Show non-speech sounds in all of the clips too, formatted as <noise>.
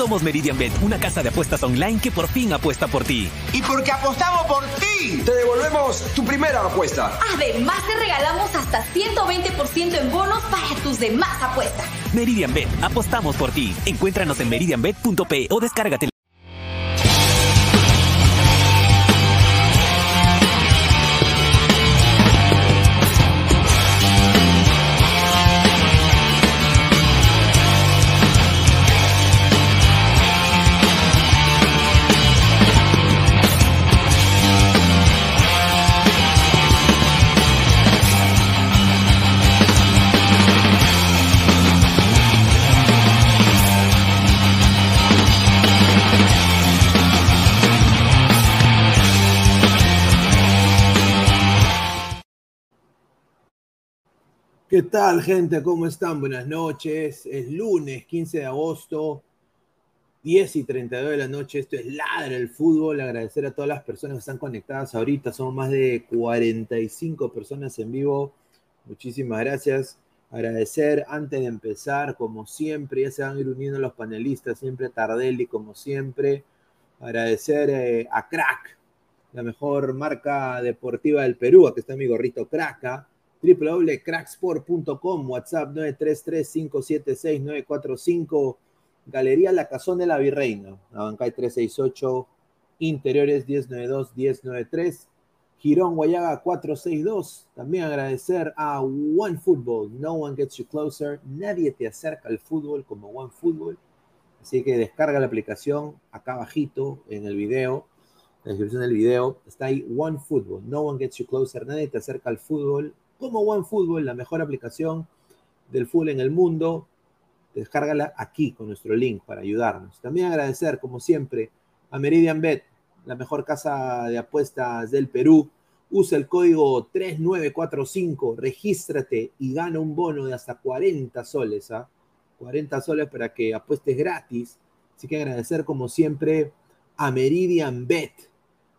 Somos Meridian Bet, una casa de apuestas online que por fin apuesta por ti. Y porque apostamos por ti, te devolvemos tu primera apuesta. Además, te regalamos hasta 120% en bonos para tus demás apuestas. Meridian Bet, apostamos por ti. Encuéntranos en meridianbet.p o descárgate ¿Qué tal, gente? ¿Cómo están? Buenas noches. Es lunes 15 de agosto, 10 y 32 de la noche. Esto es Ladra el Fútbol. Agradecer a todas las personas que están conectadas ahorita. Somos más de 45 personas en vivo. Muchísimas gracias. Agradecer antes de empezar, como siempre, ya se van a ir uniendo los panelistas, siempre Tardelli, como siempre. Agradecer eh, a Crack, la mejor marca deportiva del Perú. Aquí está mi gorrito Crack www.cracksport.com, WhatsApp 933-576-945, Galería La Cazón de la Virreina, Abancay 368, Interiores 1092-1093, Girón Guayaga 462. También agradecer a OneFootball, No One Gets You Closer, nadie te acerca al fútbol como OneFootball. Así que descarga la aplicación acá abajito en el video, en la descripción del video, está ahí OneFootball, No One Gets You Closer, nadie te acerca al fútbol como OneFootball, la mejor aplicación del fútbol en el mundo. Descárgala aquí con nuestro link para ayudarnos. También agradecer, como siempre, a Meridian Bet, la mejor casa de apuestas del Perú. Usa el código 3945, regístrate y gana un bono de hasta 40 soles. ¿ah? 40 soles para que apuestes gratis. Así que agradecer, como siempre, a Meridian Bet.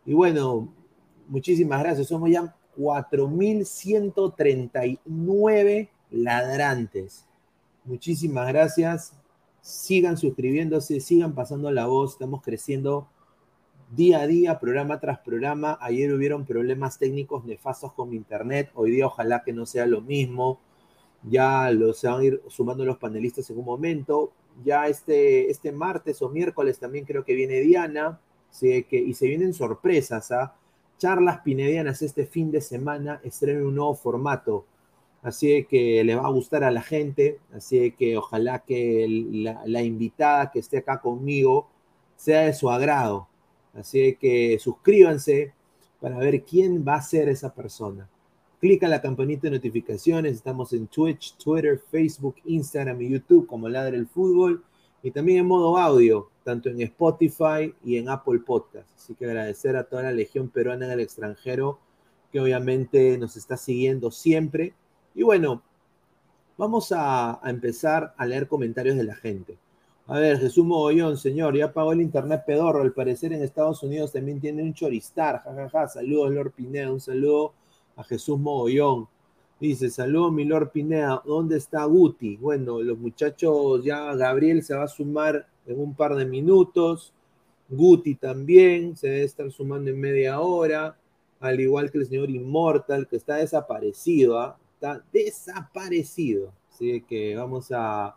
Y bueno, muchísimas gracias. Somos ya 4.139 ladrantes. Muchísimas gracias. Sigan suscribiéndose, sigan pasando la voz. Estamos creciendo día a día, programa tras programa. Ayer hubieron problemas técnicos nefastos con mi internet. Hoy día ojalá que no sea lo mismo. Ya lo, se van a ir sumando los panelistas en un momento. Ya este, este martes o miércoles también creo que viene Diana. que, y se vienen sorpresas. ¿ah? Charlas pinedianas este fin de semana estrenen un nuevo formato. Así que le va a gustar a la gente. Así que ojalá que la, invitada que esté acá conmigo sea de su agrado. Así que suscríbanse para ver quién va a ser esa persona. Clica la campanita de notificaciones. Estamos en Twitch, Twitter, Facebook, Instagram y YouTube como Ladre el Fútbol. Y también en modo audio, tanto en Spotify y en Apple Podcast. Así que agradecer a toda la Legión Peruana en el extranjero que obviamente nos está siguiendo siempre. Y bueno, vamos a, empezar a leer comentarios de la gente. A ver, Jesús Mogollón, señor, ya pagó el internet pedorro. Al parecer en Estados Unidos también tiene un choristar. Jajaja, saludos, Lord Pineda. Un saludo a Jesús Mogollón. Dice, saludos, mi Lord Pineda. ¿Dónde está Guti? Bueno, los muchachos, ya Gabriel se va a sumar en un par de minutos. Guti también se debe estar sumando en media hora. Al igual que el señor Immortal, que está desaparecido. ¿ah? Está desaparecido. Así que vamos a,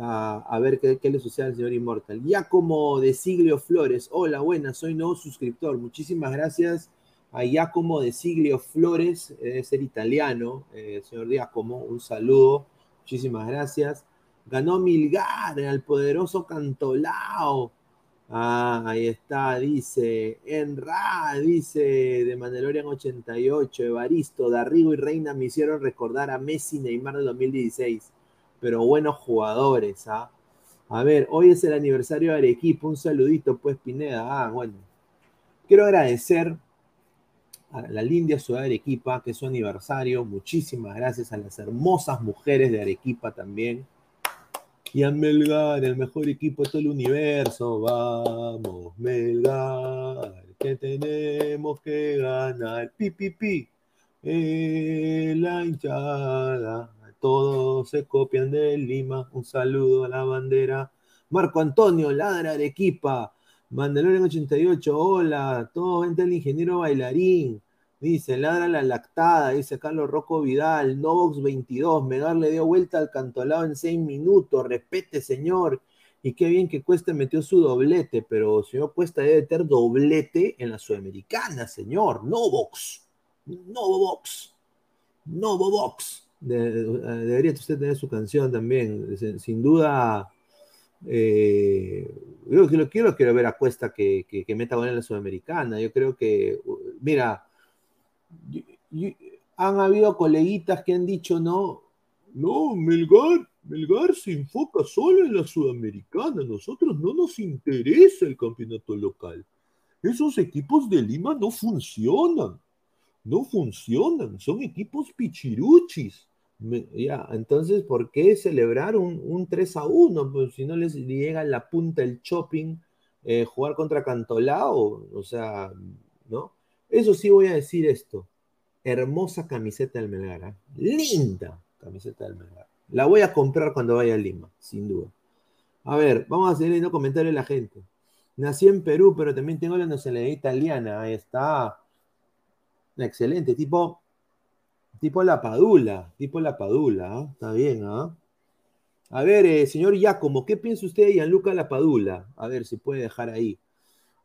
a, ver qué, qué, le sucede al señor Immortal. Ya como de Siglio Flores. Hola, buenas, soy nuevo suscriptor. Muchísimas gracias a Giacomo de Siglio Flores, debe ser italiano, eh, señor Giacomo, un saludo, muchísimas gracias. Ganó Milgar al poderoso Cantolao. Ah, ahí está, dice Enra, dice de Mandalorian 88, Evaristo, Darrigo y Reina me hicieron recordar a Messi Neymar de 2016, pero buenos jugadores, ¿ah? A ver, hoy es el aniversario de Arequipa, un saludito pues Pineda, ah, bueno. Quiero agradecer la linda ciudad de Arequipa, que es su aniversario. Muchísimas gracias a las hermosas mujeres de Arequipa también. Y a Melgar, el mejor equipo de todo el universo. Vamos, Melgar, que tenemos que ganar. Pi, pi. la hinchada. Todos se copian de Lima. Un saludo a la bandera. Marco Antonio, ladra Arequipa. Mandalorian 88, hola, todo vente el ingeniero bailarín. Dice, ladra la lactada, dice Carlos Rocco Vidal, Novox 22, Megar le dio vuelta al cantolado en seis minutos, respete señor, y qué bien que Cuesta metió su doblete, pero señor Cuesta debe tener doblete en la Sudamericana, señor, Novox, Novox, Novox, de, debería usted tener su canción también, sin duda, eh, yo quiero, quiero, quiero ver a Cuesta que, que, que meta gol en la Sudamericana, yo creo que, mira, han habido coleguitas que han dicho, no, no, Melgar, Melgar se enfoca solo en la sudamericana, nosotros no nos interesa el campeonato local. Esos equipos de Lima no funcionan, no funcionan, son equipos pichiruchis. Ya, entonces, ¿por qué celebrar un, 3 a 1? Pues si no les llega la punta el shopping, eh, jugar contra Cantolao, o sea, ¿no? Eso sí voy a decir esto. Hermosa camiseta del Melgar. ¿eh? Linda camiseta del Melgar. La voy a comprar cuando vaya a Lima, sin duda. A ver, vamos a seguir leyendo comentarios de la gente. Nací en Perú, pero también tengo la nacionalidad italiana. Ahí está. Excelente. Tipo, tipo la Padula. Tipo la Padula. ¿eh? Está bien, ¿ah? A ver, eh, señor Giacomo, ¿qué piensa usted de Gianluca Lapadula? A ver si puede dejar ahí.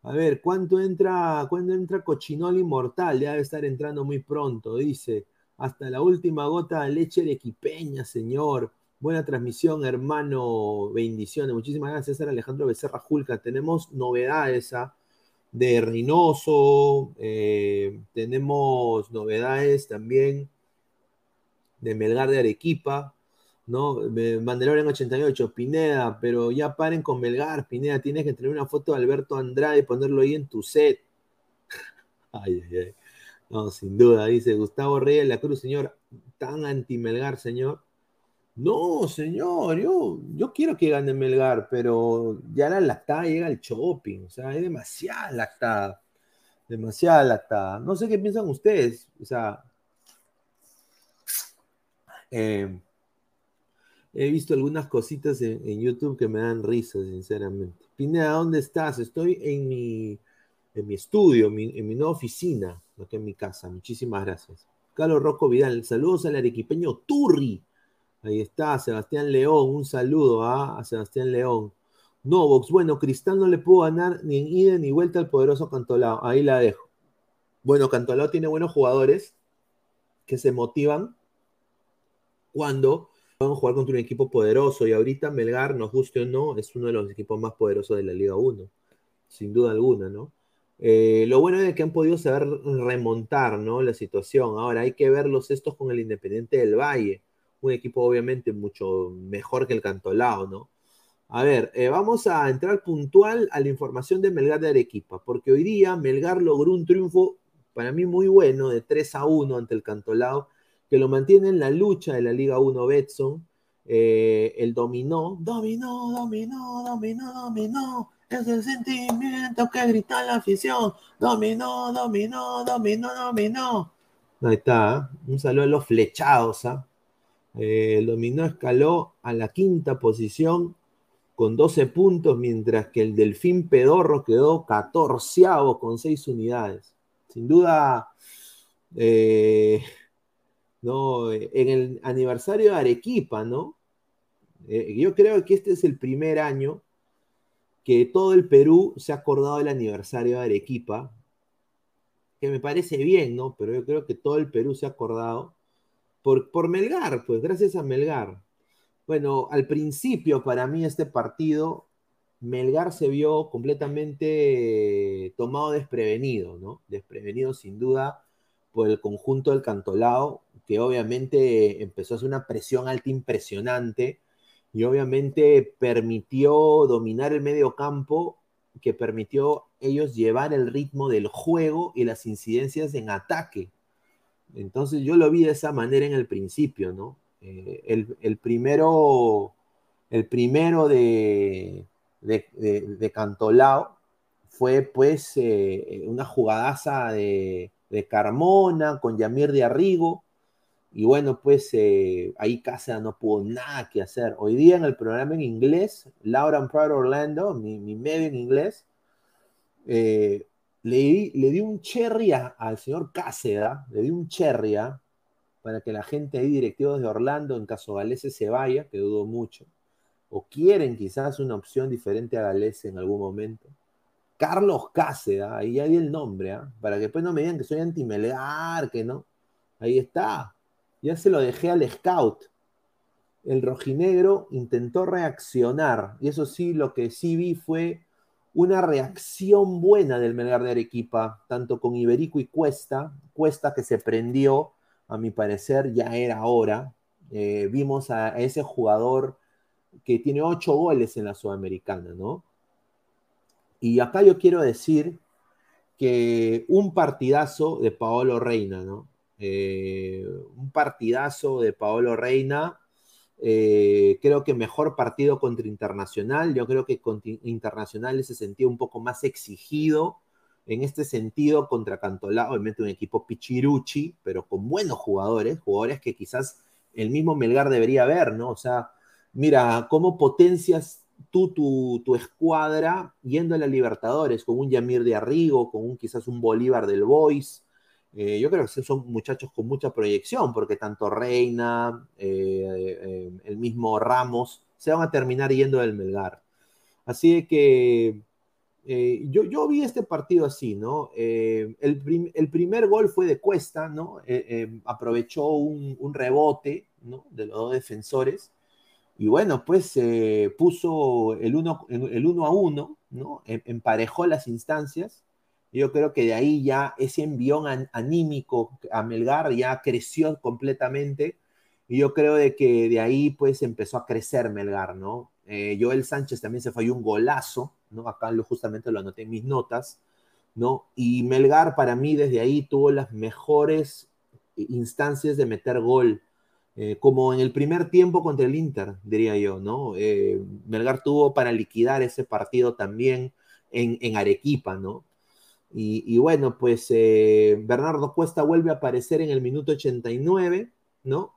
A ver, ¿cuánto entra, cuándo entra Cochinol Inmortal? Debe estar entrando muy pronto, dice. Hasta la última gota de leche de equipeña, señor. Buena transmisión, hermano. Bendiciones. Muchísimas gracias, César Alejandro Becerra Julca. Tenemos novedades ¿ah? de Reynoso. Eh, tenemos novedades también de Melgar de Arequipa. ¿no? Mandalorian 88, Pineda, pero ya paren con Melgar, Pineda, tienes que tener una foto de Alberto Andrade y ponerlo ahí en tu set. <laughs> ay, ay, ay. No, sin duda, dice Gustavo Reyes de la Cruz, señor, tan anti-Melgar, señor. No, señor, yo, yo quiero que gane Melgar, pero ya la lactada llega al shopping, o sea, es demasiada lactada, demasiada lactada. No sé qué piensan ustedes, o sea, eh, he visto algunas cositas en, YouTube que me dan risa, sinceramente. Pineda, ¿dónde estás? Estoy en mi, en mi estudio, en mi nueva oficina, aquí en mi casa. Muchísimas gracias. Carlos Rocco Vidal, saludos al arequipeño Turri. Ahí está, Sebastián León, un saludo ¿ah? a Sebastián León. Novox, bueno, Cristal no le pudo ganar ni en ida ni vuelta al poderoso Cantolao. Ahí la dejo. Bueno, Cantolao tiene buenos jugadores que se motivan cuando van a jugar contra un equipo poderoso y ahorita Melgar, nos guste o no, es uno de los equipos más poderosos de la Liga 1, sin duda alguna, ¿no? Eh, lo bueno es que han podido saber remontar, ¿no? La situación. Ahora hay que verlos estos con el Independiente del Valle, un equipo obviamente mucho mejor que el Cantolao, ¿no? A ver, eh, vamos a entrar puntual a la información de Melgar de Arequipa, porque hoy día Melgar logró un triunfo para mí muy bueno de 3 a 1 ante el Cantolao, que lo mantiene en la lucha de la Liga 1 Betson. Eh, el dominó, dominó, dominó, dominó, dominó. Es el sentimiento que grita la afición. Dominó, dominó, dominó, dominó. Ahí está, ¿eh? un saludo a los flechados. ¿ah? el dominó escaló a la quinta posición con 12 puntos, mientras que el Delfín Pedorro quedó 14 con 6 unidades. Sin duda, eh, no, en el aniversario de Arequipa, ¿no? Eh, yo creo que este es el primer año que todo el Perú se ha acordado del aniversario de Arequipa, que me parece bien, ¿no? Pero yo creo que todo el Perú se ha acordado por, por Melgar, pues gracias a Melgar. Bueno, al principio para mí este partido, Melgar se vio completamente tomado desprevenido, ¿no? Desprevenido sin duda el conjunto del Cantolao, que obviamente empezó a hacer una presión alta impresionante y obviamente permitió dominar el medio campo, que permitió ellos llevar el ritmo del juego y las incidencias en ataque. Entonces yo lo vi de esa manera en el principio, ¿no? Eh, el, primero, el primero de, de, Cantolao fue pues eh, una jugadaza de, Carmona con Yamir de Arrigo. Y bueno, pues eh, ahí Casa no pudo nada que hacer. Hoy día en el programa en inglés, Laura Pride Orlando, mi, medio en inglés, le, le di un cherry al señor Cáceda, le di un cherry para que la gente ahí, directivos de Orlando, en caso Galese se vaya, que dudo mucho, o quieren quizás una opción diferente a Galese en algún momento. Carlos Cáceda, ahí hay el nombre, ¿ah? para que después no me digan que soy anti-Melgar, que no. Ahí está. Ya se lo dejé al scout. El rojinegro intentó reaccionar, y eso sí, lo que sí vi fue una reacción buena del Melgar de Arequipa, tanto con Iberico y Cuesta, Cuesta que se prendió a mi parecer ya era hora. Eh, vimos a, ese jugador que tiene ocho goles en la Sudamericana, ¿no? Y acá yo quiero decir que un partidazo de Paolo Reina, ¿no? Eh, un partidazo de Paolo Reina. Eh, creo que mejor partido contra Internacional. Yo creo que contra Internacional se sentía un poco más exigido en este sentido contra Cantolao, obviamente un equipo pichiruchi, pero con buenos jugadores, jugadores que quizás el mismo Melgar debería ver, ¿no? O sea, mira, cómo potencias tú tu, escuadra yendo a la Libertadores con un Yamir de Arrigo, con un quizás un Bolívar del Boys. Eh, yo creo que son muchachos con mucha proyección, porque tanto Reina, eh, eh, el mismo Ramos, se van a terminar yendo del Melgar. Así que yo, yo, vi este partido así, ¿no? El, el, primer gol fue de Cuesta, ¿no? Aprovechó un, un, rebote, ¿no? De los dos defensores. Y bueno, pues puso el 1 el uno a 1, ¿no? Em, emparejó las instancias. Yo creo que de ahí ya ese envión anímico a Melgar ya creció completamente. Y yo creo de que de ahí pues empezó a crecer Melgar, ¿no? Joel Sánchez también se falló un golazo, ¿no? Acá lo, justamente lo anoté en mis notas, ¿no? Y Melgar para mí desde ahí tuvo las mejores instancias de meter gol, eh, como en el primer tiempo contra el Inter, diría yo, ¿no? Eh, Melgar tuvo para liquidar ese partido también en, Arequipa, ¿no? Y, bueno, pues eh, Bernardo Cuesta vuelve a aparecer en el minuto 89, ¿no?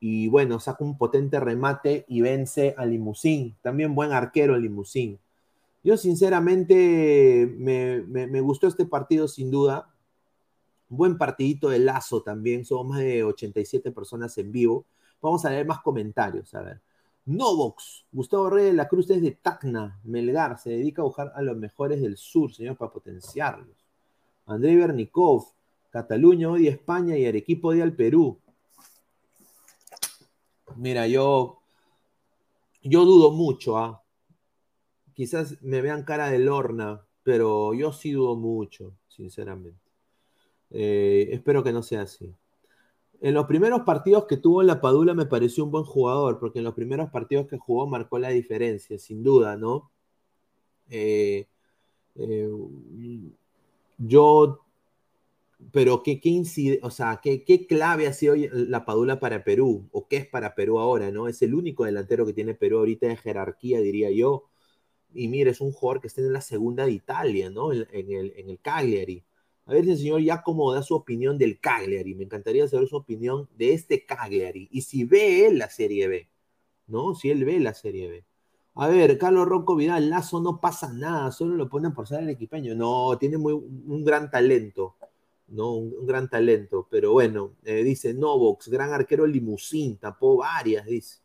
Y bueno, saca un potente remate y vence a Limusín. También buen arquero Limusín. Yo sinceramente me, gustó este partido sin duda. Buen partidito de lazo también. Somos más de 87 personas en vivo. Vamos a leer más comentarios. A ver. Novox, Gustavo Reyes de la Cruz es de Tacna, Melgar, se dedica a buscar a los mejores del sur, señor, para potenciarlos. André Bernikov, Cataluña odia España y Arequipa odia al Perú. Mira, yo, yo dudo mucho, ¿ah? quizás me vean cara de lorna, pero yo sí dudo mucho, sinceramente. Eh, espero que no sea así. En los primeros partidos que tuvo en la Padula me pareció un buen jugador, porque en los primeros partidos que jugó marcó la diferencia, sin duda, ¿no? Eh, eh, yo, pero ¿qué, qué incide, o sea, ¿qué, qué clave ha sido la Padula para Perú? ¿O qué es para Perú ahora, no? Es el único delantero que tiene Perú ahorita de jerarquía, diría yo. Y mire, es un jugador que está en la segunda de Italia, ¿no? En, el, en el Cagliari. A ver si el señor ya como da su opinión del Cagliari. Me encantaría saber su opinión de este Cagliari. Y si ve él la Serie B, ¿no? Si él ve la Serie B. A ver, Carlos Rocco Vidal, Lazo no pasa nada, solo lo ponen por ser el equipeño. No, tiene muy, un gran talento, ¿no? Un, gran talento. Pero bueno, eh, dice Novox, gran arquero limusín, tapó varias, dice.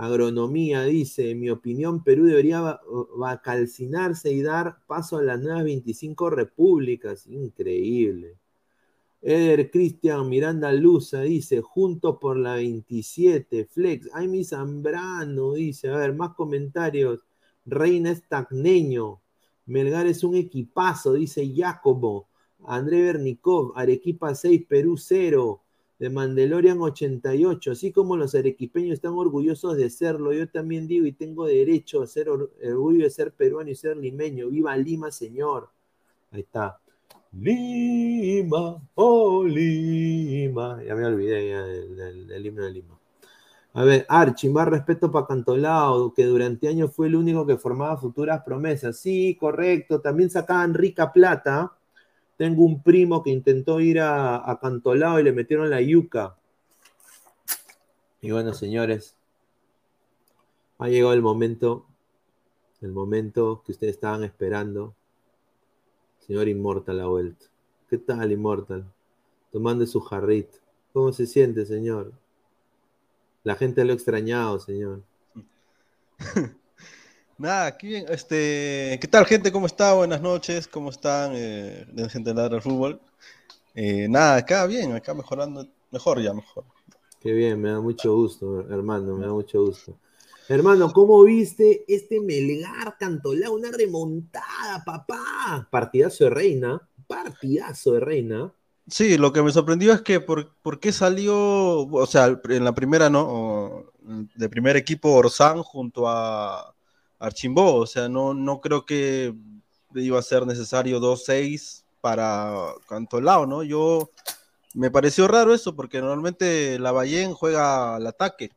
Agronomía dice, en mi opinión, Perú debería calcinarse y dar paso a las nuevas 25 repúblicas. Increíble. Eder Cristian Miranda Luza dice, juntos por la 27, Flex, ay mi Zambrano, dice, a ver, más comentarios. Reina Estagneño, Melgar es un equipazo, dice Jacobo. André Bernikov, Arequipa 6, Perú 0 de Mandalorian 88, así como los arequipeños están orgullosos de serlo, yo también digo y tengo derecho a ser orgullo de ser peruano y ser limeño. Viva Lima, señor. Ahí está. Lima, oh Lima. Ya me olvidé del, himno de Lima. A ver, Archie, más respeto para Cantolao, que durante años fue el único que formaba futuras promesas. Sí, correcto. También sacaban rica plata tengo un primo que intentó ir a, a Cantolao y le metieron la yuca. Y bueno, señores, ha llegado el momento, el momento que ustedes estaban esperando. Señor Inmortal ha vuelto. ¿Qué tal, Inmortal? Tomando su jarrito. ¿Cómo se siente, señor? La gente lo ha extrañado, señor. <laughs> Nada, aquí bien. Este, ¿qué tal, gente? ¿Cómo está? Buenas noches. ¿Cómo están? Eh, gente ladra el fútbol. Eh, nada, acá bien, acá mejorando, mejor ya, mejor. Qué bien, me da mucho gusto, hermano, me da mucho gusto. Hermano, ¿cómo viste este Melgar Cantolao? Una remontada, papá. Partidazo de Reina, partidazo de Reina. Sí, lo que me sorprendió es que por, por qué salió, o sea, en la primera, ¿no? de primer equipo Orsán junto a Archimbó, o sea, no, no creo que iba a ser necesario 2-6 para Cantolao, ¿no? Yo me pareció raro eso, porque normalmente la Ballén juega al ataque.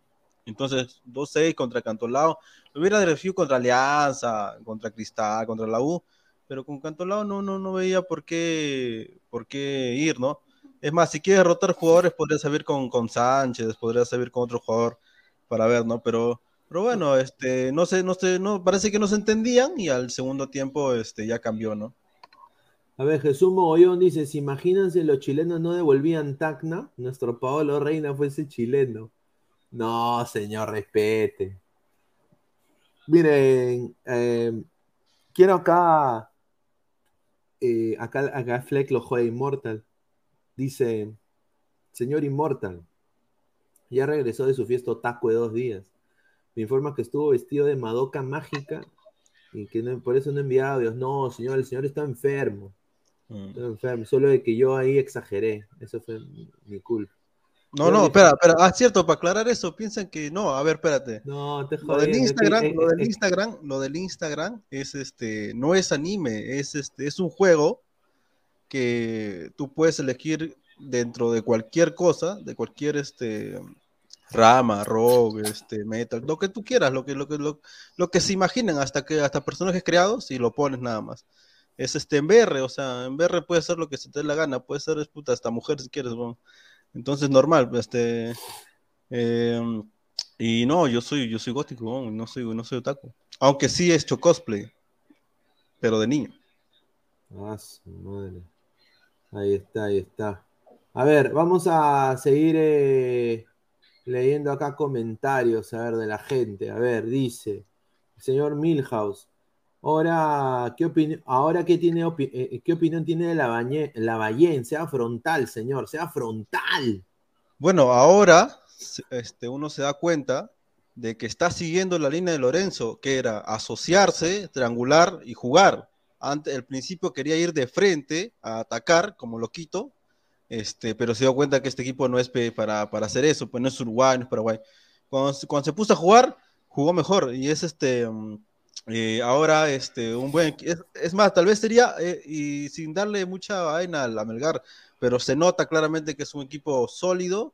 Entonces, 2-6 contra Cantolao. hubiera elegido contra Alianza, contra Cristal, contra la U, pero con Cantolao no, no, no veía por qué, por qué ir, ¿no? Es más, si quiere derrotar jugadores, podría salir con, con Sánchez, podría salir con otro jugador para ver, ¿no? Pero pero bueno, este, no sé, no sé, no, parece que no se entendían y al segundo tiempo este, ya cambió, ¿no? A ver, Jesús Mogollón dice, si imagínense los chilenos no devolvían Tacna, nuestro Paolo Reina fuese chileno. No, señor, respete. Miren, em, quiero acá, eh, acá, acá Fleck lo juega Immortal. Dice, señor Immortal, ya regresó de su fiesta taco de dos días me informa que estuvo vestido de Madoka mágica y que por eso no enviaba audios. No, señor, el señor está enfermo. Mm. Está enfermo, solo de que yo ahí exageré. Eso fue mi culpa. No, no, espera, espera. Ah, cierto, para aclarar eso, piensan que no, a ver, espérate. No, te Lo del Instagram, lo del Instagram, lo del Instagram es este, no es anime, es este, es un juego que tú puedes elegir dentro de cualquier cosa, de cualquier este rama, rock, este, metal, lo que tú quieras, lo que, lo que, lo, que se imaginen, hasta que hasta personajes creados y lo pones nada más. Es este en BR, o sea, en BR puede ser lo que se te dé la gana, puede ser puta, hasta mujer si quieres. Entonces normal, este em, y no, yo soy, yo soy gótico, no soy, no soy otaku. Aunque sí he hecho cosplay, pero de niño. Ah, madre. Ahí está, ahí está. A ver, vamos a seguir eh, leyendo acá comentarios, a ver, de la gente. A ver, dice el señor Milhouse. Ahora, ¿qué, ahora ¿qué, tiene eh, eh, ¿qué opinión tiene de la, la Ballén? Sea frontal, señor, sea frontal. Bueno, ahora este, uno se da cuenta de que está siguiendo la línea de Lorenzo, que era asociarse, triangular y jugar. Antes, al principio quería ir de frente a atacar como loquito, Este, pero se dio cuenta que este equipo no es para, para hacer eso, pues no es Uruguay, no es Paraguay. Cuando, cuando se puso a jugar, jugó mejor y es este mm, eh, ahora este un buen es, más tal vez sería eh, y sin darle mucha vaina al Melgar pero se nota claramente que es un equipo sólido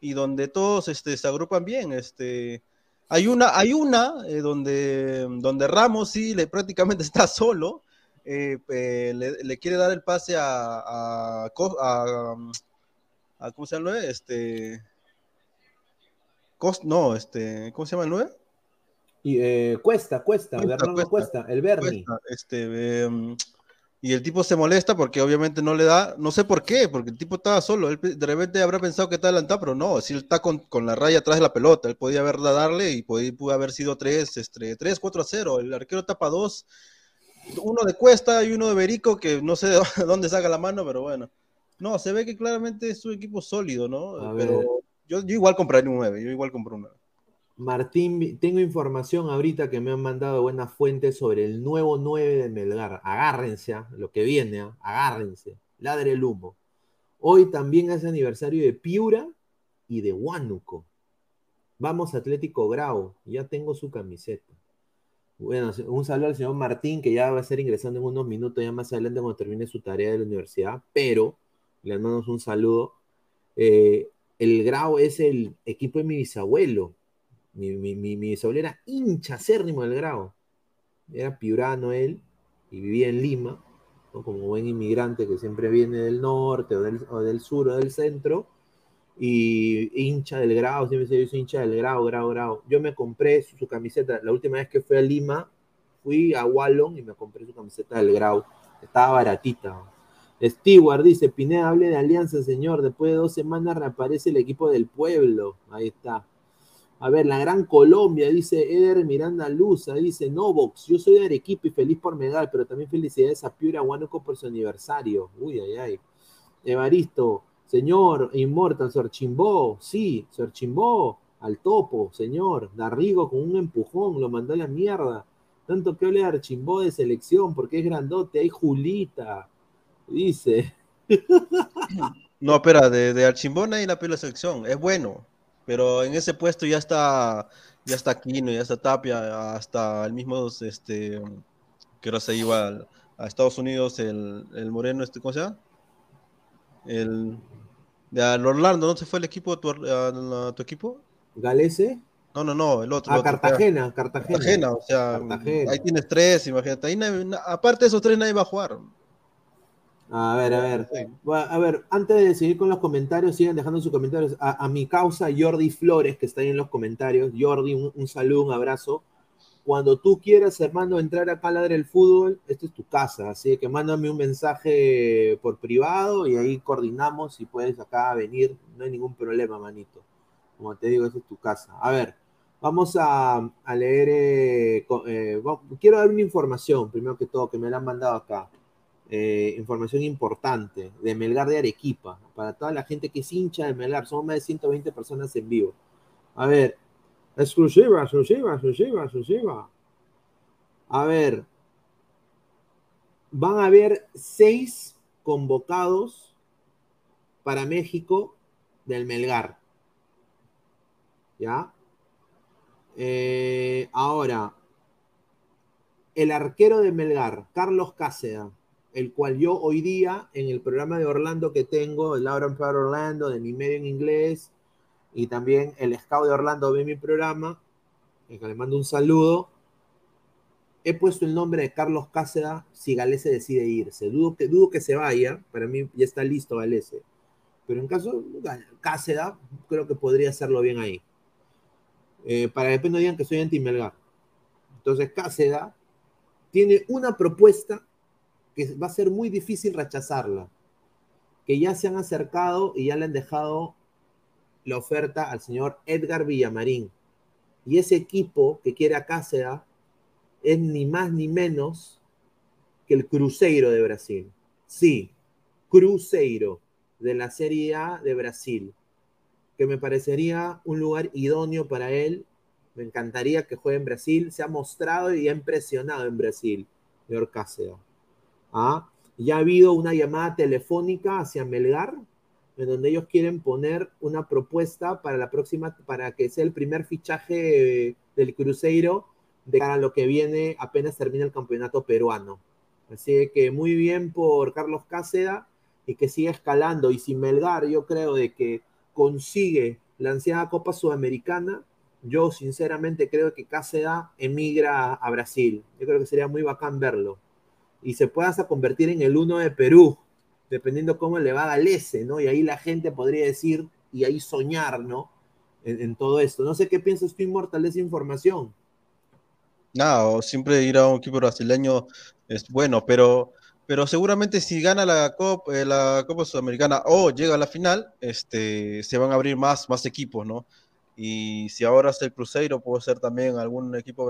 y donde todos este, se agrupan bien este hay una hay una eh, donde donde Ramos sí le prácticamente <laughs> está solo le, quiere dar el pase a, a, a, cómo se llama este no este cómo se llama el 9 y, eh, cuesta, cuesta, cuesta, cuesta, el Bernie. este, em, y el tipo se molesta porque obviamente no le da, no sé por qué, porque el tipo estaba solo, él de repente habrá pensado que está adelantado, pero no, si él está con, la raya atrás de la pelota, él podía haberla darle y podía, pudo haber sido 3, este, 3, 4 a 0, el arquero tapa dos, uno de Cuesta y uno de Berico, que no sé de <laughs> dónde saca la mano, pero bueno. No, se ve que claramente es un equipo sólido, ¿no? pero yo, yo, igual compraría un 9, yo igual compré un 9. Martín, tengo información ahorita que me han mandado buenas fuentes sobre el nuevo 9 de Melgar. Agárrense, a lo que viene, ¿ah? agárrense. Ladre el humo. Hoy también es aniversario de Piura y de Huánuco. Vamos Atlético Grau, ya tengo su camiseta. Bueno, un saludo al señor Martín, que ya va a ser ingresando en unos minutos, ya más adelante cuando termine su tarea de la universidad, pero le mandamos un saludo. Eh, el Grau es el equipo de mi bisabuelo, mi, mi, mi, mi era hincha acérrimo del grado. Era piurano él y vivía en Lima, como buen inmigrante que siempre viene del norte o del, sur o del centro. Y hincha del grado, siempre se dice hincha del grado, grado, grado. Yo me compré su, camiseta, la última vez que fui a Lima, fui a Wallon y me compré su camiseta del grado. Estaba baratita. Stewart dice, Pineda, hable de alianza, señor. Después de dos semanas reaparece el equipo del pueblo. Ahí está. A ver, la Gran Colombia, dice Eder Miranda Luza, dice Novox, yo soy de Arequipa y feliz por medal, pero también felicidades a Piura Huánuco por su aniversario. Uy, ay, ay. Evaristo, señor Immortal, Sorchimbó, sí, Sorchimbó, al topo, señor. Darrigo con un empujón, lo mandó a la mierda. Tanto que hable de Archimbó de selección, porque es grandote, hay Julita, dice. <laughs> No, espera, de, de Archimbó nadie la pila selección, es bueno. Pero en ese puesto ya está, ya está Aquino, ya está Tapia, hasta el mismo, este, que se iba a, Estados Unidos, el, el, moreno, este, ¿cómo se llama? El, de Orlando, ¿no se fue el equipo, tu, a, tu equipo? ¿Galese? No, no, no, el otro. Ah, Cartagena, Cartagena. Cartagena, o sea, ahí tienes tres, imagínate. Ahí aparte de esos tres nadie va a jugar. A ver, a ver. A ver, antes de seguir con los comentarios, sigan dejando sus comentarios. A, mi causa, Jordi Flores, que está ahí en los comentarios. Jordi, un, saludo, un abrazo. Cuando tú quieras, hermano, entrar acá a Ladre el Fútbol, esta es tu casa. Así que mándame un mensaje por privado y ahí coordinamos si puedes acá venir. No hay ningún problema, manito. Como te digo, esta es tu casa. A ver, vamos a, leer. Eh, eh, quiero dar una información, primero que todo, que me la han mandado acá. Eh, información importante de Melgar de Arequipa, para toda la gente que es hincha de Melgar, somos más de 120 personas en vivo. A ver, exclusiva, exclusiva, exclusiva, exclusiva. A ver, van a haber seis convocados para México del Melgar. ¿Ya? Eh, ahora, el arquero de Melgar, Carlos Cáceres el cual yo hoy día en el programa de Orlando que tengo, el Laura Power Orlando, de mi medio en inglés, y también el Scout de Orlando ve mi programa, le mando un saludo, he puesto el nombre de Carlos Cáceda si Galese decide irse. Dudo que, dudo que se vaya, para mí ya está listo Galese. Pero en caso Cáceda, creo que podría hacerlo bien ahí. Eh, para que no digan que soy anti-Melgar. Entonces Cáceda tiene una propuesta que va a ser muy difícil rechazarla, que ya se han acercado y ya le han dejado la oferta al señor Edgar Villamarín. Y ese equipo que quiere a Cáceres es ni más ni menos que el Cruzeiro de Brasil. Sí, Cruzeiro de la Serie A de Brasil, que me parecería un lugar idóneo para él. Me encantaría que juegue en Brasil. Se ha mostrado y ha impresionado en Brasil, señor Cáceres. ¿ah? Ya ha habido una llamada telefónica hacia Melgar en donde ellos quieren poner una propuesta para la próxima, para que sea el primer fichaje del Cruzeiro de cara a lo que viene apenas termina el campeonato peruano. Así que muy bien por Carlos Cáceda y que siga escalando. Y si Melgar, yo creo de que consigue la ansiada Copa Sudamericana, yo sinceramente creo que Cáceda emigra a Brasil. Yo creo que sería muy bacán verlo. Y se pueda hasta convertir en el uno de Perú, dependiendo cómo le va a Galese, ¿no? Y ahí la gente podría decir y ahí soñar, ¿no? En, todo esto. No sé qué piensas tú, Inmortal, de esa información. No, siempre ir a un equipo brasileño es bueno, pero, pero seguramente si gana la Copa, eh, la Copa Sudamericana o llega a la final, este, se van a abrir más, más equipos, ¿no? Y si ahora es el Cruzeiro, puede ser también algún equipo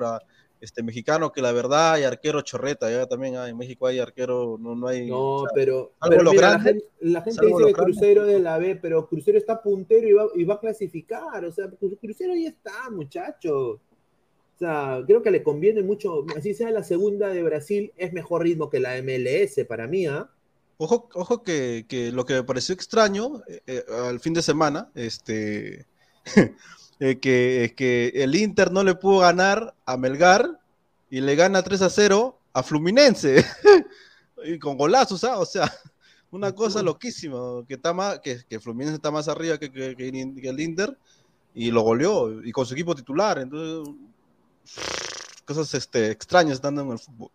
este, mexicano, que la verdad hay arquero chorreta, ya también en México hay arquero, no, no hay... No, pero, la gente, dice que Cruzeiro de la B, pero Cruzeiro está puntero y va, y va a clasificar, o sea, Cruzeiro ya está, muchachos. O sea, creo que le conviene mucho, así sea la segunda de Brasil, es mejor ritmo que la MLS para mí, ¿ah? Ojo, ojo que, que, lo que me pareció extraño eh, eh, al fin de semana, este, <laughs> eh, que, que el Inter no le pudo ganar a Melgar y le gana 3 a 0 a Fluminense, <laughs> y con golazos, ¿ah? o sea, <laughs> una cosa loquísima, que, está más, que, que Fluminense está más arriba que, que, que el Inter y lo goleó, y con su equipo titular, entonces <sniffs> cosas este, extrañas estando en el fútbol.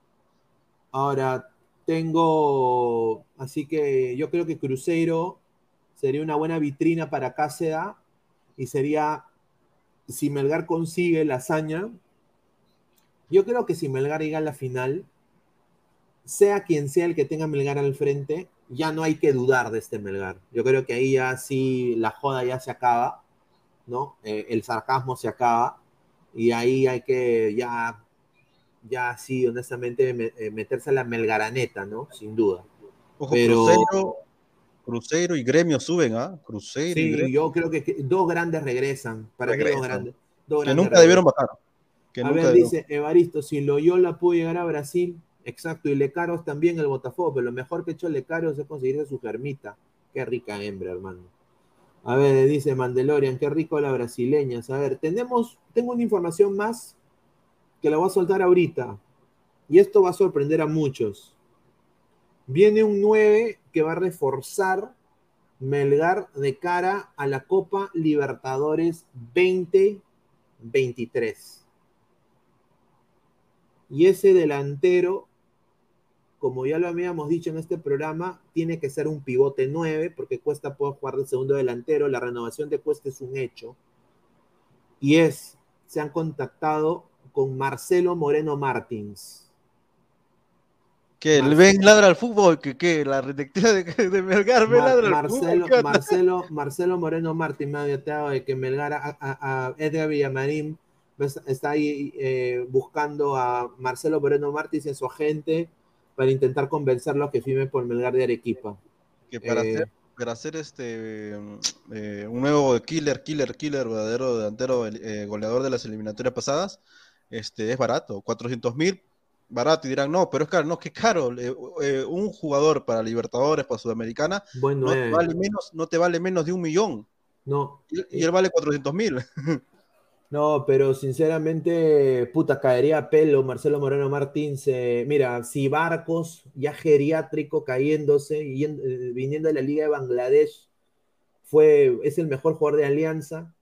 Ahora, tengo, así que yo creo que Cruzeiro sería una buena vitrina para Cáceda y sería, si Melgar consigue la hazaña, yo creo que si Melgar llega a la final, sea quien sea el que tenga Melgar al frente, ya no hay que dudar de este Melgar. Yo creo que ahí ya sí la joda ya se acaba, ¿no? Eh, el sarcasmo se acaba y ahí hay que ya, ya sí, honestamente, eh, meterse a la melgaraneta, ¿no? Sin duda. Pero... Cruzeiro, y Gremio suben, ¿ah? Cruzeiro sí, y Gremio. yo creo que dos grandes regresan. Para que dos grandes. que nunca debieron bajar. a ver, dice Evaristo, si Loyola pudo llegar a Brasil, exacto, y Lecaros también el Botafogo, pero lo mejor que ha hecho Lecaros es conseguirse su germita. Qué rica hembra, hermano. A ver, dice Mandelorian, qué rico la brasileña. A ver, tenemos, tengo una información más que la voy a soltar ahorita. Y esto va a sorprender a muchos. Viene un 9 que va a reforzar Melgar de cara a la Copa Libertadores 2023. Y ese delantero como ya lo habíamos dicho en este programa, tiene que ser un pivote 9, porque Cuesta puede jugar de segundo delantero. La renovación de Cuesta es un hecho. Y es, se han contactado con Marcelo Moreno Martins. Que el Ben ladra al fútbol, que qué, la detectiva de, <laughs> de Melgar ladra Marcelo, al fútbol. Marcelo, Marcelo Moreno Martins me ha dicho de que Melgar a, a, Edgar Villamarín está ahí eh, buscando a Marcelo Moreno Martins y a su agente para intentar convencerlo a que firme por Melgar de Arequipa. Que para, eh, hacer, para hacer este eh, un nuevo killer, killer, killer, verdadero delantero, eh, goleador de las eliminatorias pasadas, este es barato, 400 mil, barato, y dirán, no, pero es caro, no, que caro, un jugador para Libertadores, para Sudamericana, bueno, no, te vale menos, no te vale menos de un millón. No. Y, él vale 400 mil. <laughs> No, pero sinceramente, puta, caería pelo Marcelo Moreno Martín. mira, si Barcos, ya geriátrico, cayéndose, y eh, viniendo de la Liga de Bangladesh, fue, es el mejor jugador de Alianza.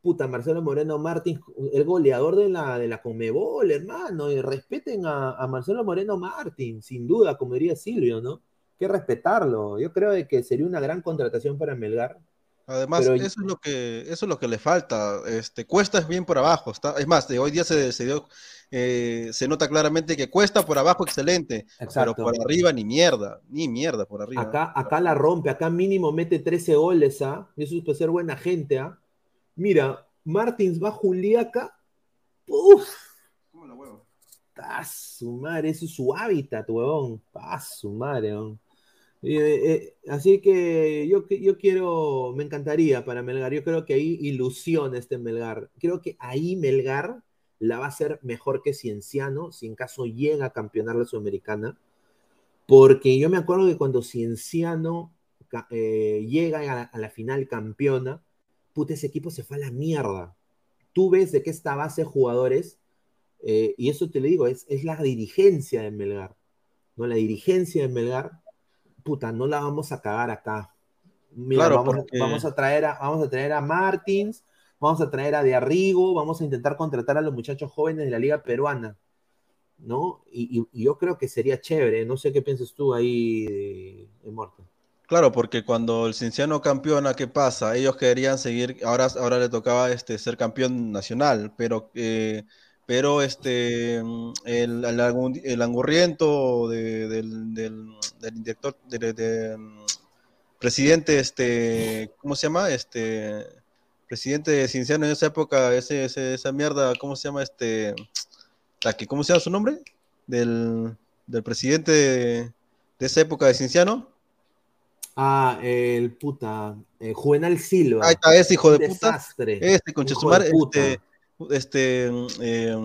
Puta, Marcelo Moreno Martín, el goleador de la, de la Conmebol, hermano. Y respeten a, a Marcelo Moreno Martín, sin duda, como diría Silvio, ¿no? que respetarlo. Yo creo que sería una gran contratación para Melgar. Además, eso es lo que eso es lo que le falta. Este, Cuesta es bien por abajo. Está, es más, de hoy día se, se dio, eh, se nota claramente que Cuesta por abajo excelente, pero por arriba ni mierda, ni mierda por arriba. Acá, acá la rompe, acá mínimo mete 13 goles, ¿ah? Eso es ser buena gente, ¿ah? Mira, Martins va a Juliaca. ¡Uf! ¿Cómo la huevo? su madre, ese es su hábitat, huevón. ¡Paz, su madre, huevón! Eh, eh, así que yo, yo quiero, me encantaría para Melgar, yo creo que ahí ilusiona este Melgar. Creo que ahí Melgar la va a hacer mejor que Cienciano, si en caso llega a campeonar la Sudamericana. Porque yo me acuerdo que cuando Cienciano eh, llega a la, final campeona, puta, ese equipo se fue a la mierda. Tú ves de qué esta base de jugadores, eh, y eso te lo digo, es, es la dirigencia de Melgar. ¿no? La dirigencia de Melgar, puta, no la vamos a cagar acá. Mira, vamos, a traer a, vamos a traer a Martins, vamos a traer a De Arrigo, vamos a intentar contratar a los muchachos jóvenes de la Liga Peruana. ¿no? Y, yo creo que sería chévere, no sé qué piensas tú ahí, de, Claro, porque cuando el Cinciano campeona, ¿qué pasa? Ellos querían seguir, ahora, ahora le tocaba este, ser campeón nacional, pero, eh, pero este, el, el, angurriento del, del, director, del, presidente, este, ¿cómo se llama? Este, presidente de Cinciano en esa época, ese, esa mierda, ¿cómo se llama? Este, ¿cómo se llama su nombre? Del, presidente de, esa época de Cinciano. Ah, el puta, eh, Juvenal Silva. Ahí está, ese hijo de desastre. puta. Este, con este, este eh,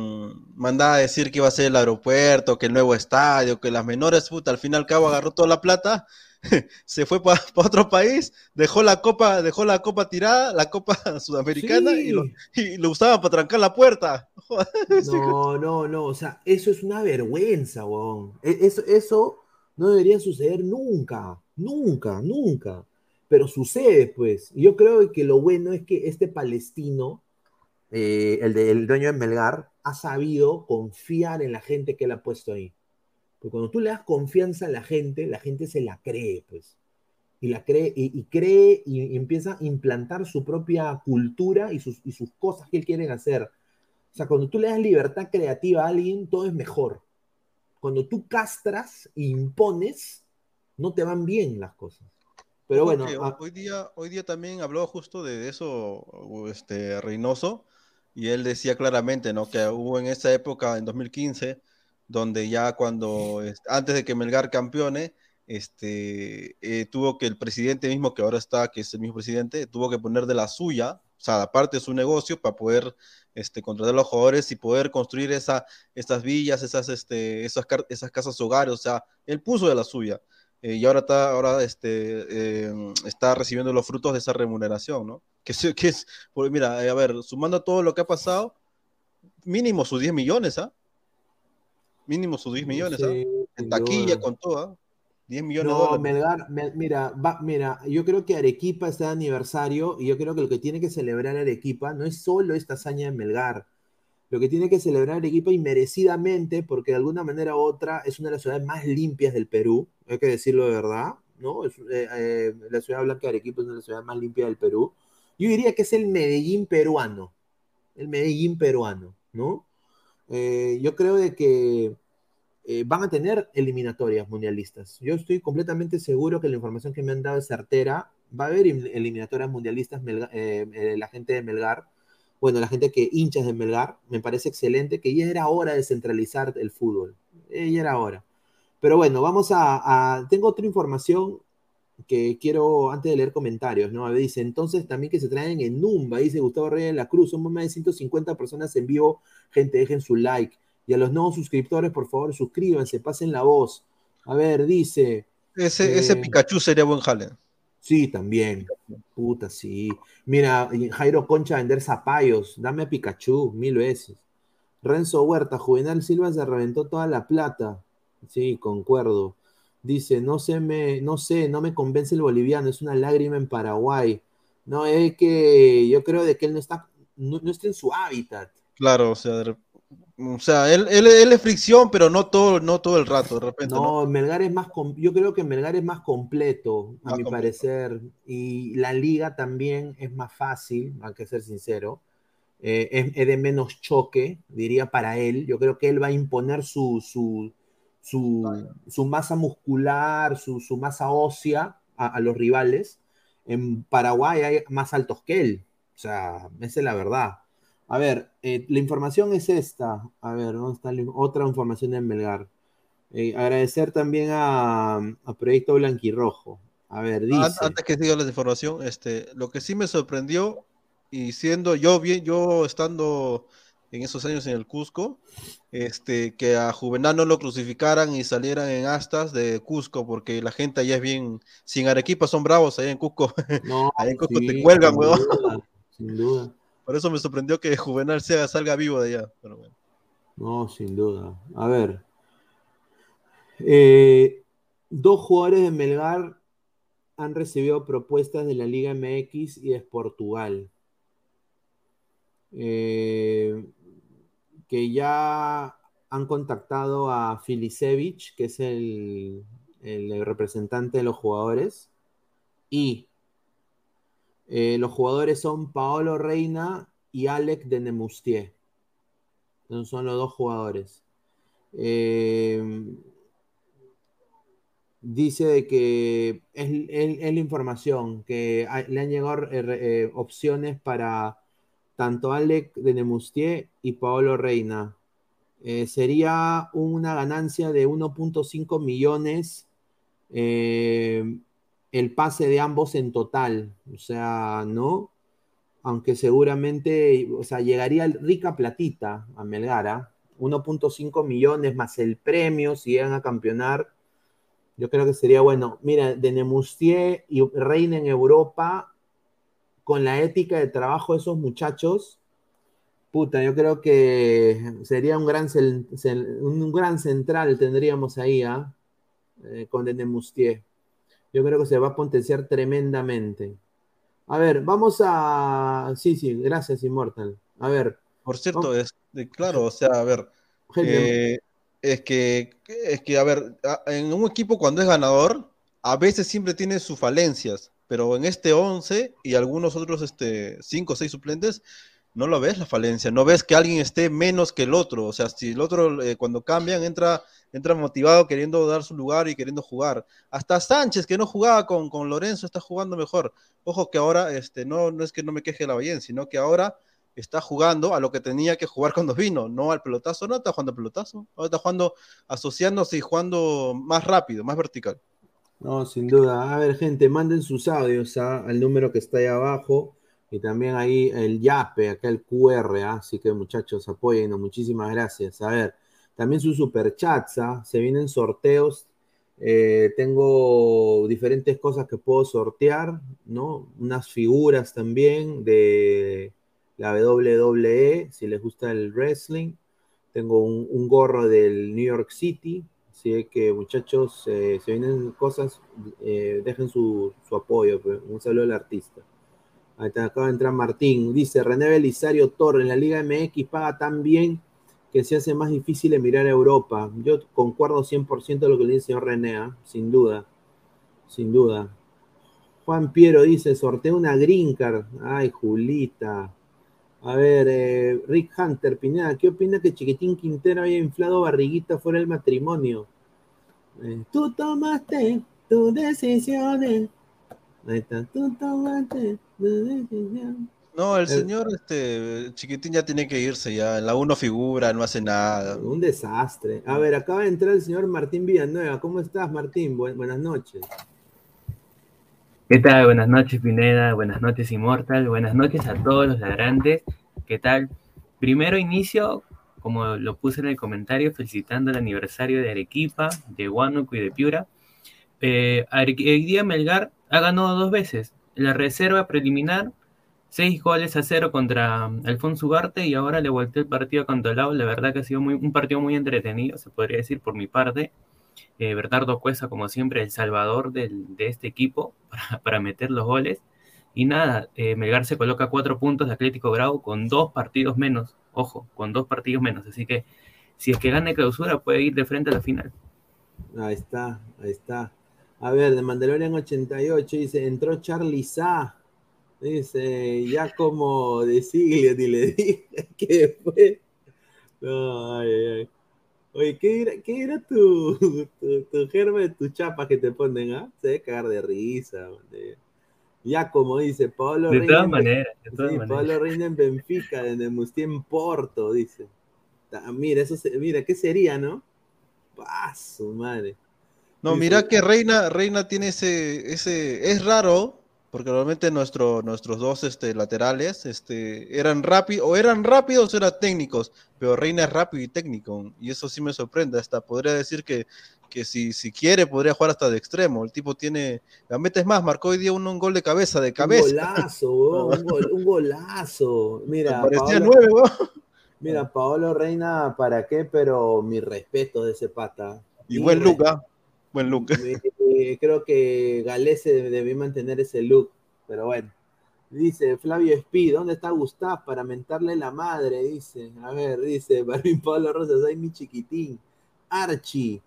mandaba a decir que iba a ser el aeropuerto, que el nuevo estadio, que las menores, puta, al fin y al cabo agarró toda la plata <laughs> se fue para otro país, dejó la copa, dejó la copa tirada, la copa <laughs> sudamericana y, lo, y, usaba para trancar la puerta. <laughs> no, no, no, o sea, eso es una vergüenza, weón. E, eso, eso no debería suceder nunca, nunca, nunca. Pero sucede, pues. yo creo que lo bueno es que este palestino, eh, el, de, el dueño de Melgar, ha sabido confiar en la gente que él ha puesto ahí. Porque cuando tú le das confianza a la gente, la gente se la cree, pues. Y la cree, y, cree y, empieza a implantar su propia cultura y sus, y sus cosas que él quiere hacer. O sea, cuando tú le das libertad creativa a alguien, todo es mejor. Cuando tú castras e impones, no te van bien las cosas. Pero bueno. hoy, día, hoy día también habló justo de eso este, Reynoso, y él decía claramente ¿no? que hubo en esa época, en 2015, donde ya cuando, antes de que Melgar campeone, este, eh, tuvo que el presidente mismo, que ahora está, que es el mismo presidente, tuvo que poner de la suya, sea, aparte de su negocio, para poder este, contratar a los jugadores y poder construir esa, esas villas, esas, este, esas, esas casas hogares, o sea, él puso de la suya. Eh, y ahora está, ahora este, em, está recibiendo los frutos de esa remuneración, ¿no? Que, que es, mira, a ver, sumando todo lo que ha pasado, mínimo sus 10 millones, ¿ah? Mínimo sus 10 millones, ¿ah? En taquilla, con todo, 10 ¿ah? millones no, Melgar, mira, mira, yo creo que Arequipa está de aniversario y yo creo que lo que tiene que celebrar Arequipa no es solo esta hazaña de Melgar. Lo que tiene que celebrar Arequipa y merecidamente, porque de alguna manera u otra es una de las ciudades más limpias del Perú, hay que decirlo de verdad, ¿no? Es, eh, eh, la ciudad blanca de Arequipa es una de las ciudades más limpias del Perú. Yo diría que es el Medellín peruano, el Medellín peruano, ¿no? Eh, yo creo de que eh, van a tener eliminatorias mundialistas. Yo estoy completamente seguro que la información que me han dado es certera. Va a haber eliminatorias mundialistas eh, la gente de Melgar. Bueno, la gente que hinchas de Melgar, me parece excelente que ya era hora de centralizar el fútbol. ya era hora. Pero bueno, vamos a, Tengo otra información que quiero, antes de leer comentarios, ¿no? Ver, dice, entonces también que se traen en Numba, dice Gustavo Reyes de la Cruz, somos más de 150 personas en vivo, gente, dejen su like. Y a los nuevos suscriptores, por favor, suscríbanse, pasen la voz. A ver, dice... Ese, ese eh, Pikachu sería buen jale. Sí, también. Puta, sí. Mira, Jairo Concha vender zapallos, dame a Pikachu mil veces. Renzo Huerta, Juvenal Silva se reventó toda la plata. Sí, concuerdo. Dice, no sé, me, no sé, no me convence el boliviano, es una lágrima en Paraguay. No, es que yo creo de que él no está, no, está en su hábitat. Claro, o sea, o sea él, él, es fricción, pero no todo, no todo el rato, de repente. No, Melgar es más, yo creo que Melgar es más completo, a mi parecer, y la liga también es más fácil, hay que ser sincero. Eh, es, de menos choque, diría para él. Yo creo que él va a imponer su, su, su, masa muscular, su, masa ósea a, los rivales. En Paraguay hay más altos que él. O sea, esa es la verdad. A ver, eh, la información es esta. A ver, ¿dónde está otra información de Melgar? Eh, agradecer también a, Proyecto Blanquirrojo. A ver, dice. Antes que siga la información, este, lo que sí me sorprendió, y siendo yo bien, yo estando en esos años en el Cusco, este, que a Juvenal no lo crucificaran y salieran en astas de Cusco, porque la gente allá es bien, sin Arequipa son bravos allá en Cusco. No, <laughs> allá en Cusco te cuelgan, weón. sin duda. Por eso me sorprendió que Juvenal sea, salga vivo de allá. No, sin duda. A ver. Eh, dos jugadores de Melgar han recibido propuestas de la Liga MX y de Portugal. Eh, que ya han contactado a Filisevich, que es el, representante de los jugadores, y eh, los jugadores son Paolo Reina y Alec de Nemustier. son los dos jugadores. Eh, dice que es, la información, que le han llegado opciones para tanto Alec de Nemustier y Paolo Reina. Eh, sería una ganancia de 1.5 millones eh, el pase de ambos en total. O sea, ¿no? Aunque seguramente, o sea, llegaría rica platita a Melgara. 1.5 millones más el premio si llegan a campeonar. Yo creo que sería bueno. Mira, de Nemustier y Reina en Europa con la ética de trabajo de esos muchachos, puta, yo creo que sería un gran, un gran central tendríamos ahí, ¿ah? ¿eh? con Denemustier. Yo creo que se va a potenciar tremendamente. A ver, vamos a. Sí, sí, gracias, Immortal. A ver. Por cierto, es claro, o sea, a ver. Eh, es que, es que, a ver, en un equipo cuando es ganador, a veces siempre tiene sus falencias pero en este 11 y algunos otros este, 5 o 6 suplentes, no lo ves la falencia, no ves que alguien esté menos que el otro, o sea, si el otro eh, cuando cambian entra, entra motivado queriendo dar su lugar y queriendo jugar. Hasta Sánchez, que no jugaba con, con Lorenzo, está jugando mejor. Ojo que ahora, este, no, no es que no me queje la Bayern, sino que ahora está jugando a lo que tenía que jugar cuando vino, no al pelotazo, no está jugando al pelotazo, ahora está jugando asociándose y jugando más rápido, más vertical. No, sin duda. A ver, gente, manden sus audios ¿ah? al número que está ahí abajo y también ahí el YAPE, acá el QR. ¿ah? Así que muchachos, apóyennos. Muchísimas gracias. A ver, también sus superchats. ¿ah? Se vienen sorteos. Eh, tengo diferentes cosas que puedo sortear, ¿no? Unas figuras también de la WWE, si les gusta el wrestling. Tengo un gorro del New York City, Así que muchachos, eh, se vienen cosas, eh, dejen su, apoyo. Pues. Un saludo al artista. Ahí está, acaba de entrar Martín. Dice René Belisario Torre, en la Liga MX paga tan bien que se hace más difícil mirar a Europa. Yo concuerdo 100% de lo que le dice el señor René, ¿ah? sin duda. Sin duda. Juan Piero dice, sorteo una green card. Ay, Julita. A ver, eh, Rick Hunter, Pineda, ¿qué opina que Chiquitín Quintero haya inflado barriguita fuera del matrimonio? Eh, tú tomaste tu decisión. Ahí está, tú tomaste tu decisión. No, el señor este, Chiquitín ya tiene que irse ya. En la uno figura, no hace nada. Un desastre. A ver, acaba de entrar el señor Martín Villanueva. ¿Cómo estás, Martín? buenas noches. ¿Qué tal? Buenas noches, Pineda. Buenas noches, Immortal. Buenas noches a todos los ladrantes. ¿Qué tal? Primero inicio, como lo puse en el comentario, felicitando el aniversario de Arequipa, de Huánuco y de Piura. Eh, día Melgar ha ganado dos veces. La reserva preliminar, seis goles a cero contra Alfonso Ugarte y ahora le volteó el partido contra Lau. La verdad que ha sido un partido muy entretenido, se podría decir por mi parte. Eh, Bernardo Cuesta, como siempre, el salvador de este equipo <laughs> para, meter los goles. Y nada, eh, Melgar se coloca cuatro puntos de Atlético Grau con dos partidos menos. Ojo, con dos partidos menos. Así que si es que gane clausura, puede ir de frente a la final. Ahí está, ahí está. A ver, de Mandalorian 88 dice: entró Charlie Sa. Dice, ya como de siglo, y le dije <laughs> que fue. ay, ay. Oye, ¿qué era, qué era tu, tu, tu germe, tu chapa que te ponen, ah? Se debe cagar de risa, Ya como dice Pablo De todas maneras, de todas sí, Pablo Reina en Benfica, en Nemustier en Porto, dice. Mira, eso mira, ¿qué sería, no? Paso, madre. No, mira que Reina, Reina tiene ese, ese, es raro, porque normalmente nuestro, nuestros dos este, laterales este, eran rápidos, o eran rápidos o eran técnicos, pero Reina es rápido y técnico, y eso sí me sorprende, hasta podría decir que, que si, si quiere podría jugar hasta de extremo, el tipo tiene, la meta es más, marcó hoy día un, gol de cabeza, de cabeza. Un <laughs> golazo, un, golazo, mira. Parecía nueve, Mira, Paolo Reina, ¿para qué? Pero mi respeto de ese pata. Y, buen look, ¿ah? Buen look. Eh, creo que Galese debió mantener ese look, pero bueno. Dice Flavio Espi, ¿dónde está Gustav para mentarle la madre? Dice, a ver, dice <laughs> Barbín Pablo Rosas, ay mi chiquitín. Archie,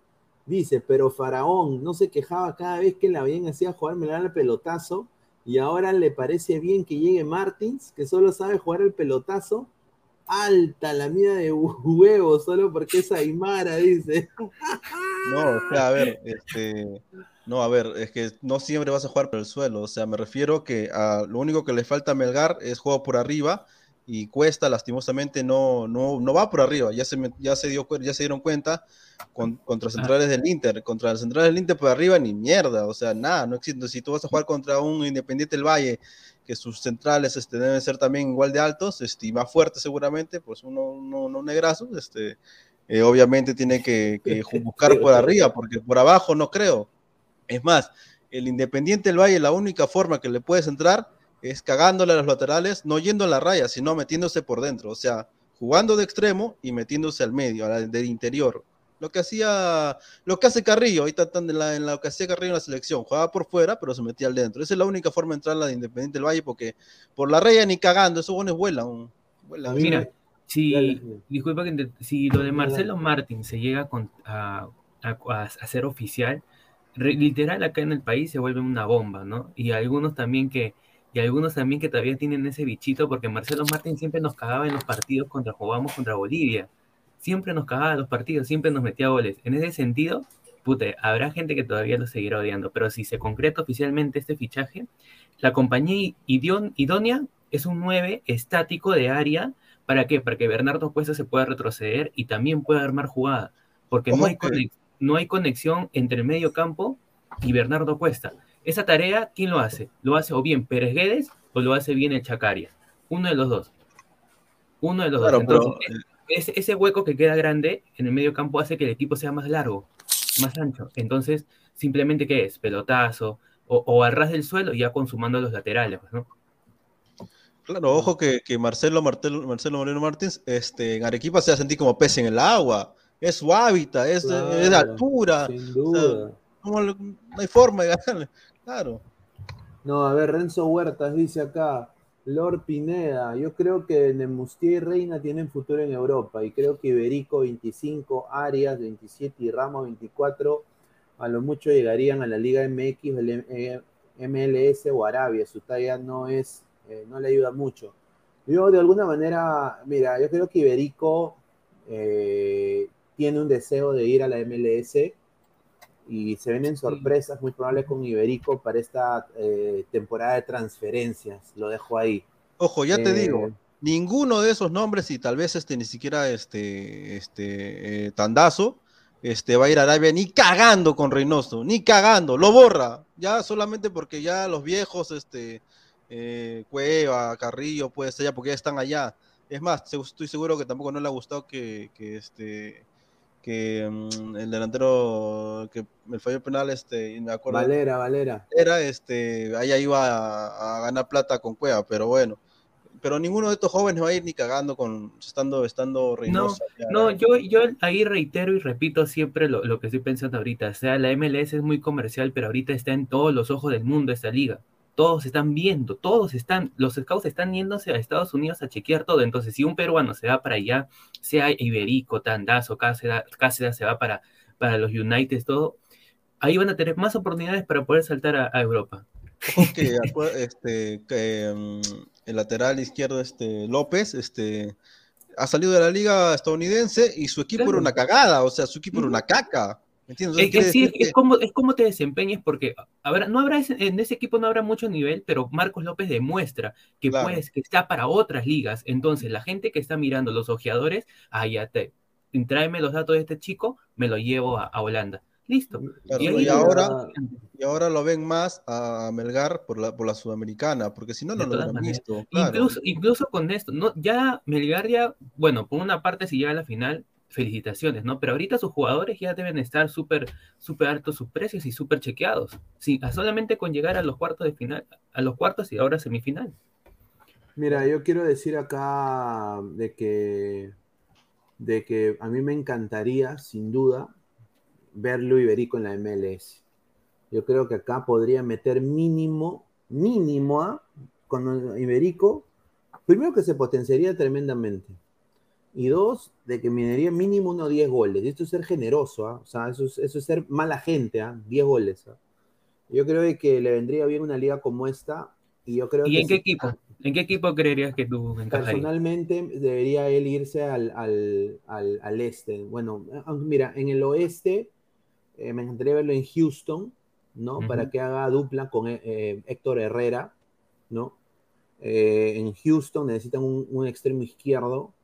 dice, pero Faraón no se quejaba cada vez que la bien hacía jugar, me el pelotazo, y ahora le parece bien que llegue Martins, que solo sabe jugar el pelotazo alta la mía de huevo, solo porque es Aymara, dice. <laughs> No, o sea, a ver, este, no, a ver, es que no siempre vas a jugar por el suelo, o sea, me refiero que a, lo único que le falta a Melgar es juego por arriba y Cuesta lastimosamente no, no, no va por arriba, ya se, ya se, dio, ya se dieron cuenta con, contra centrales del Inter, contra centrales del Inter por arriba ni mierda, o sea, nada, no existe, si tú vas a jugar contra un Independiente del Valle que sus centrales este, deben ser también igual de altos este, y más fuertes seguramente, pues uno, uno, negrazo, este, eh, obviamente tiene que, <laughs> buscar por arriba, porque por abajo no creo. Es más, el Independiente del Valle, la única forma que le puedes entrar es cagándole a los laterales, no yendo a la raya, sino metiéndose por dentro, o sea, jugando de extremo y metiéndose al medio, al, del interior. Lo que hacía, lo que hace Carrillo, ahorita están en, la, en lo que hacía Carrillo en la selección, jugaba por fuera, pero se metía al dentro. Esa es la única forma de entrar a la de Independiente del Valle, porque por la raya ni cagando, esos buenos vuelan. Mira, si, disculpa que si lo de Marcelo Martín se llega a, a, oficial, literal acá en el país se vuelve una bomba, ¿no? Y algunos también que y algunos también que todavía tienen ese bichito, porque Marcelo Martín siempre nos cagaba en los partidos contra jugábamos contra Bolivia siempre nos cagaba los partidos, siempre nos metía goles. En ese sentido, pute, habrá gente que todavía lo seguirá odiando, pero si se concreta oficialmente este fichaje, la compañía idónea es un 9 estático de área. ¿Para qué? Para que Bernardo Cuesta se pueda retroceder y también pueda armar jugada. Porque no hay, no hay conexión entre el medio campo y Bernardo Cuesta. Esa tarea, ¿quién lo hace? Lo hace o bien Pérez Guedes o lo hace bien el Chacaria. Uno de los dos. Uno de los dos ese, hueco que queda grande en el medio campo hace que el equipo sea más largo, más ancho. Entonces, simplemente, ¿qué es? Pelotazo o, o al ras del suelo ya consumando los laterales, pues, ¿no? Claro, ojo que, Marcelo, Marcelo, Marcelo Moreno Martins, este, en Arequipa se va a sentir como pez en el agua. Es su hábitat, es, de altura. Sin duda. no hay forma de ganarle. Claro. No, a ver, Renzo Huertas dice acá, Lord Pineda, yo creo que Nemustier y Reina tienen futuro en Europa y creo que Iberico 25, Arias 27 y Ramos 24 a lo mucho llegarían a la Liga MX, el MLS o Arabia. Su talla no es, eh, no le ayuda mucho. Yo de alguna manera, mira, yo creo que Iberico eh, tiene un deseo de ir a la MLS y se vienen sorpresas muy probables con Iberico para esta eh, temporada de transferencias. Lo dejo ahí. Ojo, ya te digo, eh, ninguno de esos nombres y tal vez este ni siquiera este este eh, Tandazo este va a ir a Arabia ni cagando con Reynoso, ni cagando, lo borra, ya solamente porque ya los viejos este Cueva, Carrillo puede ser ya porque ya están allá. Es más, estoy seguro que tampoco no le ha gustado que, que este que mm, el delantero que me falló el penal, este, me acuerdo. Valera, Valera. Era, este, allá iba a, ganar plata con Cueva, pero bueno. Pero ninguno de estos jóvenes va a ir ni cagando con estando, estando Reynosa. No, no yo, yo ahí reitero y repito siempre lo, lo que estoy pensando ahorita. O sea, la MLS es muy comercial, pero ahorita está en todos los ojos del mundo esta liga todos están viendo, todos están, los scouts están yéndose a Estados Unidos a chequear todo. Entonces, si un peruano se va para allá, sea Iberico, Tandazo, Cáceres se va para, para los United, todo, ahí van a tener más oportunidades para poder saltar a, Europa. este, que, mm, el lateral izquierdo, este, López, este, ha salido de la liga estadounidense y su equipo era una cagada, o sea, su equipo era una caca. Es, decir, es, como, es como te desempeñes, porque habrá, no habrá en ese equipo no habrá mucho nivel, pero Marcos López demuestra que pues, que está para otras ligas. Entonces, la gente que está mirando, los ojeadores, ah, ya te, tráeme los datos de este chico, me lo llevo a, Holanda. Listo. y, ahora, y ahora lo ven más a Melgar por la, por la Sudamericana, porque si no, no lo hubieran visto. Incluso, incluso con esto, no, ya Melgar ya, bueno, por una parte si llega a la final, felicitaciones, ¿no? Pero ahorita sus jugadores ya deben estar súper súper altos sus precios y súper chequeados. Sí, solamente con llegar a los cuartos de final, a los cuartos y ahora semifinal. Mira, yo quiero decir acá de que de que a mí me encantaría, sin duda, verlo Iberico en la MLS. Yo creo que acá podría meter mínimo, mínimo a con Iberico, primero que se potenciaría tremendamente. Y dos, de que minería mínimo unos 10 goles. Y esto es ser generoso, ¿ah? o sea, eso es, eso es, ser mala gente. 10 goles. ¿ah? Yo creo que le vendría bien una liga como esta. Y, yo creo ¿Y en qué equipo? ¿En qué equipo creerías que tú Personalmente debería él irse al, al, al, este. Bueno, mira, en el oeste eh, me encantaría verlo en Houston, ¿no? Para que haga dupla con eh, eh, Héctor Herrera, ¿no? en Houston necesitan un, un extremo izquierdo.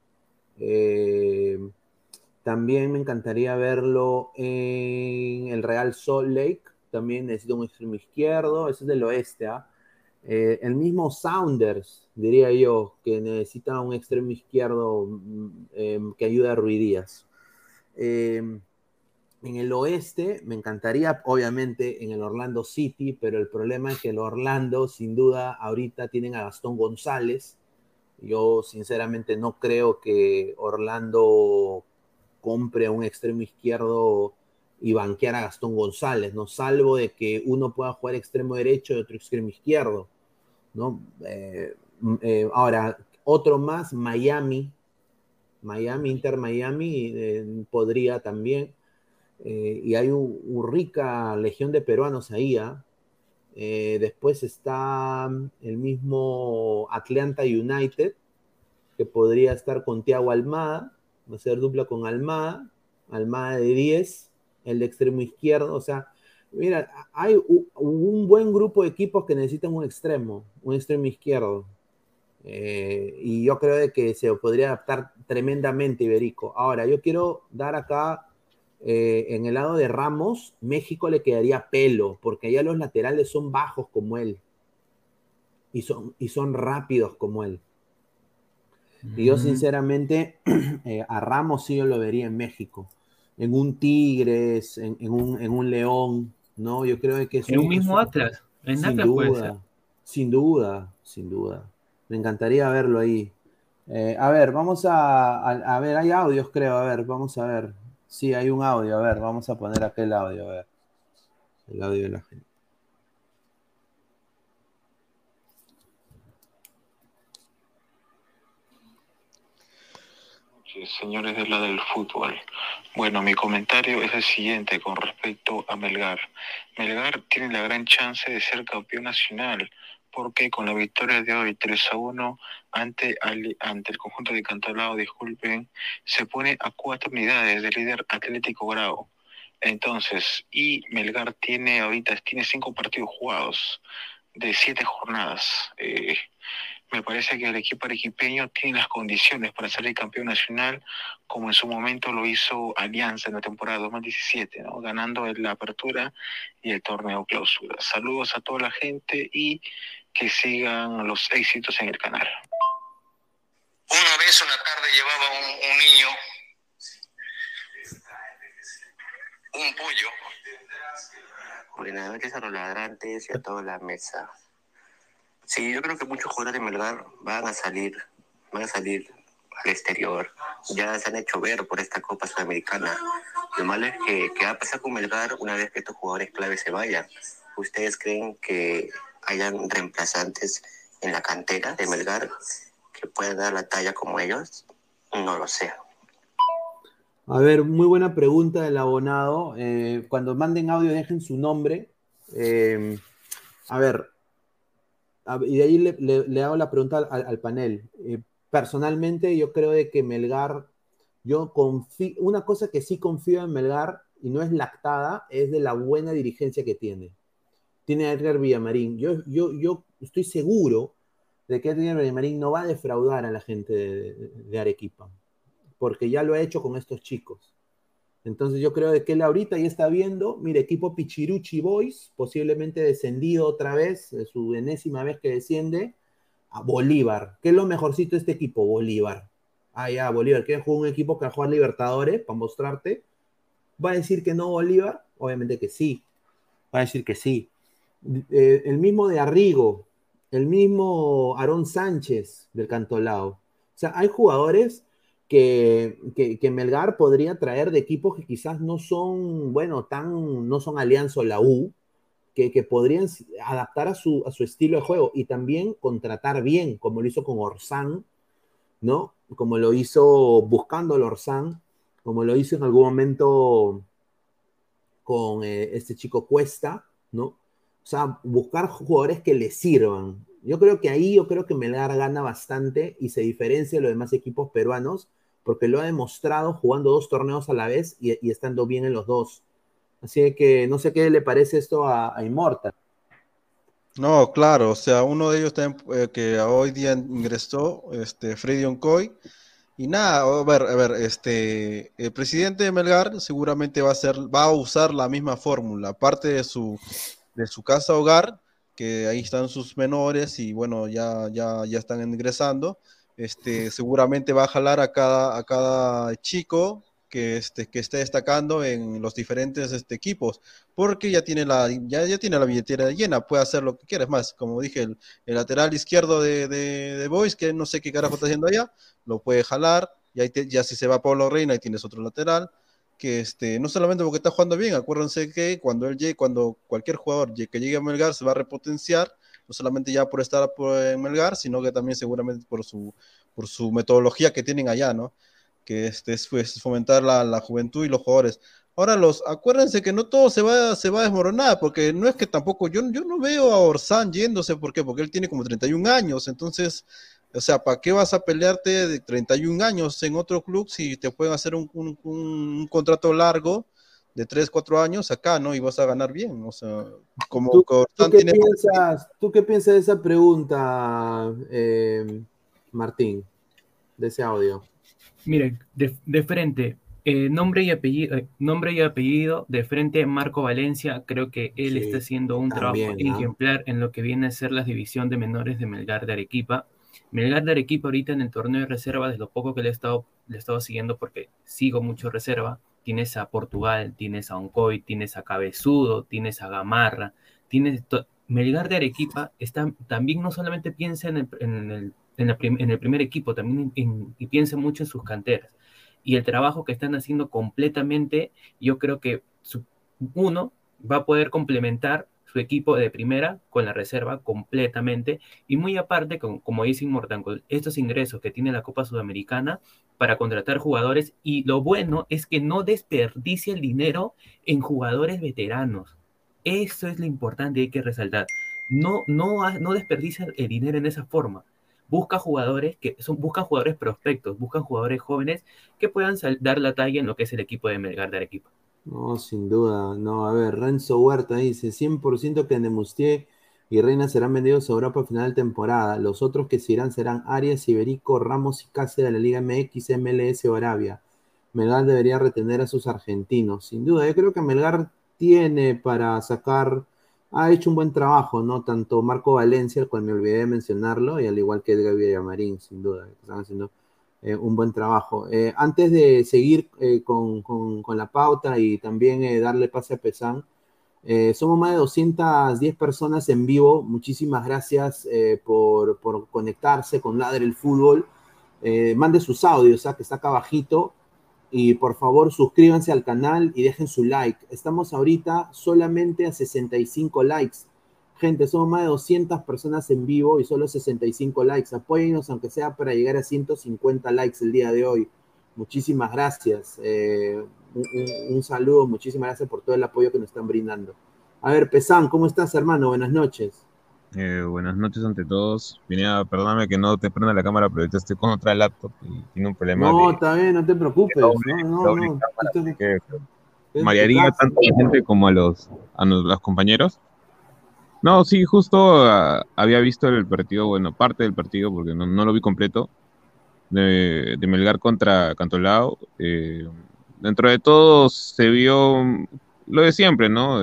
También me encantaría verlo en el Real Salt Lake, también necesita un extremo izquierdo, eso es del oeste, ¿ah? Eh, el mismo Saunders, diría yo, que necesita un extremo izquierdo mm, em, que ayude a Ruidías. Em, en el oeste, me encantaría, obviamente, en el Orlando City, pero el problema es que el Orlando, sin duda, ahorita tienen a Gastón González. Yo, sinceramente, no creo que Orlando compre un extremo izquierdo y banquear a Gastón González, ¿no? Salvo de que uno pueda jugar extremo derecho y otro extremo izquierdo, ¿no? Eh, eh, ahora, otro más, Miami, Miami, Inter Miami, eh, podría también. y hay una rica legión de peruanos ahí, ¿ah? Después está el mismo Atlanta United, que podría estar con Tiago Almada, va a ser dupla con Almada, Almada de 10, el de extremo izquierdo, o sea, mira, hay un buen grupo de equipos que necesitan un extremo, un extremo izquierdo. Eh, y yo creo que se podría adaptar tremendamente Iberico. Ahora, yo quiero dar acá, eh, en el lado de Ramos, México le quedaría pelo, porque allá los laterales son bajos como él. Y son, y son rápidos como él. Y yo sinceramente <clears throat> eh, a Ramos sí yo lo vería en México en un Tigres, en, un, en un León, ¿no? Yo creo que es En un mismo Atlas, en sin duda, sin duda, sin duda. Me encantaría verlo ahí. Eh, a ver, vamos a, a, ver, hay audios creo, a ver, vamos a ver. Sí, hay un audio, a ver, vamos a poner aquel audio, a ver. El audio de la gente. señores de la del fútbol. Bueno, mi comentario es el siguiente con respecto a Melgar. Melgar tiene la gran chance de ser campeón nacional, porque con la victoria de hoy 3 a 1 ante, ante el conjunto de Cantalao, disculpen, se pone a cuatro unidades del líder Atlético Grau. Entonces, y Melgar tiene ahorita tiene cinco partidos jugados de siete jornadas. Eh, me parece que el equipo arequipeño tiene las condiciones para salir campeón nacional, como en su momento lo hizo Alianza en la temporada 2017, ¿no? ganando la apertura y el torneo clausura. Saludos a toda la gente y que sigan los éxitos en el canal. Una vez, una tarde, llevaba un, un niño un pollo. Buenas noches a los ladrantes y a toda la mesa. Sí, yo creo que muchos jugadores de Melgar van a salir, van a salir al exterior. Ya se han hecho ver por esta Copa Sudamericana. Lo malo es que, ¿qué va a pasar con Melgar una vez que estos jugadores claves se vayan? ¿Ustedes creen que hayan reemplazantes en la cantera de Melgar que puedan dar la talla como ellos? No lo sé. A ver, muy buena pregunta del abonado. Eh, cuando manden audio, dejen su nombre. Eh, a ver, y de ahí le, hago la pregunta al, panel. Eh, personalmente, yo creo de que Melgar, yo confío, una cosa que sí confío en Melgar, y no es lactada, es de la buena dirigencia que tiene. Tiene a Edgar Villamarín. Yo, yo, yo estoy seguro de que Edgar Villamarín no va a defraudar a la gente de, Arequipa, porque ya lo ha hecho con estos chicos. Entonces yo creo que él ahorita ya está viendo, mire, equipo Pichiruchi Boys, posiblemente descendido otra vez, su enésima vez que desciende, a Bolívar. ¿Qué es lo mejorcito de este equipo? Bolívar. Ah, ya, Bolívar. ¿Quieres jugar un equipo que va a jugar Libertadores para mostrarte? ¿Va a decir que no Bolívar? Obviamente que sí. Va a decir que sí. Eh, el mismo de Arrigo, el mismo Aarón Sánchez del Cantolao. O sea, hay jugadores que, que, Melgar podría traer de equipos que quizás no son, bueno, tan, no son Alianza o la U, que, que, podrían adaptar a su, a su estilo de juego y también contratar bien, como lo hizo con Orsán, ¿no? Como lo hizo buscando al Orsán, como lo hizo en algún momento con eh, este chico Cuesta, ¿no? O sea, buscar jugadores que le sirvan. Yo creo que ahí, yo creo que Melgar gana bastante y se diferencia de los demás equipos peruanos porque lo ha demostrado jugando dos torneos a la vez y, estando bien en los dos. Así que no sé qué le parece esto a, a Immortal. No, claro, o sea, uno de ellos también, eh, que hoy día ingresó, este, Freddy Oncoy, y nada, a ver, a ver, este, el presidente de Melgar seguramente va a ser, va a usar la misma fórmula, aparte de su, de su casa hogar, que ahí están sus menores y bueno, ya, ya, ya están ingresando, este, seguramente va a jalar a cada, a cada chico que, este, que esté destacando en los diferentes este, equipos, porque ya tiene, la, ya, ya tiene la billetera llena, puede hacer lo que quiera. Más, como dije, el, lateral izquierdo de, de, de, Boys, que no sé qué carajo está haciendo allá, lo puede jalar, y ahí ya si se va Pablo Reina, ahí tienes otro lateral que este, no solamente porque está jugando bien, acuérdense que cuando él llegue, cuando cualquier jugador que llegue a Melgar se va a repotenciar no solamente ya por estar en Melgar, sino que también seguramente por su, por su metodología que tienen allá, ¿no? Que este, es pues, fomentar la, la, juventud y los jugadores. Ahora, los, acuérdense que no todo se va, se va a desmoronar, porque no es que tampoco, yo, yo no veo a Orsán yéndose, ¿por qué? Porque él tiene como 31 años, entonces, o sea, ¿para qué vas a pelearte de 31 años en otro club si te pueden hacer un, un, un contrato largo de 3, 4 años acá, ¿no? Y vas a ganar bien, o sea, como ¿Tú, ¿tú qué, piensas, ¿tú qué piensas de esa pregunta, eh, Martín, de ese audio? Miren, de, de frente, eh, nombre, y apellido, eh, nombre y apellido, de frente Marco Valencia, creo que él está haciendo un trabajo ejemplar en lo que viene a ser la división de menores de Melgar de Arequipa. Melgar de Arequipa ahorita en el torneo de reserva, de lo poco que le he estado, le he estado siguiendo porque sigo mucho reserva, tienes a Portugal, tienes a Oncoy, tienes a Cabezudo, tienes a Gamarra, tienes... Melgar de Arequipa está, también no solamente piensa en el, en el, en el primer equipo, también y piensa mucho en sus canteras. Y el trabajo que están haciendo completamente, yo creo que uno va a poder complementar su equipo de primera con la reserva completamente y muy aparte, como dice Inmortal, estos ingresos que tiene la Copa Sudamericana para contratar jugadores y lo bueno es que no desperdicia el dinero en jugadores veteranos. Eso es lo importante hay que resaltar. No, no, no desperdicia el dinero en esa forma. Busca jugadores que son, buscan jugadores prospectos, buscan jugadores jóvenes que puedan dar la talla en lo que es el equipo de Melgar de Arequipa. No, sin duda. No, a ver, Renzo Huerta dice 100% que Nemustier y Reina serán vendidos a Europa a final de temporada. Los otros que se irán serán Arias, Iberico, Ramos y Cáceres de la Liga MX, MLS o Arabia. Melgar debería retener a sus argentinos. Sin duda, yo creo que Melgar tiene para sacar, ha hecho un buen trabajo, ¿no? Tanto Marco Valencia, el cual me olvidé de mencionarlo, y al igual que Edgar Villamarín, sin duda, están haciendo eh, un buen trabajo. Eh, antes de seguir eh, con, la pauta y también darle pase a Pesán, somos más de 210 personas en vivo. Muchísimas gracias por, conectarse con Ladre el Fútbol. mande sus audios, ¿ah? que está acá. Y por favor, suscríbanse al canal y dejen su like. Estamos ahorita solamente a 65 likes. Gente, somos más de 200 personas en vivo y solo 65 likes. Apóyennos, aunque sea para llegar a 150 likes el día de hoy. Muchísimas gracias. Eh, un, saludo, muchísimas gracias por todo el apoyo que nos están brindando. A ver, Pesán, ¿cómo estás, hermano? Buenas noches. Eh, buenas noches ante todos. Venía, perdóname que no te prenda la cámara, pero ahorita estoy con otra laptop y tiene un problema. No, está bien, no te preocupes. no, no, no. Marearía tanto a la gente como a los, a los compañeros. No, sí, justo ah, había visto el partido, bueno, parte del partido, porque no, lo vi completo, de, Melgar contra Cantolao. Eh, dentro de todo se vio lo de siempre, ¿no?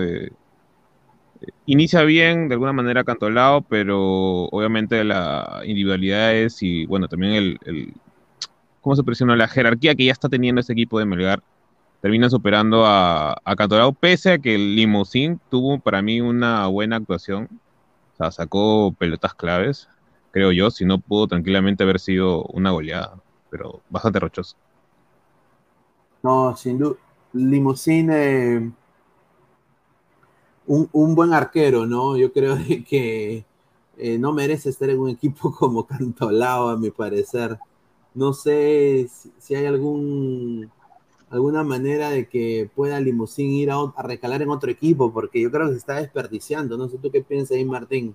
inicia bien, de alguna manera cantolado, pero obviamente la individualidad es y bueno, también el, el ¿cómo se presiona? La jerarquía que ya está teniendo ese equipo de Melgar termina superando a, a Cantolao, pese a que el tuvo para mí una buena actuación. O sea, sacó pelotas claves, creo yo, si no pudo tranquilamente haber sido una goleada, pero bastante rochoso. No, sin duda. Limousin, eh, un, un, buen arquero, ¿no? Yo creo que eh, no merece estar en un equipo <laughs> como Cantolao, a mi parecer. No sé si hay algún alguna manera de que pueda Limosín ir a, recalar en otro equipo, porque yo creo que se está desperdiciando. No sé tú qué piensas ahí, Martín.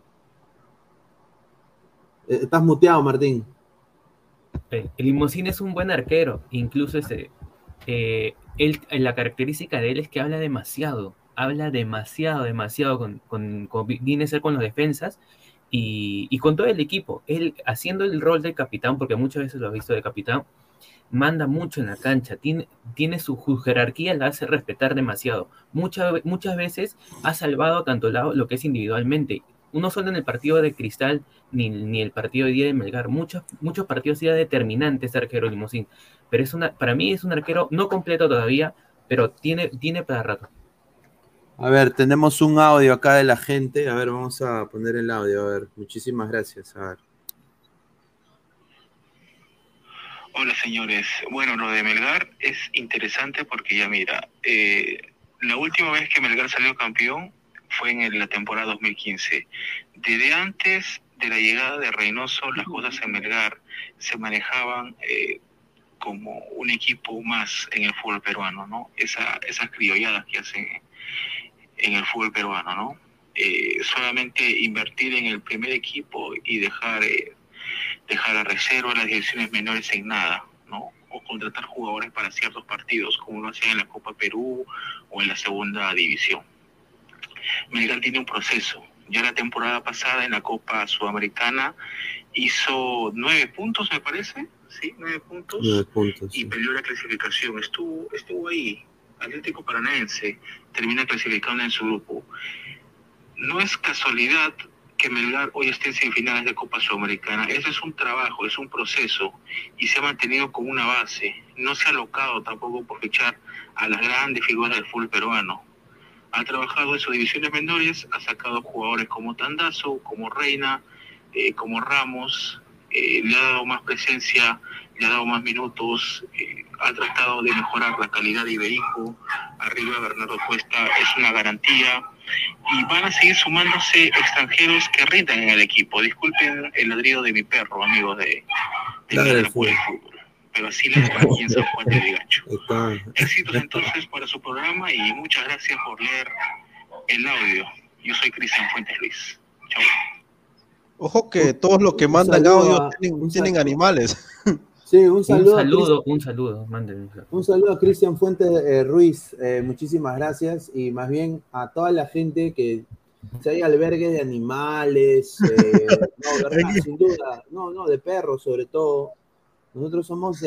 Eh, estás muteado, Martín. El Limosín es un buen arquero, incluso ese, eh, él, la característica de él es que habla demasiado, habla demasiado, demasiado, con, con, viene a ser con los defensas y, con todo el equipo. Él haciendo el rol de capitán, porque muchas veces lo he visto de capitán, manda mucho en la cancha, tiene, tiene su, jerarquía, la hace respetar demasiado. Muchas, veces ha salvado a Cantolao lo que es individualmente. Uno solo en el partido de Cristal, ni, ni el partido de Día de Melgar. Muchos, muchos partidos ya determinantes arquero Limosín. Pero es una, para mí es un arquero no completo todavía, pero tiene, tiene para rato. A ver, tenemos un audio acá de la gente. A ver, vamos a poner el audio. A ver, muchísimas gracias. A ver. Hola señores. Bueno, lo de Melgar es interesante porque ya mira, eh, la última vez que Melgar salió campeón fue en la temporada 2015. Desde antes de la llegada de Reynoso, las cosas en Melgar se manejaban eh, como un equipo más en el fútbol peruano, ¿no? Esa, esas criolladas que hacen en el fútbol peruano, ¿no? Eh, solamente invertir en el primer equipo y dejar dejar a reserva las divisiones menores en nada, ¿no? O contratar jugadores para ciertos partidos, como lo hacía en la Copa Perú o en la segunda división. Melgar tiene un proceso. Ya la temporada pasada en la Copa Sudamericana hizo nueve puntos, me parece, sí, nueve puntos, y perdió la clasificación. Estuvo, estuvo ahí. Atlético Paranaense termina clasificando en su grupo. No es casualidad que Melgar hoy esté en semifinales de Copa Sudamericana. Ese es un trabajo, es un proceso y se ha mantenido como una base. No se ha locado tampoco por fichar a las grandes figuras del fútbol peruano. Ha trabajado en sus divisiones menores, ha sacado jugadores como Tandazo, como Reina, eh, como Ramos, eh, le ha dado más presencia, le ha dado más minutos, eh, ha tratado de mejorar la calidad de Iberico. Arriba Bernardo Cuesta es una garantía y van a seguir sumándose extranjeros que rindan en el equipo. Disculpen el ladrido de mi perro, amigos de, de fútbol. Pero así les va aquí en San Juan de Vigacho. Éxitos entonces para su programa y muchas gracias por leer el audio. Yo soy Cristian Fuentes Luis. Chao. Ojo que todos los que mandan audio tienen, tienen animales. Sí, un saludo. Un saludo, un saludo, un saludo. a Cristian Fuentes eh, Ruiz, eh, muchísimas gracias. Y más bien a toda la gente que se hay albergue de animales, eh, <laughs> no, sin duda, no, no, de perros sobre todo. Nosotros somos,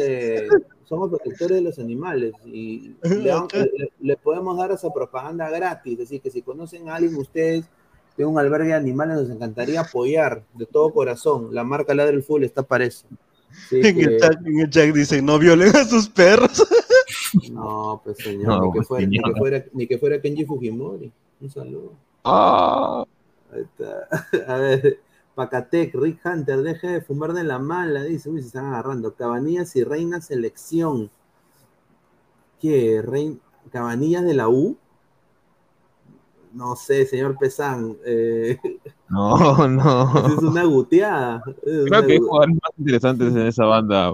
somos protectores de los animales y le, podemos dar esa propaganda gratis. Es decir, que si conocen a alguien ustedes de un albergue de animales, nos encantaría apoyar de todo corazón. La marca Ladre el Full está para eso en, el chat, en, el chat, dice, no violen a sus perros. <laughs> No, pues señor, ni, que fuera, ni, que fuera, ni, que fuera, Kenji Fujimori. Un saludo. Ah. Ahí está. <laughs> A ver, Pacatec, Rick Hunter, deje de fumar de la mala, dice, uy, se están agarrando. Cabanillas y Reina Selección. ¿Qué? Rein... ¿Cabanillas de la U? No sé, señor Pesán. Eh, <laughs> no, no. Es una guteada. Creo que hay jugadores más interesantes en esa banda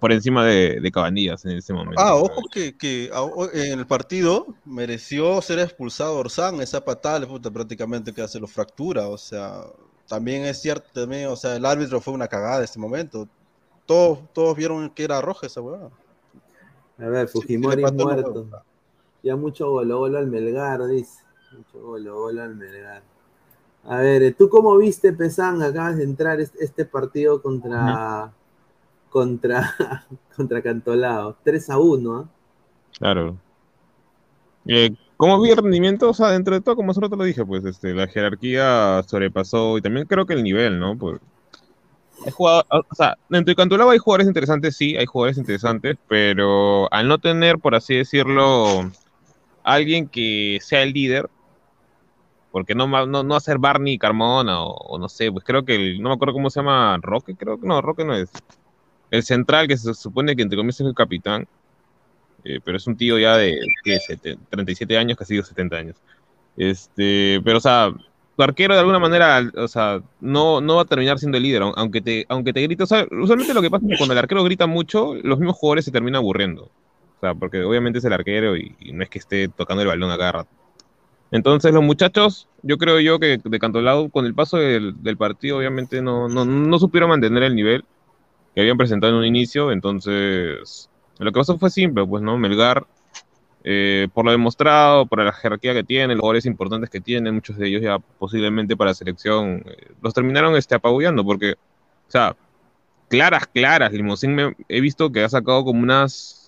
por encima de, de, Cabanillas en ese momento. Ah, ojo que, que, en el partido mereció ser expulsado Orsán, esa patada puta, prácticamente que hace lo fractura, o sea, también es cierto, también, o sea, el árbitro fue una cagada en este momento. Todos, todos vieron que era roja esa hueá. A ver, Fujimori muerto. Ya mucho golo golo al Melgar, dice. Mucho golo golo al Melgar. A ver, ¿tú cómo viste, Pesán? Acabas de entrar este partido contra, contra, <laughs> contra Cantolao. 3 a 1. ¿ah? Claro. Eh, ¿Cómo vi el rendimiento? O sea, dentro de todo, como solo te lo dije, pues este, la jerarquía sobrepasó y también creo que el nivel, ¿no? Pues, hay jugado, o sea, dentro de Cantolao hay jugadores interesantes, sí, hay jugadores interesantes, pero al no tener, por así decirlo, alguien que sea el líder, porque no, no, no hacer Barney Carmona o, no sé, pues creo que el, no me acuerdo cómo se llama, Roque, creo que no, Roque no es. El central que se supone que entre comillas es el capitán, eh, pero es un tío ya de, 37 años, casi 70 años. Este, pero o sea, tu arquero de alguna manera, o sea, no, no va a terminar siendo el líder, aunque te, aunque te grite. O sea, usualmente lo que pasa es que cuando el arquero grita mucho, los mismos jugadores se terminan aburriendo. O sea, porque obviamente es el arquero y, no es que esté tocando el balón a cada rato. Entonces los muchachos, yo creo yo que de Cantolao, con el paso del, partido, obviamente no, no, no supieron mantener el nivel que habían presentado en un inicio, entonces lo que pasó fue simple, pues, ¿no? Melgar, eh, por lo demostrado, por la jerarquía que tiene, los jugadores importantes que tiene, muchos de ellos ya posiblemente para selección, eh, los terminaron este, apabullando, porque, o sea, claras, claras, Limosín he visto que ha sacado como unas,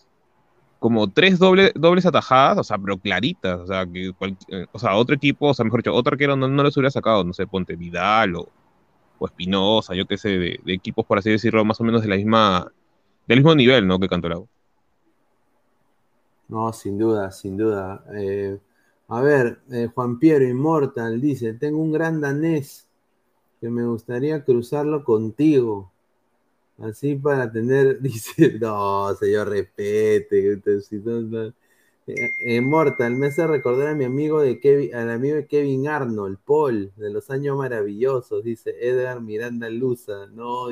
como tres doble, dobles atajadas, o sea, pero claritas, o sea, que eh, o sea, otro equipo, o sea, mejor dicho, otro arquero no, no les hubiera sacado, no sé, Ponte Vidal o, o Espinosa, yo qué sé, de, de, equipos, por así decirlo, más o menos de la misma, del mismo nivel, ¿no? Que Cantolao. No, sin duda, sin duda. Eh, a ver, eh, Juan Piero Immortal dice, tengo un gran danés que me gustaría cruzarlo contigo. Así para tener, <laughs> dice, no, señor, respete. Immortal, me hace recordar a mi amigo de Kevin, al amigo de Kevin Arnold, Paul, de los años maravillosos, dice Edgar Miranda Luza. No,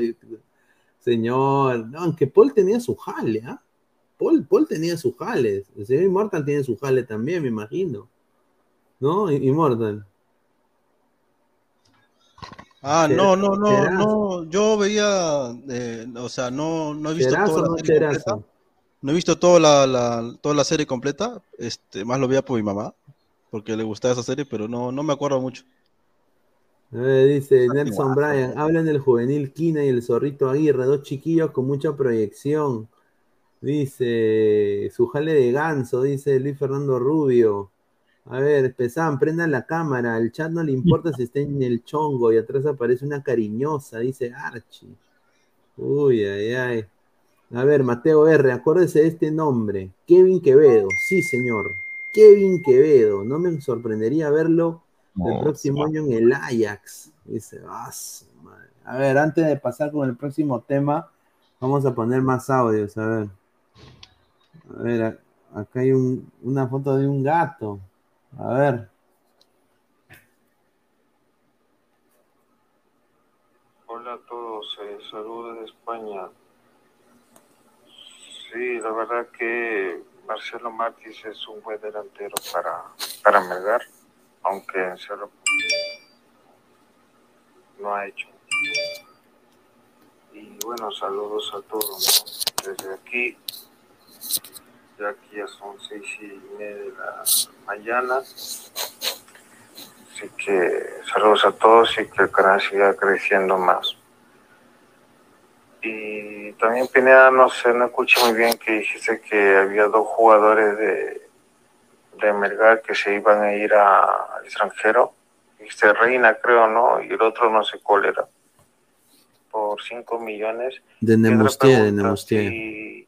señor, no, aunque Paul tenía su jale, ¿ah? Paul, Paul tenía sus jales. El señor Immortal tiene su jale también, me imagino. ¿No? Immortal. Ah, no, no, no, no. Yo veía, eh, o sea, no, no he visto toda la serie completa. No he visto toda la, toda la serie completa. Este, más lo veía por mi mamá, porque le gustaba esa serie, pero no, no me acuerdo mucho. dice Nelson Bryan, hablan del juvenil Kina y el zorrito Aguirre, dos chiquillos con mucha proyección. Dice, su jale de ganso, dice Luis Fernando Rubio. A ver, Pesán, prendan la cámara. Al chat no le importa si está en el chongo y atrás aparece una cariñosa, dice Archie. Uy, ay, ay. A ver, Mateo R, acuérdese de este nombre. Kevin Quevedo. Sí, señor. Kevin Quevedo. No me sorprendería verlo el próximo año en el Ajax. Dice, ah, a ver, antes de pasar con el próximo tema, vamos a poner más audios. A ver. A ver, acá hay una foto de un gato. A ver. Hola a todos, eh, saludos de España. Sí, la verdad que Marcelo Martins es un buen delantero para, para Melgar, aunque en Cerro no ha hecho. Y bueno, saludos a todos. Desde aquí ya aquí ya son seis y media de la mañana. Así que saludos a todos y que el canal siga creciendo más. Y también Pineda, no sé, no escuché muy bien que dijiste que había dos jugadores de, de Melgar que se iban a ir al extranjero. Dijiste Reina, creo, ¿no? Y el otro no sé cuál era. Por 5 millones. De Nemustier, de Nemustier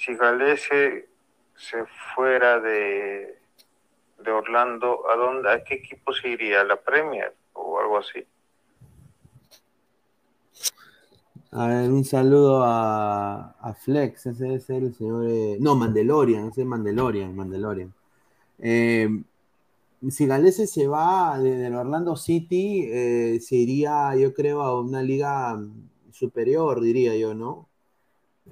si Galese se fuera de, de Orlando, ¿a dónde, a qué equipo se iría? ¿A la Premier o algo así? A ver, un saludo a, a Flex, ese es el señor. Eh, no, Mandalorian, ese es Mandalorian, Mandalorian. Eh, si Galese se va del Orlando City, eh, se iría, yo creo, a una liga superior, diría yo, ¿no?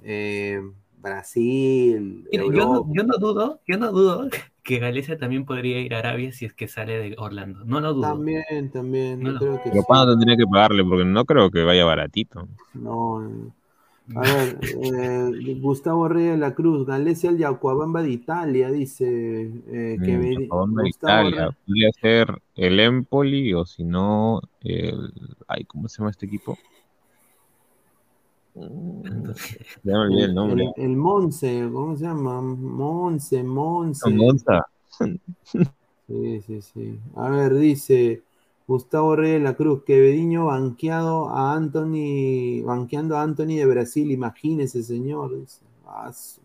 Eh, Brasil. yo, no, yo, no, dudo, yo no dudo <laughs> que Galicia también podría ir a Arabia si es que sale de Orlando. No lo dudo. También, también. No creo que Pero cuándo tendría que pagarle, porque no creo que vaya baratito. No. A ver, eh, Gustavo Reyes de la Cruz, Galicia el Yacuabamba de Italia, dice eh, que mm, de Italia. Podría ser el Empoli o si no, el. Ay, ¿cómo se llama este equipo? Ya me olvidé el nombre. El, el Monse, ¿cómo se llama? Monse, Monse. Monza. Sí, sí, sí. A ver, dice Gustavo Reyes de la Cruz, que Bediño banqueado a Anthony, banqueando a Anthony de Brasil, imagínese, señor. Dice. Ah, su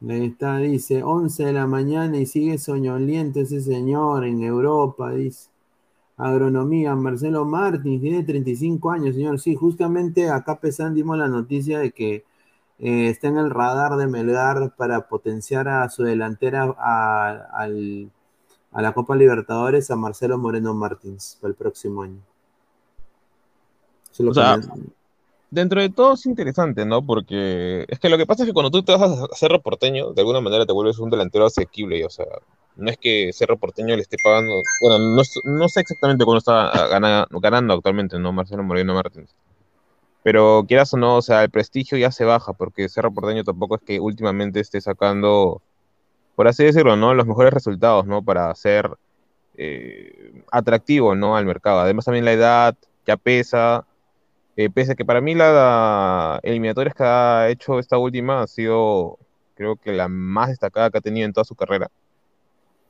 madre. Ahí está, dice, 11 de la mañana y sigue soñoliento ese señor en Europa, dice. Agronomía, Marcelo Martins, tiene 35 años, señor. Sí, justamente acá pesan dimos la noticia de que eh, está en el radar de Melgar para potenciar a su delantera a, al- a la Copa Libertadores a Marcelo Moreno Martins para el próximo año. Solo O sea, Dentro de todo es interesante, ¿no? Porque es que lo que pasa es que cuando tú te vas a hacer porteño, de alguna manera te vuelves un delantero asequible, o sea, no es que Cerro Porteño le esté pagando, bueno, no, sé exactamente cuándo está ah, gana- ganando actualmente, ¿no? Marcelo Moreno Martins. Pero quieras o no, o sea, el prestigio ya se baja, porque Cerro Porteño tampoco es que últimamente esté sacando, por así decirlo, ¿no? Los mejores resultados, ¿no? Para ser eh, atractivo, ¿no? Al mercado. Además también la edad ya pesa. Eh, pese a que para mí la eliminatorias que ha hecho esta última ha sido, creo que la más destacada que ha tenido en toda su carrera.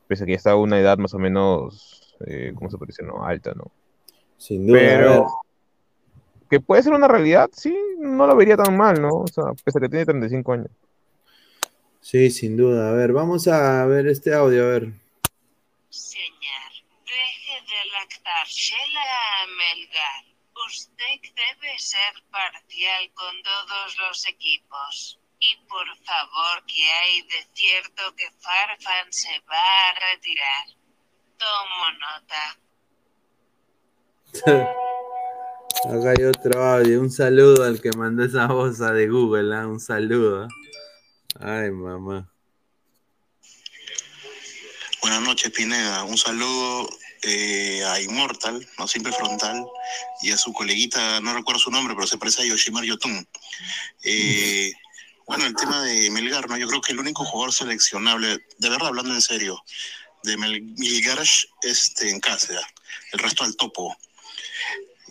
Pese a que ya está a una edad más o menos, eh, ¿cómo se puede decir? ¿no? Alta, ¿no? Sin duda. Pero que puede ser una realidad, sí, no lo vería tan mal, ¿no? O sea, pese a que tiene 35 años. Sí, sin duda. A ver, vamos a ver este audio, a ver. Deje de lactársela a Melgar. Usted debe ser parcial con todos los equipos. Y por favor, ¿qué hay de cierto que Farfan se va a retirar? Tomo nota. <laughs> Acá hay otro audio. Un saludo al que mandó esa voz de Google, ¿ah? Un saludo. Ay, mamá. Buenas noches, Pineda. Un saludo eh, a Immortal, no simple frontal, y a su coleguita, no recuerdo su nombre, pero se parece a Yoshimar Yotun. Eh, <laughs> bueno, el tema de Melgar, ¿no? Yo creo que el único jugador seleccionable, de verdad, hablando en serio, de Mel- Melgar es este, en casa, el resto al topo.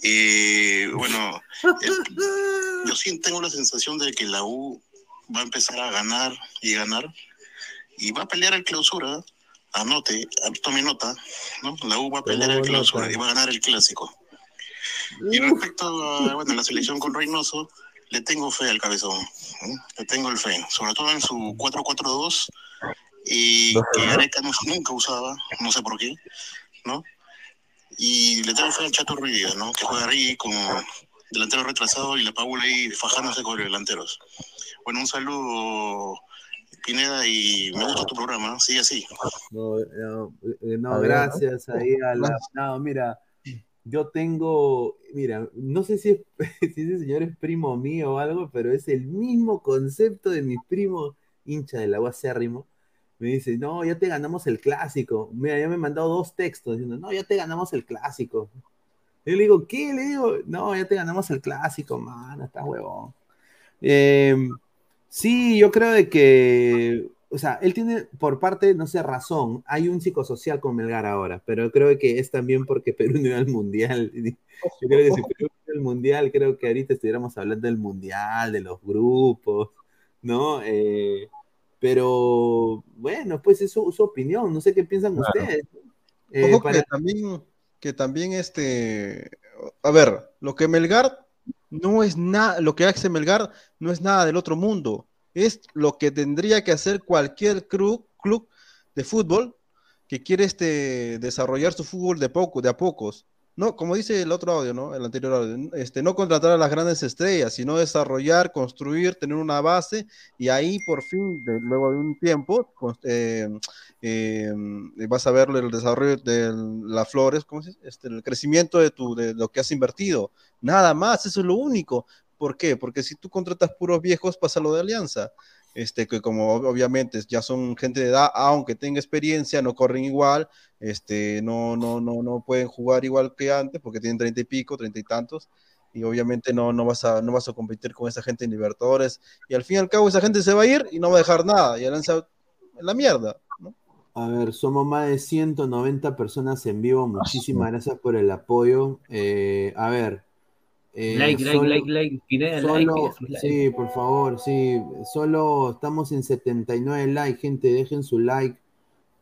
Eh, bueno, el- yo sí tengo la sensación de que la U va a empezar a ganar y ganar y va a pelear el clausura. Anote, tome nota, ¿no? La U va a pelear el clausura y va a ganar el clásico. Y respecto a bueno, la selección con Reynoso, le tengo fe al cabezón. ¿no? Le tengo el fe, sobre todo en su 4-4-2 y que Areca no- nunca usaba, no sé por qué, ¿no? Y le tengo fe al Chato Ruiz, ¿no? Que juega ahí con delantero retrasado y la Paula ahí fajándose con los delanteros. Bueno, un saludo, Pineda, y me gusta tu programa, sigue así. No, no, eh, no, A ver, gracias ahí a la. No, mira, yo tengo. Mira, no sé si, <laughs> si ese señor es primo mío o algo, pero es el mismo concepto de mi primo hincha del agua acérrimo. Me dice, no, ya te ganamos el clásico. Mira, ya me han mandado dos textos diciendo, no, ya te ganamos el clásico. Yo le digo, ¿qué? Le digo, no, ya te ganamos el clásico, mano, estás huevón. Eh, sí, yo creo de que, o sea, él tiene por parte, no sé, razón. Hay un psicosocial con Melgar ahora, pero creo que es también porque Perú no iba al mundial. <laughs> Yo creo que si Perú iba al mundial, creo que ahorita estuviéramos hablando del mundial, de los grupos, ¿no? Eh, pero bueno, pues es su, su opinión, no sé qué piensan Claro. ustedes. Eh, Ojo para- que también, que también este, a ver, lo que Melgar no es nada, lo que hace Melgar no es nada del otro mundo, es lo que tendría que hacer cualquier club, de fútbol que quiere este, desarrollar su fútbol de poco, de a pocos. No, como dice el otro audio, ¿no? El anterior audio, este, no contratar a las grandes estrellas, sino desarrollar, construir, tener una base y ahí por fin, luego de un tiempo, cons- eh, eh, vas a ver el desarrollo de las flores. Este, el crecimiento de, tu, de lo que has invertido. Nada más, eso es lo único. ¿Por qué? Porque si tú contratas puros viejos, pasa lo de Alianza. Este, que como ob- obviamente ya son gente de edad, aunque tenga experiencia, no corren igual, este, no, no, no, no pueden jugar igual que antes, porque tienen treinta y pico, treinta y tantos, y obviamente no, no, vas a, no vas a competir con esa gente en Libertadores, y al fin y al cabo esa gente se va a ir y no va a dejar nada, y Alianza en la mierda. A ver, somos más de 190 personas en vivo. Muchísimas gracias por el apoyo. Eh, a ver, Eh, like, like, solo- like, like, Pineda, solo- like, pide su like. Sí, por favor, sí. Solo estamos en 79 likes, gente. Dejen su like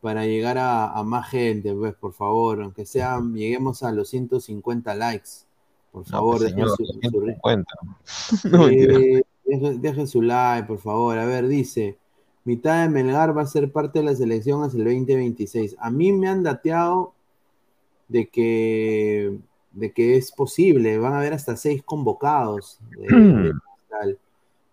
para llegar a, a más gente, pues, por favor. Aunque sea, lleguemos a los 150 likes. Por favor, pues, dejen señor, su, su- <laughs> 150. No, mentira. Eh, dejen, dejen su like, por favor. A ver, dice, mitad de Melgar va a ser parte de la selección hasta el 2026. A mí me han dateado de que, de que es posible. Van a haber hasta seis convocados de, de Cristal.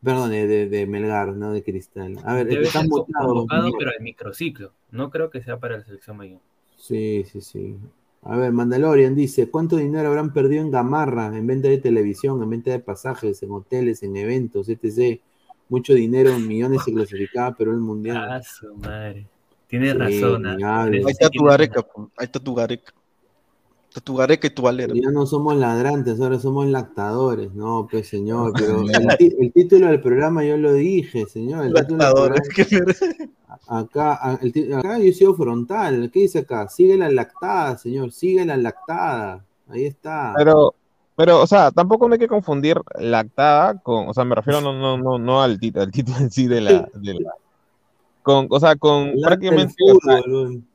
Perdón, de, de- Melgar, no de Cristal. A ver, Debe están convocado, pero al microciclo. No creo que sea para la selección mayor. Sí, sí, sí. A ver, Mandalorian dice, ¿cuánto dinero habrán perdido en Gamarra, en venta de televisión, en venta de pasajes, en hoteles, en eventos, etc.? Mucho dinero, millones se clasificaba, pero el mundial. Ah, su madre. Tienes Sí, razón. ah. Ahí está tu gareca, ahí está tu gareca. Tu gareca y tu valera. Ya no somos ladrantes, ahora somos lactadores. No, pues señor, <laughs> pero el, título del programa yo lo dije, señor. El título del Lactadores, programa- acá, el acá yo he sido frontal. ¿Qué dice acá? Sigue la lactada, señor, sigue la lactada. Ahí está. Pero, pero, o sea, tampoco no hay que confundir lactada con, o sea, me refiero no, no, no, no al, tit- al título en sí de la, de la- con, o sea, con Lacta el prácticamente, o sea, fútbol, weón.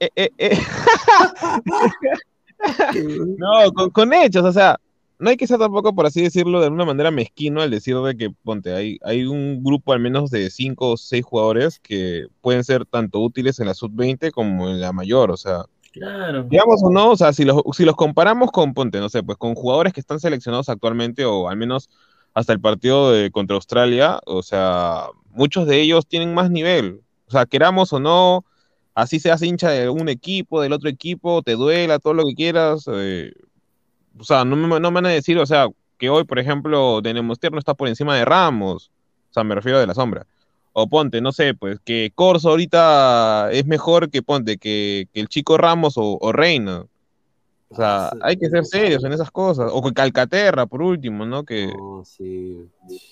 eh, eh, eh. <laughs> <laughs> no, con, con hechos, o sea, no hay que ser tampoco, por así decirlo, de una manera mezquino al decir de que, ponte, hay, hay un grupo al menos de cinco o seis jugadores que pueden ser tanto útiles en la sub-20 como en la mayor, o sea, Claro. digamos o no, o sea, si los, si los comparamos con, ponte, no sé, pues con jugadores que están seleccionados actualmente o al menos hasta el partido de, contra Australia, o sea, muchos de ellos tienen más nivel, o sea, queramos o no, así seas hincha de un equipo, del otro equipo, te duela, todo lo que quieras, eh, o sea, no me, no me van a decir, o sea, que hoy, por ejemplo, de Nemostier no está por encima de Ramos, o sea, me refiero de la sombra. O ponte, no sé, pues que Corso ahorita es mejor que ponte, que, que el chico Ramos o, o Reina. O sea, hay que ser serios en esas cosas. O que Calcaterra, por último, ¿no? Que... No, sí.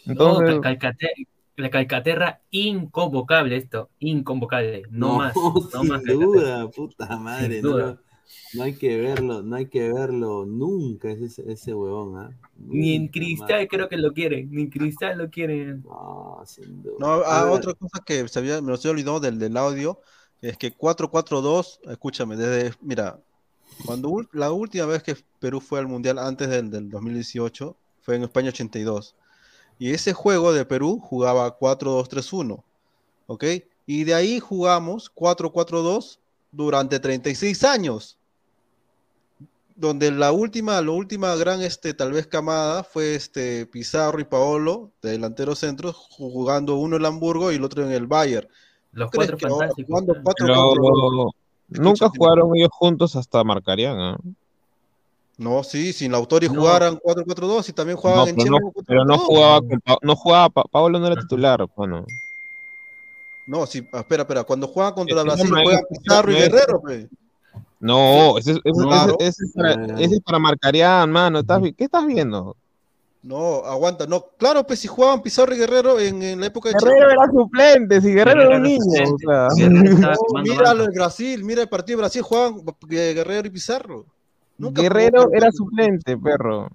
Entonces, No, Cal- Calcate- la Calcaterra inconvocable esto, inconvocable, no, No, más, <laughs> no sin más duda, puta madre. Sin no, duda. no hay que verlo, no hay que verlo nunca ese, ese huevón, ¿ah? Ni en Cristal creo que lo quieren, ni en Cristal lo quieren. No, sin duda. No, ah, otra cosa que se había, me lo había olvidado del, del audio es que 4-4-2, escúchame, desde, mira, cuando la última vez que Perú fue al Mundial antes del, del 2018 fue en España 82. Y ese juego de Perú jugaba 4-2-3-1, ¿ok? Y de ahí jugamos 4-4-2 durante 36 años. Donde la última, la última gran, este, tal vez camada fue este Pizarro y Paolo, de delanteros centros, jugando uno en el Hamburgo y el otro en el Bayern. Los ¿Crees cuatro ahora fantásticos. claro. cuatro pero nunca jugaron ellos juntos hasta marcarían, ¿ah? No, sí, sin Lautaro y No. jugaran 4-4-2 y también jugaban No, en pero no, Chile pero no 4-4-2. jugaba, con Pa- no jugaba, Pa- Pablo no era titular, bueno. No, sí, ah, espera, espera, cuando juegan contra Brasil juegan Pizarro y Guerrero, pe. No, ese, ese- ese- Claro. ese es para, ese es para mano. ¿estás vi- ¿Qué estás viendo? No, aguanta, no, claro, pues si jugaban Pizarro y Guerrero en, en la época de Guerrero Chile. era suplente, si Guerrero era un niño. o sea. No, mira lo de Brasil, mira el partido de Brasil, jugaban eh, Guerrero y Pizarro. Nunca Guerrero jugó era suplente, perro.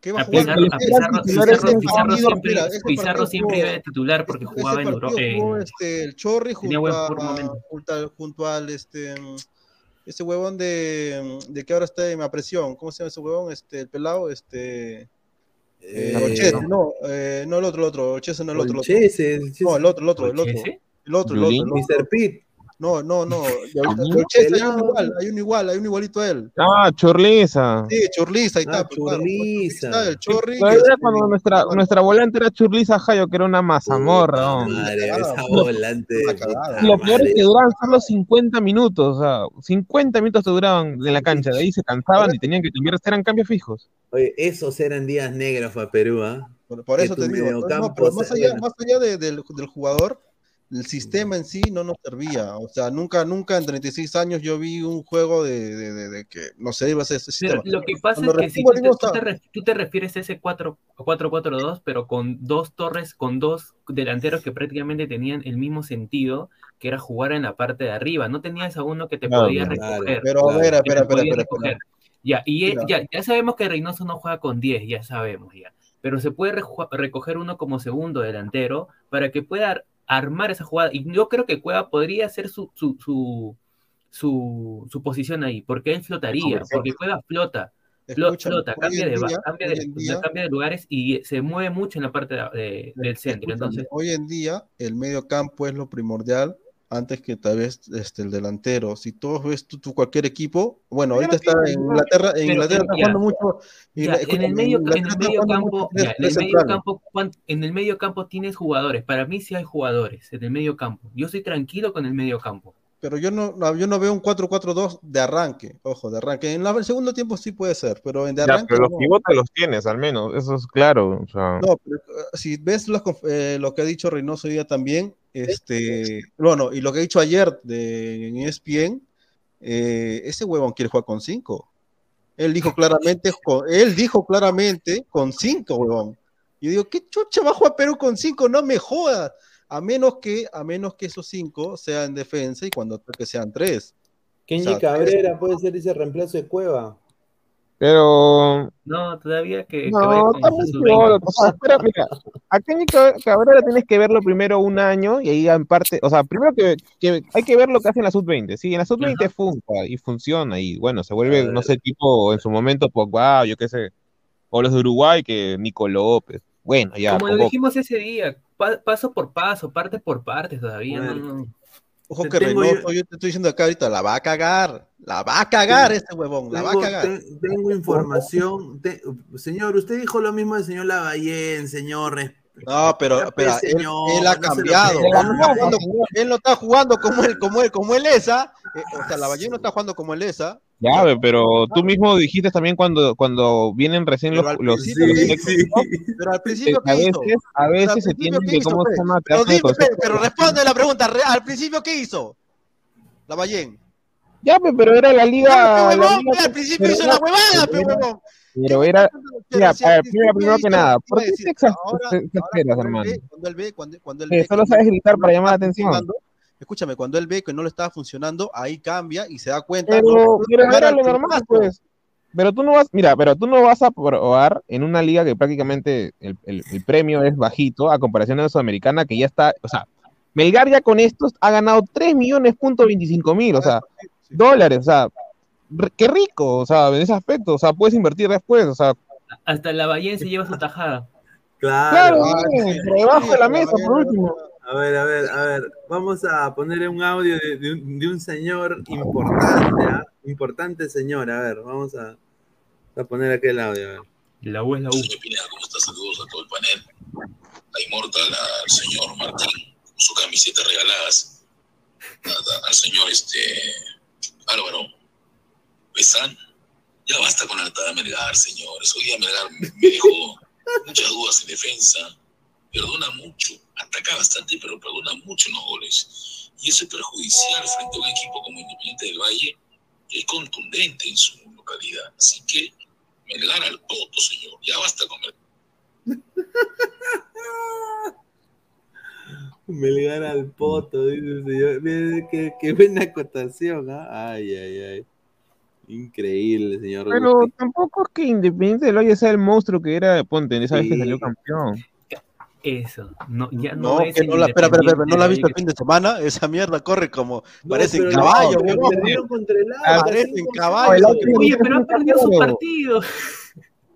¿Qué va a jugar? Pizarro, a Ese Pizarro, Pizarro, ese Pizarro siempre, mira, ese Pizarro partido siempre jugó- iba de titular porque ese jugaba en partido Europa. en- este, el Chorri junto a, junto al, junto al, este, ese huevón de, de que ahora está en la presión, ¿cómo se llama ese huevón? Este, el pelado, este, eh, Eh, Olchese, no, eh, no el otro, el otro, no el otro, el otro. No, el otro, el otro, el otro. El otro, el otro, el ¿Yulín? otro. Mr. Pitt. No, no, no. hay uno igual, hay uno igual, hay uno igualito a él. Ah, Churliza. Sí, Churliza, ahí Ah, está. pues, claro, Churliza. está el Chorri. Todavía que- cuando nuestra, nuestra volante era Churliza Jayo, que era una mazamorra. Madre, esa <laughs> volante. cagada. Lo peor es que duraban solo 50 minutos, o sea, 50 minutos te duraban en la cancha, de ahí se cansaban y tenían que cambiar, eran cambios fijos. Oye, esos eran días negros para Perú, ¿ah? Por, eso te digo. no, pero más allá, más allá de- del, del jugador, el sistema en sí no nos servía. O sea, nunca, nunca en 36 años yo vi un juego de, de- de- de que no se iba a hacer ese Pero sistema. lo que pasa Cuando es que si tú te, tú te ref- tú te refieres a ese 4 4-4-2, pero con dos torres, con dos delanteros que prácticamente tenían el mismo sentido, que era jugar en la parte de arriba. No tenías a uno que te Claro, podía recoger. Pero a ver, espera, espera, espera. Ya, y ya, ya sabemos que Reynoso no juega con 10, ya sabemos ya. Pero se puede recoger uno como segundo delantero para que pueda armar esa jugada. Y yo creo que Cueva podría ser su, su, su, su, posición ahí, porque él flotaría, porque Cueva flota. flota, cambia de, cambia, de, cambia de, lugares y se mueve mucho en la parte del centro. Entonces, hoy en día el medio campo es lo primordial antes que tal vez este, el delantero. Si tú ves tú, cualquier equipo, bueno, ahorita está en Inglaterra, en Inglaterra está jugando mucho. en el medio, campo, en el medio campo, tienes jugadores. Para mí sí hay jugadores en el medio campo. Yo estoy tranquilo con el medio campo pero yo no, yo no veo un 4-4-2 de arranque, ojo, de arranque. En el segundo tiempo sí puede ser, pero en de arranque. pero los pivotes los tienes, al menos, eso es claro. No, pero eh, si ves eh, lo que ha dicho Reynoso hoy día también, este, bueno, y lo que ha dicho ayer de, en ESPN, eh, ese huevón quiere jugar con 5. Él dijo <laughs> claramente, él dijo claramente con 5, huevón. Yo digo, ¿qué chucha va a jugar Perú con 5? No me jodas a menos que, a menos que esos cinco sean defensa y cuando que sean tres. Kenji Cabrera puede ser ese reemplazo de Cueva. Pero. No, todavía que. No, espera, mira, a Kenji Cabrera tienes que verlo primero un año y ahí en parte. O sea, primero que, hay que ver lo que hace en la sub-20. Sí, en la sub-20 funciona y funciona y bueno, se vuelve, no sé, tipo en su momento, pues, wow, yo qué sé. O los de Uruguay, que Nico López. Bueno, ya. Como lo dijimos ese día, paso por paso, parte por parte todavía. Ojo que Reynoso, yo... te estoy diciendo acá ahorita, la va a cagar, la va a cagar este huevón, la va a cagar. tengo información, señor, usted dijo lo mismo del señor Lavallén, señor, no, pero, pero él, ha cambiado. él no está jugando como él, como él, como él esa. Eh, o sea, la ballena no está jugando como él esa. Ya, pero tú mismo dijiste también cuando, cuando vienen recién los, los sí, sí, Pero al principio a veces, a veces se tiene que cómo se llama. Pero, pero, responde la pregunta, al principio qué hizo? La ballena. Ya, pero era la liga. al principio hizo la huevada, pero pero era, mira, primero que nada, ¿por qué te exasperas, hermano? Cuando él ve, cuando, cuando él ve solo sabes gritar para llamar la atención. Escúchame, cuando él ve que no le estaba funcionando, ahí cambia y se da cuenta. Pero, pero era lo normal, pues. Pero tú no vas, mira, pero tú no vas a probar en una liga que prácticamente el, el, el premio es bajito a comparación de la Sudamericana, que ya está, o sea, Melgar ya con estos ha ganado 3 millones punto 25 mil, o sea, dólares, o sea, qué rico, o sea, en ese aspecto, o sea, puedes invertir después, o sea. Hasta la Bahía se lleva su tajada. Claro, claro por debajo de la mesa, por último. A ver, a ver, a ver, vamos a poner un audio de, un, de un, señor importante, ¿ah? Importante señor, a ver, vamos a, a poner aquel audio, a ver. La U es la U. ¿cómo estás? Saludos a todo el panel. A Inmortal, al señor Martín, con su camiseta regaladas. al señor este Álvaro, Pesan, ya basta con la de Melgar, señores. Hoy día Melgar me dejó muchas dudas en defensa. Perdona mucho, ataca bastante, pero perdona mucho en los goles. Y eso es perjudicial frente a un equipo como Independiente del Valle, que es contundente en su localidad. Así que Melgar al poto, señor. Ya basta con Melgar. Al poto, dice el señor. Qué, qué buena acotación, ¿ah? Ay, ay, ay. Increíble, señor. Pero tampoco es que Independiente del Valle sea el monstruo que era Ponte, esa vez que salió campeón. Eso, no, ya no, no que no la, espera, espera, espera, no la has visto el fin de semana, esa mierda corre como, parece en caballo, no, perdieron contra el agua, parece en caballo. Oye, pero han perdido su partido.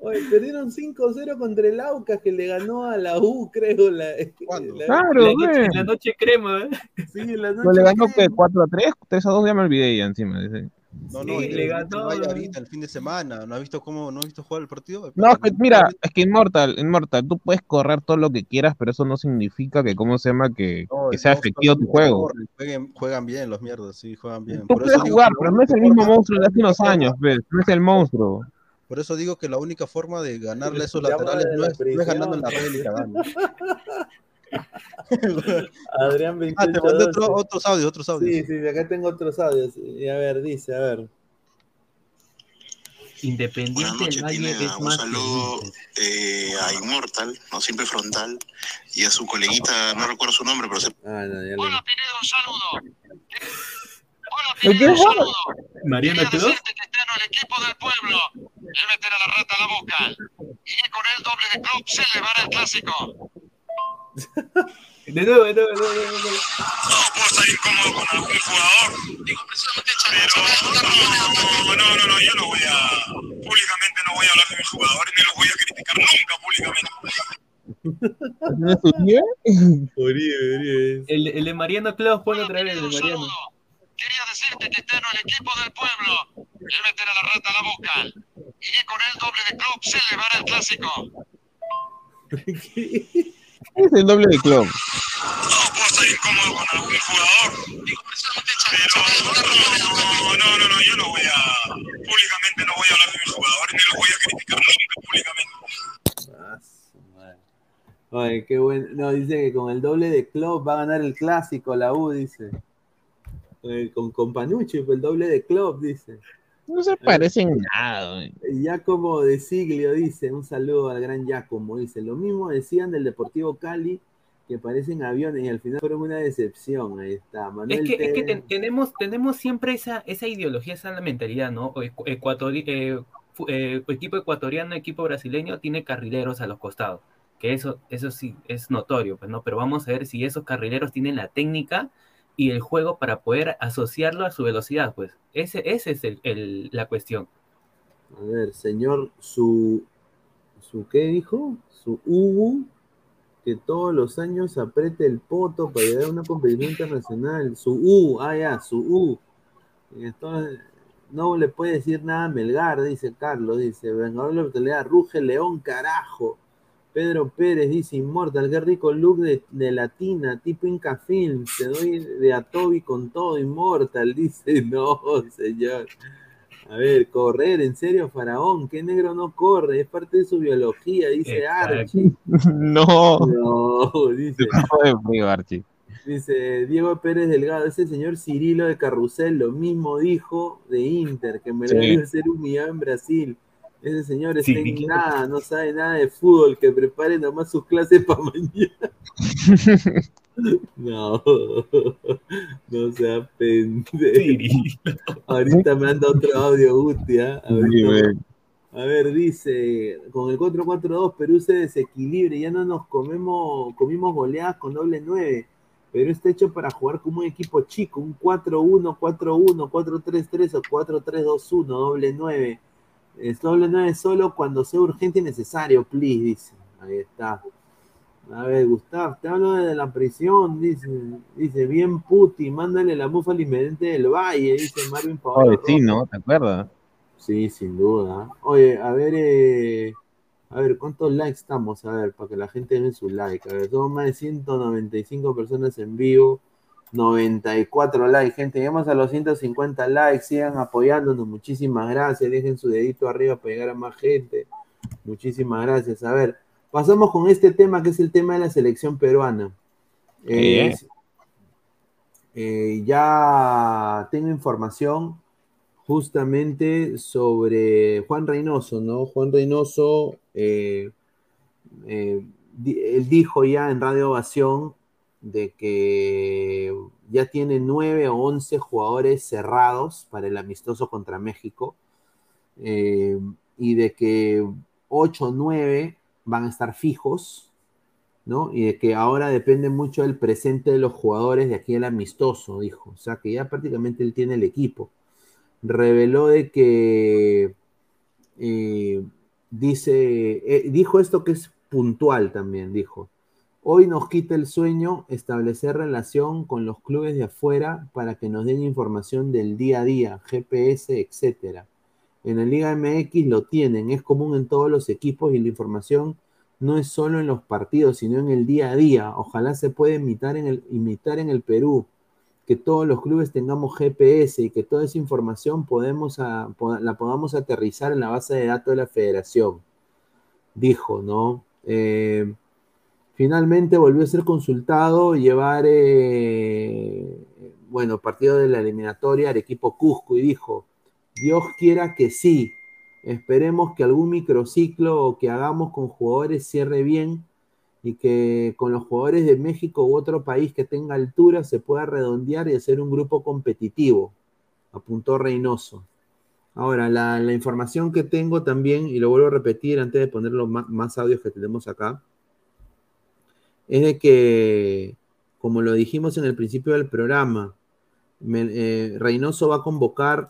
Oye, perdieron 5-0 contra el Aucas que le ganó a la U, creo. La, la claro, la noche, la noche crema, ¿eh? Sí, la noche le ganó que 4-3, 3-2 ya me olvidé ya encima. Dice. No, no, le ganó. Vaya ahorita el fin de semana. ¿No has visto cómo no has visto jugar el partido? No, es que, mira, es que Inmortal, Inmortal, tú puedes correr todo lo que quieras, pero eso no significa que, ¿cómo se llama? Que, que sea efectivo tu juego. Jueguen, juegan bien los mierdas, sí, juegan bien. Tú puedes jugar, pero no es el mismo monstruo de hace unos años, ¿ves? No es el monstruo. Por eso digo que la única forma de ganarle a esos laterales no es, no es ganando en la red y <laughs> <laughs> Adrián 28, ah, te mandé otro, otros audios, otros audios. Sí, sí, acá tengo otros audios. Y a ver, dice, a ver. Independiente noches, Pineda. Un saludo eh, a Immortal, no siempre frontal, y a su coleguita, no recuerdo su nombre, pero se... Ah, no, ya Hola, Pineda, un saludo. Hola, Pineda, un saludo. Mariana, ¿qué? que está el equipo del pueblo. El meter a la rata a la boca. Y con el doble de club se elevará el clásico. De nuevo, de nuevo, de nuevo, de nuevo. No puedo estar incómodo con algún jugador. Digo, precisamente Pero no, no, no, no, yo no voy a. Públicamente no voy a hablar de mis jugadores ni los voy a criticar nunca públicamente. Uribe, Uribe. El, el de Mariano Claus, ponlo otra vez, el de Mariano. Quería decirte que estén el equipo del pueblo. El meter a la rata a la boca. Y con el doble de club se elevará el clásico. <laughs> Es el doble de club. No puedo estar incómodo con algún jugador. Digo, Pero no, no, no, yo no voy a. Públicamente no voy a hablar de mis jugadores ni los voy a criticar nunca públicamente. Oye, qué bueno. No, dice que con el doble de club va a ganar el clásico la U, dice. Eh, con, con Panucci, el doble de club, dice. No se parecen nada. güey. Giacomo de Siglio dice, un saludo al gran Giacomo, dice, lo mismo decían del Deportivo Cali, que parecen aviones y al final fueron una decepción, ahí está. Manuel Es que, es que Te- ten- tenemos, tenemos siempre esa, esa ideología, esa mentalidad, ¿no? Ecu- ecuatori- eh, eh, equipo ecuatoriano, equipo brasileño tiene carrileros a los costados, que eso, eso sí es notorio, pues, ¿no? Pero vamos a ver si esos carrileros tienen la técnica y el juego para poder asociarlo a su velocidad, pues. Ese, ese es el, el- la cuestión. A ver, señor, su, su ¿qué dijo? Su Hugo, que todos los años apriete el poto para llegar a una competición internacional. Su U, ah, ya, su U. Entonces, no le puede decir nada a Melgar, dice Carlos, dice, vengador de la ruge León, carajo. Pedro Pérez dice, Inmortal, qué rico look de, de latina, tipo Inca Film, te doy de Atobi con todo, Inmortal, <laughs> dice, no, señor. A ver, correr, en serio, Faraón, ¿qué negro no corre? Es parte de su biología, dice. Archie. <laughs> No. No, dice, frío, Archie. dice Diego Pérez Delgado, ese señor Cirilo de Carrusel, lo mismo dijo de Inter, que me Sí. debe ser humillado en Brasil. Ese señor está en Cirilo. nada, no sabe nada de fútbol, que prepare nomás sus clases para <laughs> mañana. No, no sea pendejo. Ahorita me anda otro audio, Guti. Sí, Ahorita- güey. a ver, dice, con el 4-4-2 Perú se desequilibra, ya no nos comemos, comimos goleadas con doble 9. Perú está hecho para jugar como un equipo chico, un 4-1, 4-1, 4-3-3 o 4-3-2-1, doble 9. Es doble 9 solo cuando sea urgente y necesario, please, dice. Ahí está. A ver, Gustavo, te hablo de la prisión, dice, dice, bien puti, mándale la mufa al inmediente del Valle, dice Marvin Pavón. Oye, sí, ¿no? ¿Te acuerdas? Sí, sin duda. Oye, a ver, eh, a ver, ¿cuántos likes estamos? A ver, para que la gente dé su like. A ver, somos más de 195 personas en vivo, 94 likes, gente. Llegamos a los 150 likes, sigan apoyándonos. Muchísimas gracias. Dejen su dedito arriba para llegar a más gente. Muchísimas gracias. A ver, pasamos con este tema que es el tema de la selección peruana. Eh, eh, ya tengo información justamente sobre Juan Reynoso, ¿no? Juan Reynoso, eh, eh, él dijo ya en Radio Ovación de que ya tiene nueve o once jugadores cerrados para el amistoso contra México eh, y de que ocho o nueve van a estar fijos, ¿no? Y de que ahora depende mucho del presente de los jugadores de aquí al amistoso, dijo. O sea que ya prácticamente él tiene el equipo reveló de que eh, dice, eh, dijo esto que es puntual también, dijo, hoy nos quita el sueño establecer relación con los clubes de afuera para que nos den información del día a día, GPS, etcétera. En la Liga MX lo tienen, es común en todos los equipos y la información no es solo en los partidos, sino en el día a día. Ojalá se pueda imitar en el, imitar en el Perú que todos los clubes tengamos GPS y que toda esa información la podamos aterrizar en la base de datos de la federación. Dijo, ¿no? Eh, finalmente volvió a ser consultado llevar, eh, bueno, partido de la eliminatoria al equipo Cusco y dijo, Dios quiera que sí, esperemos que algún microciclo que hagamos con jugadores cierre bien y que con los jugadores de México u otro país que tenga altura se pueda redondear y hacer un grupo competitivo, apuntó Reynoso. Ahora, la, información que tengo también, y lo vuelvo a repetir antes de poner los más, más audios que tenemos acá, es de que, como lo dijimos en el principio del programa, eh, Reynoso va a convocar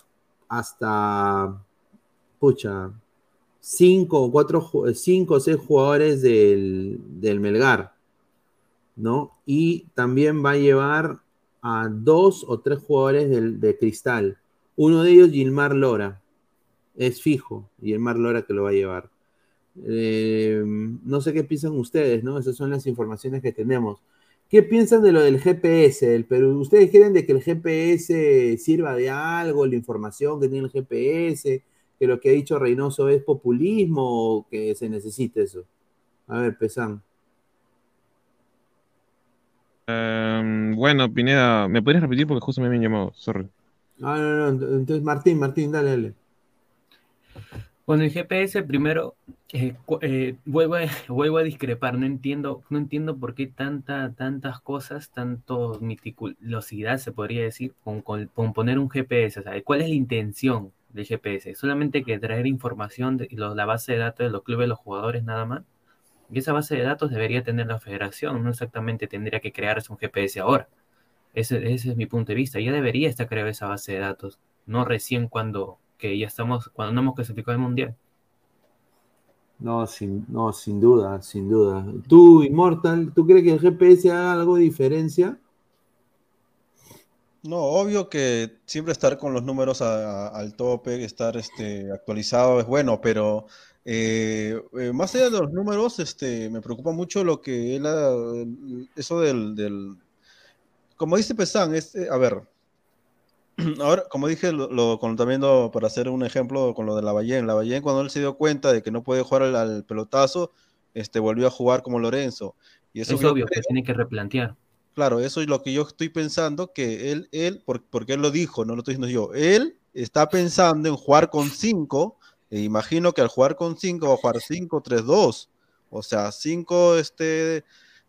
hasta, pucha, cinco o cuatro, cinco o seis jugadores del, del Melgar, ¿no? Y también va a llevar a dos o tres jugadores del, de Cristal. Uno de ellos, Gilmar Lora. Es fijo, Gilmar Lora que lo va a llevar. Eh, no sé qué piensan ustedes, ¿no? Esas son las informaciones que tenemos. ¿Qué piensan de lo del GPS del Perú? ¿Ustedes quieren de que el GPS sirva de algo, la información que tiene el GPS, que lo que ha dicho Reynoso es populismo o que se necesite eso? A ver, Pesan. Um, bueno, Pineda, ¿me podrías repetir? Porque justo me habían llamado, sorry. Ah, no, no, entonces Martín, Martín, dale, dale. Bueno, el GPS primero, eh, eh, vuelvo, a, <laughs> vuelvo, a, discrepar, no entiendo, no entiendo por qué tanta, tantas cosas, tanto meticulosidad se podría decir, con, con, con poner un GPS. ¿Cuál es la intención del GPS? ¿Solamente que traer información de los, la base de datos de los clubes los jugadores nada más? Y esa base de datos debería tener la federación, no exactamente tendría que crearse un GPS ahora. Ese, ese es mi punto de vista, ya debería estar creada esa base de datos, no recién cuando que ya estamos, cuando no hemos clasificado el mundial. No, sin, no, sin duda, sin duda. Tú, Immortal, ¿tú crees que el GPS haga algo de diferencia? No, obvio que siempre estar con los números a, a, al tope, estar este, actualizado es bueno, pero eh, eh, más allá de los números, este, me preocupa mucho lo que él, eso del, del, como dice Pesan, es, eh, a ver, <clears throat> ahora, como dije, lo, lo también para hacer un ejemplo con lo de la Ballén. La Ballén, cuando él se dio cuenta de que no puede jugar al, al pelotazo, este, volvió a jugar como Lorenzo. Y eso es obvio creo, que tiene que replantear. Claro, eso es lo que yo estoy pensando, que él, él, por, porque él lo dijo, no lo estoy diciendo yo, él está pensando en jugar con cinco, e imagino que al jugar con cinco va a jugar 5-3-2, o sea, cinco, este,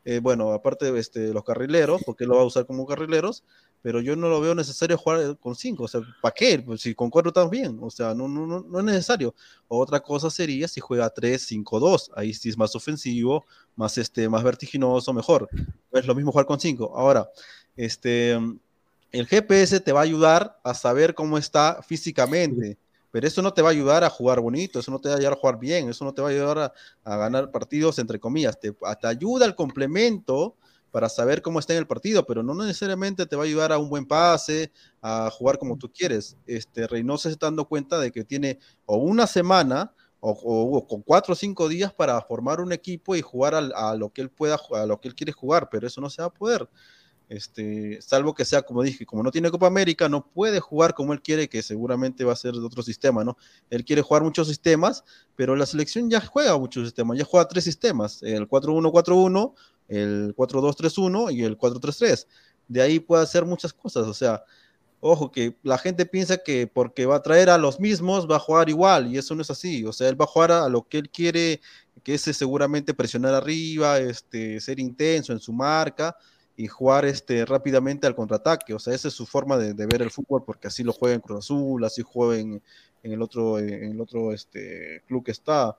eh, bueno, aparte de este, los carrileros, porque él lo va a usar como carrileros, pero yo no lo veo necesario jugar con 5, o sea, ¿para qué? Pues si con 4 están bien, o sea, no, no, no, no es necesario. Otra cosa sería si juega 3-5-2, ahí sí es más ofensivo, más, este, más vertiginoso, mejor. Es lo mismo jugar con 5. Ahora, este, el GPS te va a ayudar a saber cómo está físicamente, pero eso no te va a ayudar a jugar bonito, eso no te va a ayudar a jugar bien, eso no te va a ayudar a, a ganar partidos, entre comillas, te, te ayuda al complemento para saber cómo está en el partido, pero no necesariamente te va a ayudar a un buen pase, a jugar como tú quieres. Este Reynoso se está dando cuenta de que tiene o una semana o, o, o con cuatro o cinco días para formar un equipo y jugar a, a, lo que él pueda, a lo que él quiere jugar, pero eso no se va a poder. Este, salvo que sea, como dije, como no tiene Copa América, no puede jugar como él quiere, que seguramente va a ser de otro sistema, ¿no? Él quiere jugar muchos sistemas, pero la selección ya juega muchos sistemas, ya juega tres sistemas, el 4-1-4-1, el 4-2-3-1 y el 4-3-3. De ahí puede hacer muchas cosas, o sea, ojo que la gente piensa que porque va a traer a los mismos va a jugar igual y eso no es así, o sea, él va a jugar a lo que él quiere, que es seguramente presionar arriba, este, ser intenso en su marca y jugar este, rápidamente al contraataque. O sea, esa es su forma de, de, ver el fútbol, porque así lo juega en Cruz Azul, así juega en, en el otro, en el otro este, club que está.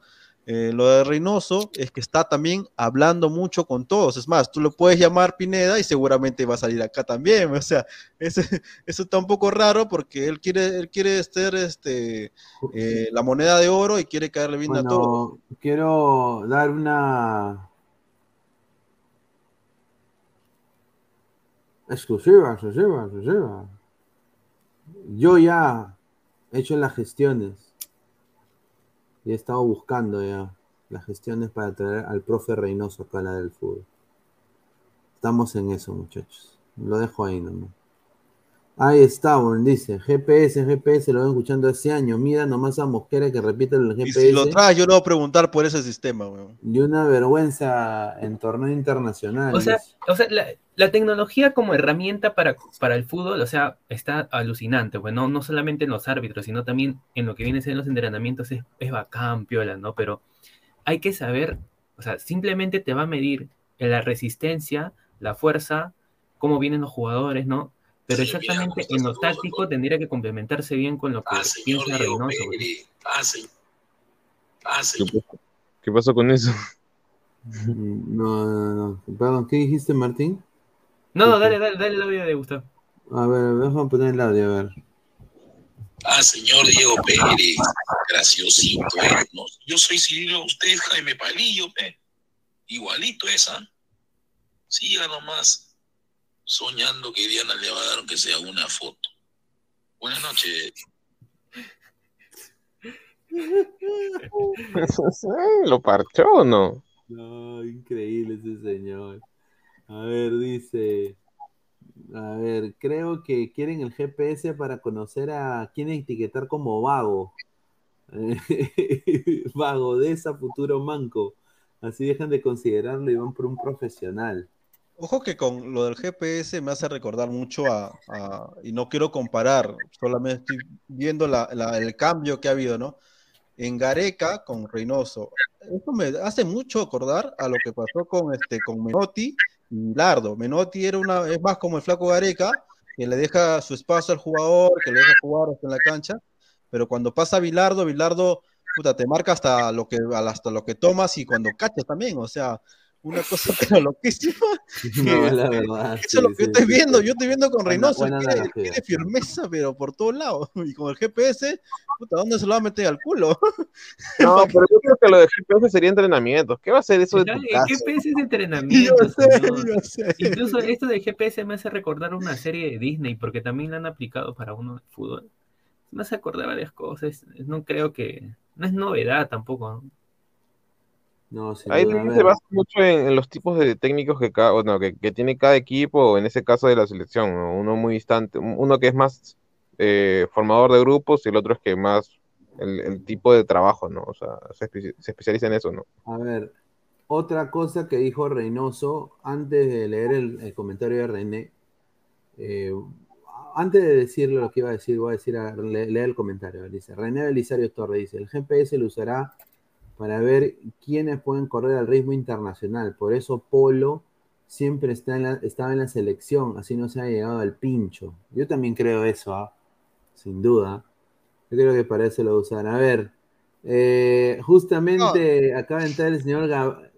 Eh, lo de Reynoso es que está también hablando mucho con todos. Es más, tú lo puedes llamar Pineda y seguramente va a salir acá también. <laughs> O sea, ese, eso está un poco raro porque él quiere, él quiere ser este, eh, la moneda de oro y quiere caerle bien bueno, a todos. Quiero dar una, Exclusiva, exclusiva, exclusiva. Yo ya he hecho las gestiones he estado buscando ya las gestiones para traer al profe Reynoso acá a la del fútbol. Estamos en eso, muchachos. Lo dejo ahí nomás. Ahí está, bueno, dice, GPS, GPS, lo ven escuchando ese año. Mira nomás a Mosquera que repite el GPS. Y si lo traes, yo no voy a preguntar por ese sistema, weón. Y una vergüenza en torneo internacional. O sea, o sea la, la, tecnología como herramienta para, para el fútbol, o sea, está alucinante, pues no, solamente en los árbitros, sino también en lo que viene siendo los entrenamientos, es, es bacán, piola, ¿no? Pero hay que saber, o sea, simplemente te va a medir la resistencia, la fuerza, cómo vienen los jugadores, ¿no? Pero exactamente en lo táctico tendría que complementarse bien con lo que Ah, señor piensa Diego Reynoso. pues. Pérez. Ah, sí. Ah, sí. ¿Qué pasó, ¿Qué pasó con eso? No, no, no. Perdón, ¿qué dijiste, Martín? No, no, dale, dale, dale el audio de Gustavo. A ver, déjame poner el audio, a ver. Ah, señor Diego Pérez. Graciosito, eh. No, yo soy Cirilo, usted es Jaime Palillo, pe. Igualito esa. Siga nomás soñando que Diana le va a dar aunque sea una foto. Buenas noches. <laughs> ¿Lo parchó o no? No, increíble ese señor. A ver, dice. A ver, creo que quieren el GPS para conocer a quién etiquetar como vago. <laughs> vago de esa futuro manco. Así dejan de considerarlo y van por un profesional. Ojo que con lo del GPS me hace recordar mucho a, y no quiero comparar, solamente estoy viendo la- el cambio que ha habido, ¿no? En Gareca con Reynoso. Eso me hace mucho acordar a lo que pasó con, este, con Menotti Lardo. Menotti era una, es más como el flaco Gareca, que le deja su espacio al jugador, que le deja jugar hasta en la cancha, pero cuando pasa Bilardo, Bilardo, puta, te marca hasta lo que, hasta lo que tomas y cuando cachas también, o sea, una <laughs> cosa pero loquísima. <laughs> No, que- la verdad. eso sí, es lo que sí, yo estoy sí, viendo, yo estoy viendo con Reynoso, quiere, quiere firmeza, pero por todos lados, <laughs> y con el GPS, puta, ¿dónde se lo va a meter al culo? No, pero yo creo que lo de GPS sería entrenamiento. ¿Qué va a ser eso de tu El casa? GPS es entrenamiento. Yo sé, señor. yo sé. Incluso esto del GPS me hace recordar una serie de Disney, porque también la han aplicado para uno de fútbol. Me hace acordar varias cosas. No creo que. No es novedad tampoco. ¿no? No, sin Ahí duda, se basa mucho en, en los tipos de técnicos que, cada, bueno, que, que tiene cada equipo, o en ese caso de la selección, ¿no? Uno muy distante, uno que es más eh, formador de grupos y el otro es que más el, el tipo de trabajo, ¿no? O sea, se, espe- se especializa en eso, ¿no? A ver, otra cosa que dijo Reynoso antes de leer el, el comentario de René, eh, antes de decirle lo que iba a decir, voy a decir, a, le- leer el comentario. Dice, René Belisario Torre dice, el GPS lo usará para ver quiénes pueden correr al ritmo internacional. Por eso Polo siempre está en la- estaba en la selección, así no se ha llegado al pincho. Yo también creo eso, ¿ah? sin duda. Yo creo que para eso lo usan. A ver, eh, justamente acaba de entrar el señor Ga-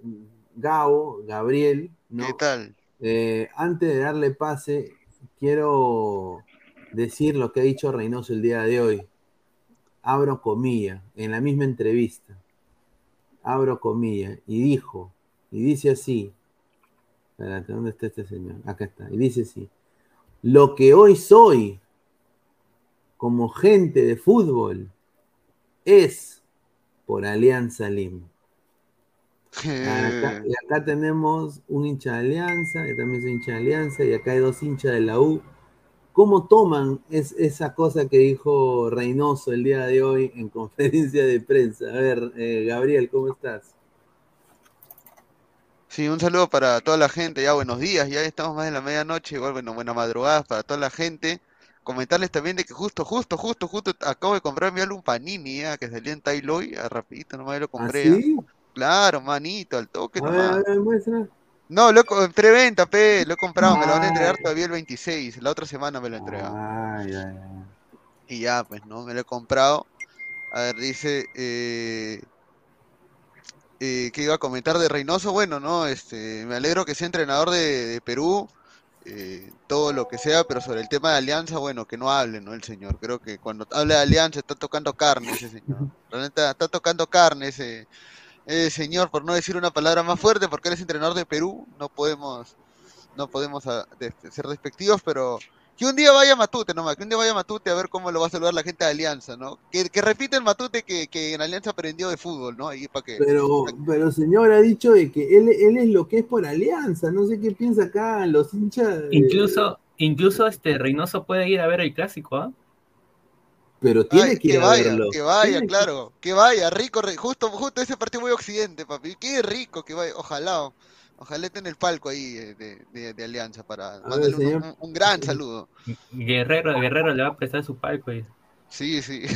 Gabo, Gabriel, ¿no? ¿Qué tal? Eh, antes de darle pase, quiero decir lo que ha dicho Reynoso el día de hoy. Abro comilla, en la misma entrevista. Abro comilla, y dijo, y dice así. Espérate, ¿dónde está este señor? Acá está. Y dice así. Lo que hoy soy como gente de fútbol es por Alianza Lima. Acá- y acá tenemos un hincha de Alianza, y también soy hincha de Alianza, y acá hay dos hinchas de la U. ¿Cómo toman es, esa cosa que dijo Reynoso el día de hoy en conferencia de prensa? A ver, eh, Gabriel, ¿cómo estás? Sí, un saludo para toda la gente, ya buenos días, ya estamos más de la medianoche, igual bueno, buenas madrugadas para toda la gente. Comentarles también de que justo, justo, justo, justo acabo de comprar mi álbum Panini, ya, que salió en Tailoy, rapidito nomás lo compré. ¿Sí? Claro, manito, al toque A ver, a ver, muestra. No, lo preventa, pe, lo he comprado, me lo van a entregar todavía el 26, la otra semana me lo entregan. Ay, ay, ay. Y ya, pues, ¿no? Me lo he comprado. A ver, dice, eh, eh, que iba a comentar de Reynoso, bueno, ¿no? Este, me alegro que sea entrenador de, de Perú, eh, todo lo que sea, pero sobre el tema de Alianza, bueno, que no hable, ¿no? El señor. Creo que cuando habla de Alianza está tocando carne ese señor. Realmente está tocando carne ese, ese señor, por no decir una palabra más fuerte, porque él es entrenador de Perú, no podemos, no podemos ah, de- ser despectivos, pero que un día vaya a Matute nomás, que un día vaya a Matute a ver cómo lo va a saludar la gente de Alianza, ¿no? Que, que repite el Matute que, que en Alianza aprendió de fútbol, ¿no? Ahí para que... Pero, pero señor ha dicho de que él, él es lo que es por Alianza. No sé qué piensa acá los hinchas. de- Incluso, incluso este Reynoso puede ir a ver el clásico, ¿ah? Pero tiene Ay, que ir que a vaya, verlo. que vaya, que- claro, que vaya, rico, ri- justo, justo ese partido muy occidente, papi, qué rico que vaya, ojalá, ojalá esté en el palco ahí eh, de, de- de Alianza para mandarle un- señor. un, un gran saludo. Guerrero, Guerrero le va a prestar su palco. Y... Sí, sí. <laughs>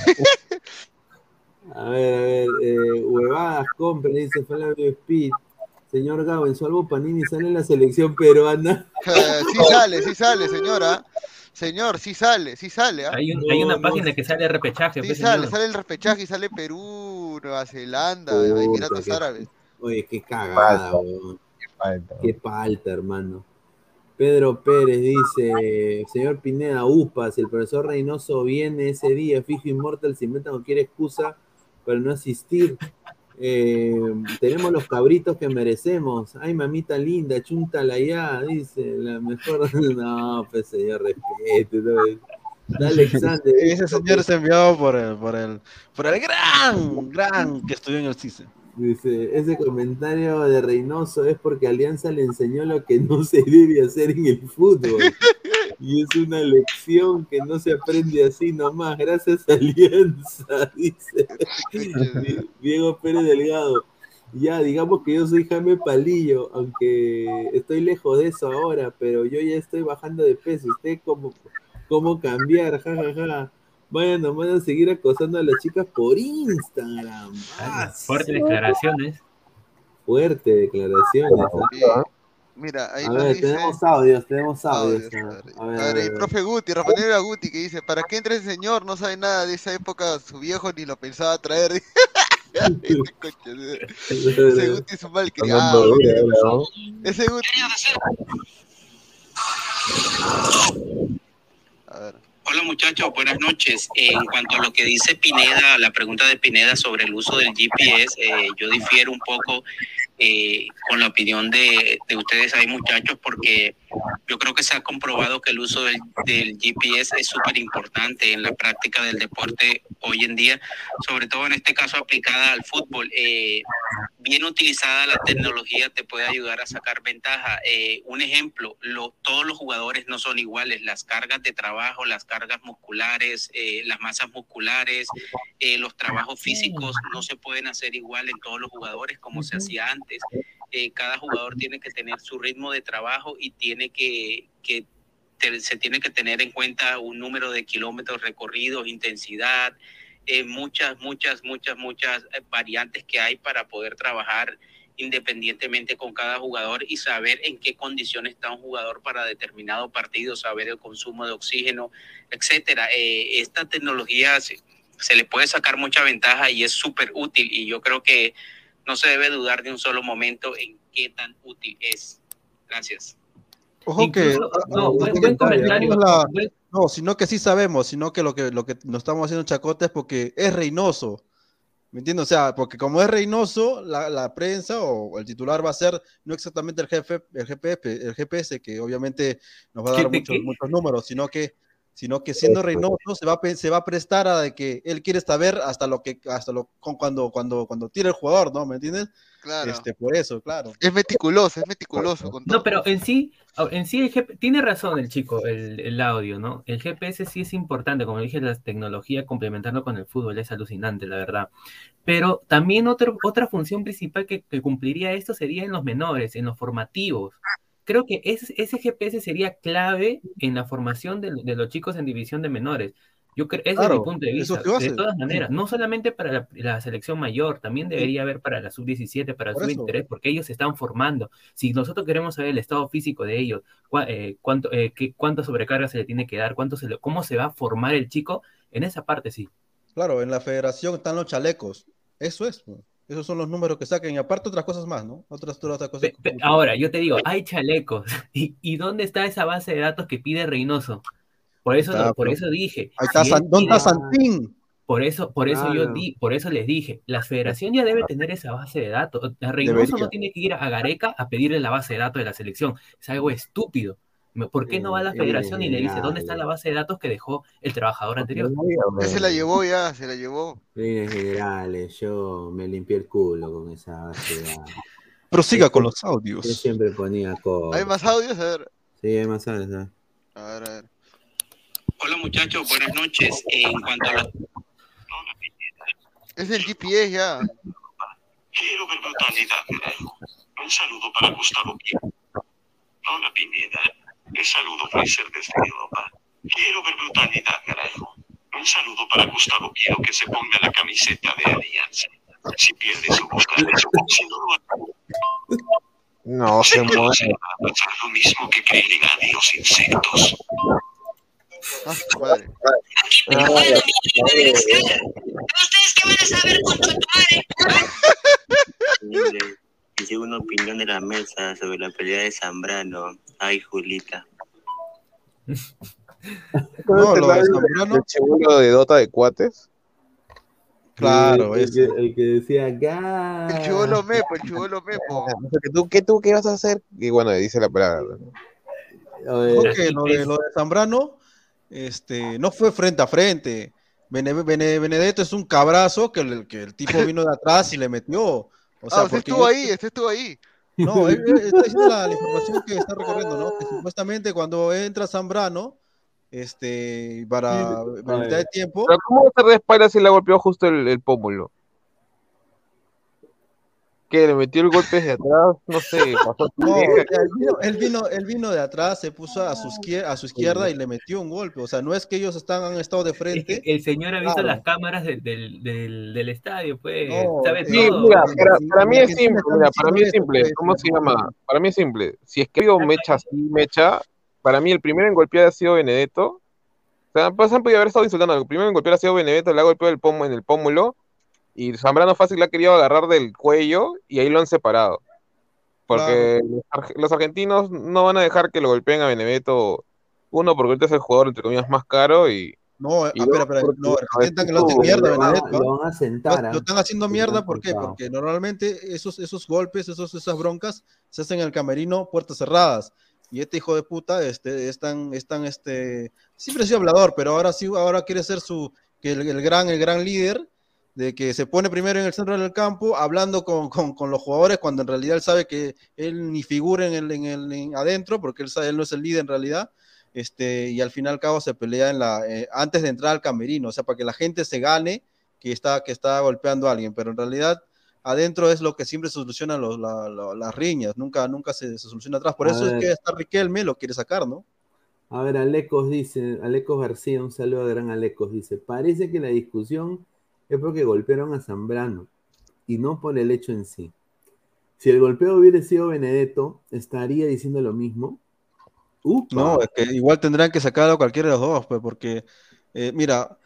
A ver, a ver, eh, huevadas, compren, dice Flavio Speed. Señor Gabo, en su álbum Panini sale la selección peruana. <laughs> Eh, sí sale, sí sale, señora. Señor, sí sale, sí sale. ¿ah? Hay, un- hay una página que sale repechaje. Sí pues, sale, señor. sale el repechaje y sale Perú, Nueva Zelanda, Puta, Emiratos qué- Árabes. Oye, qué cagada, weón. Qué falta, hermano. Pedro Pérez dice, señor Pineda, UPA, si el profesor Reynoso viene ese día, fijo inmortal, se inventa cualquier excusa para no asistir. Eh, tenemos los cabritos que merecemos. Ay, mamita linda, chúntala ya, dice. La mejor. <laughs> No, pues señor, respete. ¿no? Alexander. <laughs> Ese señor es enviado por el, por el, por el gran, gran que estudió en el CICE. Dice, ese comentario de Reynoso es porque Alianza le enseñó lo que no se debe hacer en el fútbol. <laughs> Y es una lección que no se aprende así nomás. Gracias, <laughs> Alianza, dice <laughs> Di- Diego Pérez Delgado. Ya, digamos que yo soy Jaime Palillo, aunque estoy lejos de eso ahora, pero yo ya estoy bajando de peso. ¿Usted cómo, cómo cambiar? Ja, ja, ja. Vayan nomás a seguir acosando a las chicas por Instagram. Ah, Fuertes declaraciones. Fuerte declaraciones. ¿ah? Mira, ahí A ver, dice... tenemos audios, tenemos audios. Audios, A ver, A ver, profe Guti, Rafael a Guti, que dice, ¿para qué entra ese señor? No sabe nada de esa época, su viejo ni lo pensaba traer. <laughs> Este coche, ese <laughs> Guti es un mal criado. Ese Guti... Hola muchachos, buenas noches. En cuanto a lo que dice Pineda, la pregunta de Pineda sobre el uso del GPS, eh, yo difiero un poco eh, con la opinión de, de ustedes ahí muchachos, porque yo creo que se ha comprobado que el uso del, del GPS es súper importante en la práctica del deporte hoy en día, sobre todo en este caso aplicada al fútbol. Eh, bien utilizada la tecnología te puede ayudar a sacar ventaja. Eh, un ejemplo, lo- todos los jugadores no son iguales. Las cargas de trabajo, las cargas musculares, eh, las masas musculares, los trabajos físicos no se pueden hacer igual en todos los jugadores como se hacía antes. Eh, cada jugador tiene que tener su ritmo de trabajo y tiene que, que te- se tiene que tener en cuenta un número de kilómetros recorridos, intensidad, eh, muchas, muchas, muchas, muchas eh, variantes que hay para poder trabajar independientemente con cada jugador y saber en qué condiciones está un jugador para determinado partido, saber el consumo de oxígeno, etcétera. Eh, esta tecnología se, se le puede sacar mucha ventaja y es súper útil y yo creo que no se debe dudar de un solo momento en qué tan útil es. Gracias. Ojo que Incluso- ah, no, buen- no, buen no, comentario, no, la- no, sino que sí sabemos, sino que lo que lo que nos estamos haciendo chacota es porque es Reynoso. ¿Me entiendes? O sea, porque como es Reynoso, la, la prensa o el titular va a ser no exactamente el jefe, el GPS, el GPS, que obviamente nos va a dar ¿Qué- muchos, muchos números, sino que sino que siendo Reynoso se va a, se va a prestar a de que él quiere saber hasta lo que hasta lo con- cuando cuando cuando tira el jugador, ¿no? ¿Me entiendes? Claro. Este, por eso, claro. Es meticuloso, es meticuloso. Con todo. No, pero en sí, en sí el GP tiene razón el chico, el, el audio, ¿no? El GPS sí es importante, como dije, la tecnología complementarlo con el fútbol es alucinante, la verdad. Pero también otro- otra función principal que, que cumpliría esto sería en los menores, en los formativos. Creo que ese, ese GPS sería clave en la formación de, de los chicos en división de menores. Yo creo, ese es mi punto de vista. De todas maneras, no solamente para la, la selección mayor, también debería haber para la sub-17, para la Por eso. sub-23, porque ellos se están formando. Si nosotros queremos saber el estado físico de ellos, cua- eh, cuánto, eh, qué, cuánta sobrecarga se le tiene que dar, cuánto se le- cómo se va a formar el chico, en esa parte sí. Claro, en la federación están los chalecos. Eso es. pues. Esos son los números que saquen. Y aparte otras cosas más, ¿no? Otras, otras cosas. Pe- Ahora, yo te digo, hay chalecos. <laughs> ¿Y, y dónde está esa base de datos que pide Reynoso? Por eso, Está, por eso dije. Ahí está si San- él ¿Dónde está Santín? Por eso, por eso yo di, por eso les dije, la federación ya debe tener esa base de datos. La Reynoso Debería. no tiene que ir a Gareca a pedirle la base de datos de la selección. Es algo estúpido. ¿Por qué no va a la federación y le dice dónde está la base de datos que dejó el trabajador anterior? Ya se la llevó ya, se la llevó. Líneas generales, yo me limpié el culo con esa base de datos. Prosiga con los audios. Yo siempre ponía cosas. ¿Hay más audios? A ver. Sí, hay más audios. ¿eh? A ver, a ver. Hola muchachos, buenas noches. En cuanto a los Es el GPS ya. Quiero ver carajo. Un saludo para Gustavo. Hola, Pineda. El saludo Fraser desde Europa. Quiero ver brutalidad, carajo. Un saludo para Gustavo Quiero que se ponga la camiseta de Alianza. Si pierde su su si no lo No se se va a pasar lo mismo que Krillin a los insectos. Ah, su madre. ¿Ustedes qué van a saber con tu madre? Hice una opinión de la mesa sobre la pelea de Zambrano. Ay, Julita. <laughs> No, lo de Zambrano. El chibulo de Dota de cuates. Claro, el, que, el que decía ¡Ga! El chivolo mepo, el chivolo mepo. <laughs> O sea, que tú, ¿qué, tú, ¿Qué vas a hacer? Y bueno, dice la palabra. que lo de, lo de Zambrano este, no fue frente a frente. Bene- Bene- Benedetto es un cabrazo que el, que el tipo vino de atrás y le metió. O sea, ah, usted estuvo yo- ahí, usted estuvo ahí. <laughs> No, él, él está diciendo la, la información que está recorriendo, ¿no? Que supuestamente cuando entra Zambrano, este, para para mitad de tiempo, Pero ¿cómo va a estar de espalda si le golpeó justo el, el pómulo? ¿Qué? ¿Le metió el golpe desde atrás? No sé, pasó <laughs> su no, él vino, él vino, él vino de atrás, se puso a su izquierda, a su izquierda y le metió un golpe. O sea, no es que ellos están, han estado de Es frente. que el señor ha visto Claro. las cámaras del, del, del, del estadio, pues. No, sabe Sí, todo. mira, Sí, para, mí es simple, mira, para mí es simple. eso, pues, ¿Cómo se llama? Para mí es simple. Si es que habido mecha así, mecha, para mí el primero en golpear ha sido Benedetto. O sea, pues han podido haber estado insultando. El primero en golpear ha sido Benedetto, le ha golpeado el pomo en el pómulo. Y Zambrano fácil le ha querido agarrar del cuello y ahí lo han separado. Porque los, arge- los argentinos no van a dejar que lo golpeen a Benedetto. Uno, porque ahorita es el jugador, entre comillas, más caro. Y, No, y espera, espera, no, intentan que lo hacen mierda, lo, van, Benedetto. ¿ah? lo van a sentar. Lo, ¿ah? lo están haciendo mierda, ¿por qué? Porque normalmente esos, esos golpes, esos, esas broncas, se hacen en el camerino, puertas cerradas. Y este hijo de puta, este, es tan, es tan, este, siempre ha sido hablador, pero ahora sí, ahora quiere ser su, que el, el gran, el gran líder, de que se pone primero en el centro del campo, hablando con, con, con los jugadores, cuando en realidad él sabe que él ni figura en el, en el en adentro, porque él sabe, él no es el líder en realidad. Este, y al final cabo se pelea en la, eh, antes de entrar al camerino, o sea, para que la gente se gane que está, que está golpeando a alguien, pero en realidad adentro es lo que siempre soluciona los, la- la- las riñas, nunca, nunca se, se soluciona atrás. Por A eso es ver. que hasta Riquelme lo quiere sacar, ¿no? A ver, Alecos dice, Alecos García, un saludo a gran Alecos, dice, parece que la discusión es porque golpearon a Zambrano y no por el hecho en sí. Si el golpeo hubiera sido Benedetto, estaría diciendo lo mismo. Upa. No, es que igual tendrán que sacar a cualquiera de los dos, pues, porque, eh, mira,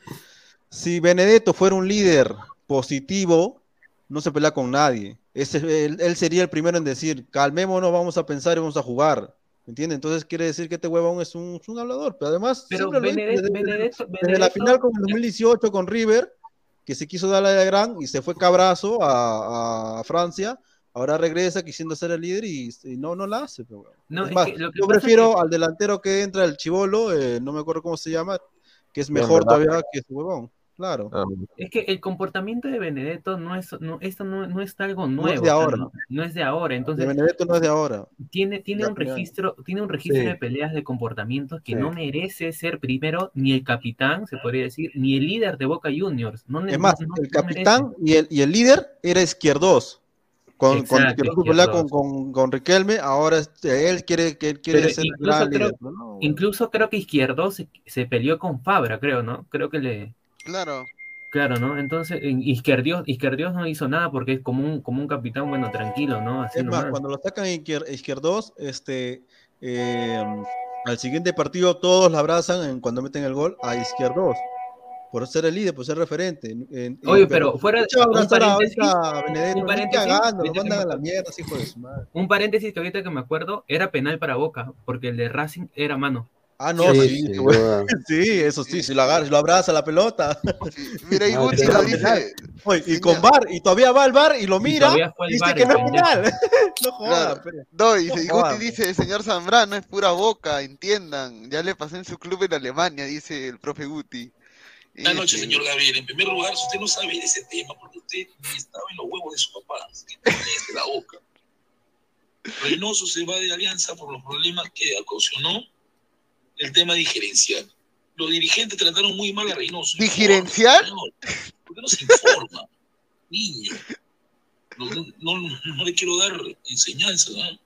si Benedetto fuera un líder positivo, no se pelea con nadie. Ese, él, él sería el primero en decir, calmémonos, vamos a pensar y vamos a jugar. ¿Me entiendes? Entonces quiere decir que este huevón es un, es un hablador, pero además Pero siempre lo hizo Benedetto, desde, Benedetto, desde la Benedetto- final con el 2018 con River, que se quiso dar la de gran y se fue cabrazo a, a Francia, ahora regresa quisiendo ser el líder y, y no, no la hace. pero, No, es es más, que lo que yo es prefiero que- al delantero que entra el chivolo, eh, no me acuerdo cómo se llama, que es mejor todavía que ese huevón. Claro. Ah, Es que el comportamiento de Benedetto no es, no, esto no, no es algo No nuevo. es de o sea, ahora. no, no es de ahora. Entonces, de Benedetto no es de ahora. tiene, tiene Ya, un registro, tiene un registro Sí. de peleas de comportamientos que Sí. no merece ser primero ni el capitán, se podría decir, ni el líder de Boca Juniors. No, Es más, no- no- el no capitán merece. y el, y el líder era izquierdos. Con, con, Exacto, con, Izquierdos. con, con Riquelme, ahora este, él quiere, que él quiere Pero ser el incluso gran creo, líder. no, incluso creo que Izquierdo se, se peleó con Fabra, creo, ¿no? Creo que le. Claro. Claro, ¿no? Entonces, en Izquierdios, Izquierdios no hizo nada porque es como un, como un capitán, bueno, tranquilo, ¿no? Así Es más, cuando lo sacan izquierdos, este, eh, al siguiente partido todos la abrazan en- cuando meten el gol a izquierdos. Por ser el líder, por ser referente. En- Oye, pero fuera- ¿qué va a un paréntesis, ahorita a Benedetto? un Ni paréntesis, cagando, lo ahorita que mandan me a la acuerdo. mierda, hijo de su madre. Un paréntesis que ahorita que me acuerdo, era penal para Boca, porque el de Racing era mano. Ah, no, Sí, sí, sí. <laughs> Sí, eso sí, si lo agarra, si lo abraza la pelota. Mira, y Ah, Guti lo dice. Oye, y con VAR, y todavía va al VAR y lo Y mira, al dice que no es penal. <laughs> no jodas, Claro. No, y No Guti jodas, dice, señor Zambrano es pura boca, entiendan. Ya le pasé en su club en Alemania, dice el profe Guti. Y Buenas noches, dice, señor Gabriel. En primer lugar, si usted no sabe de ese tema, porque usted ni estaba en los huevos de su papá, de la boca. Reynoso se va de alianza por los problemas que ocasionó el tema digerencial. Los dirigentes trataron muy mal a Reynoso. ¿Digerencial? Señor, ¿Por qué no se informa? <laughs> Niño. No, no, no, no le quiero dar enseñanza. ¿no?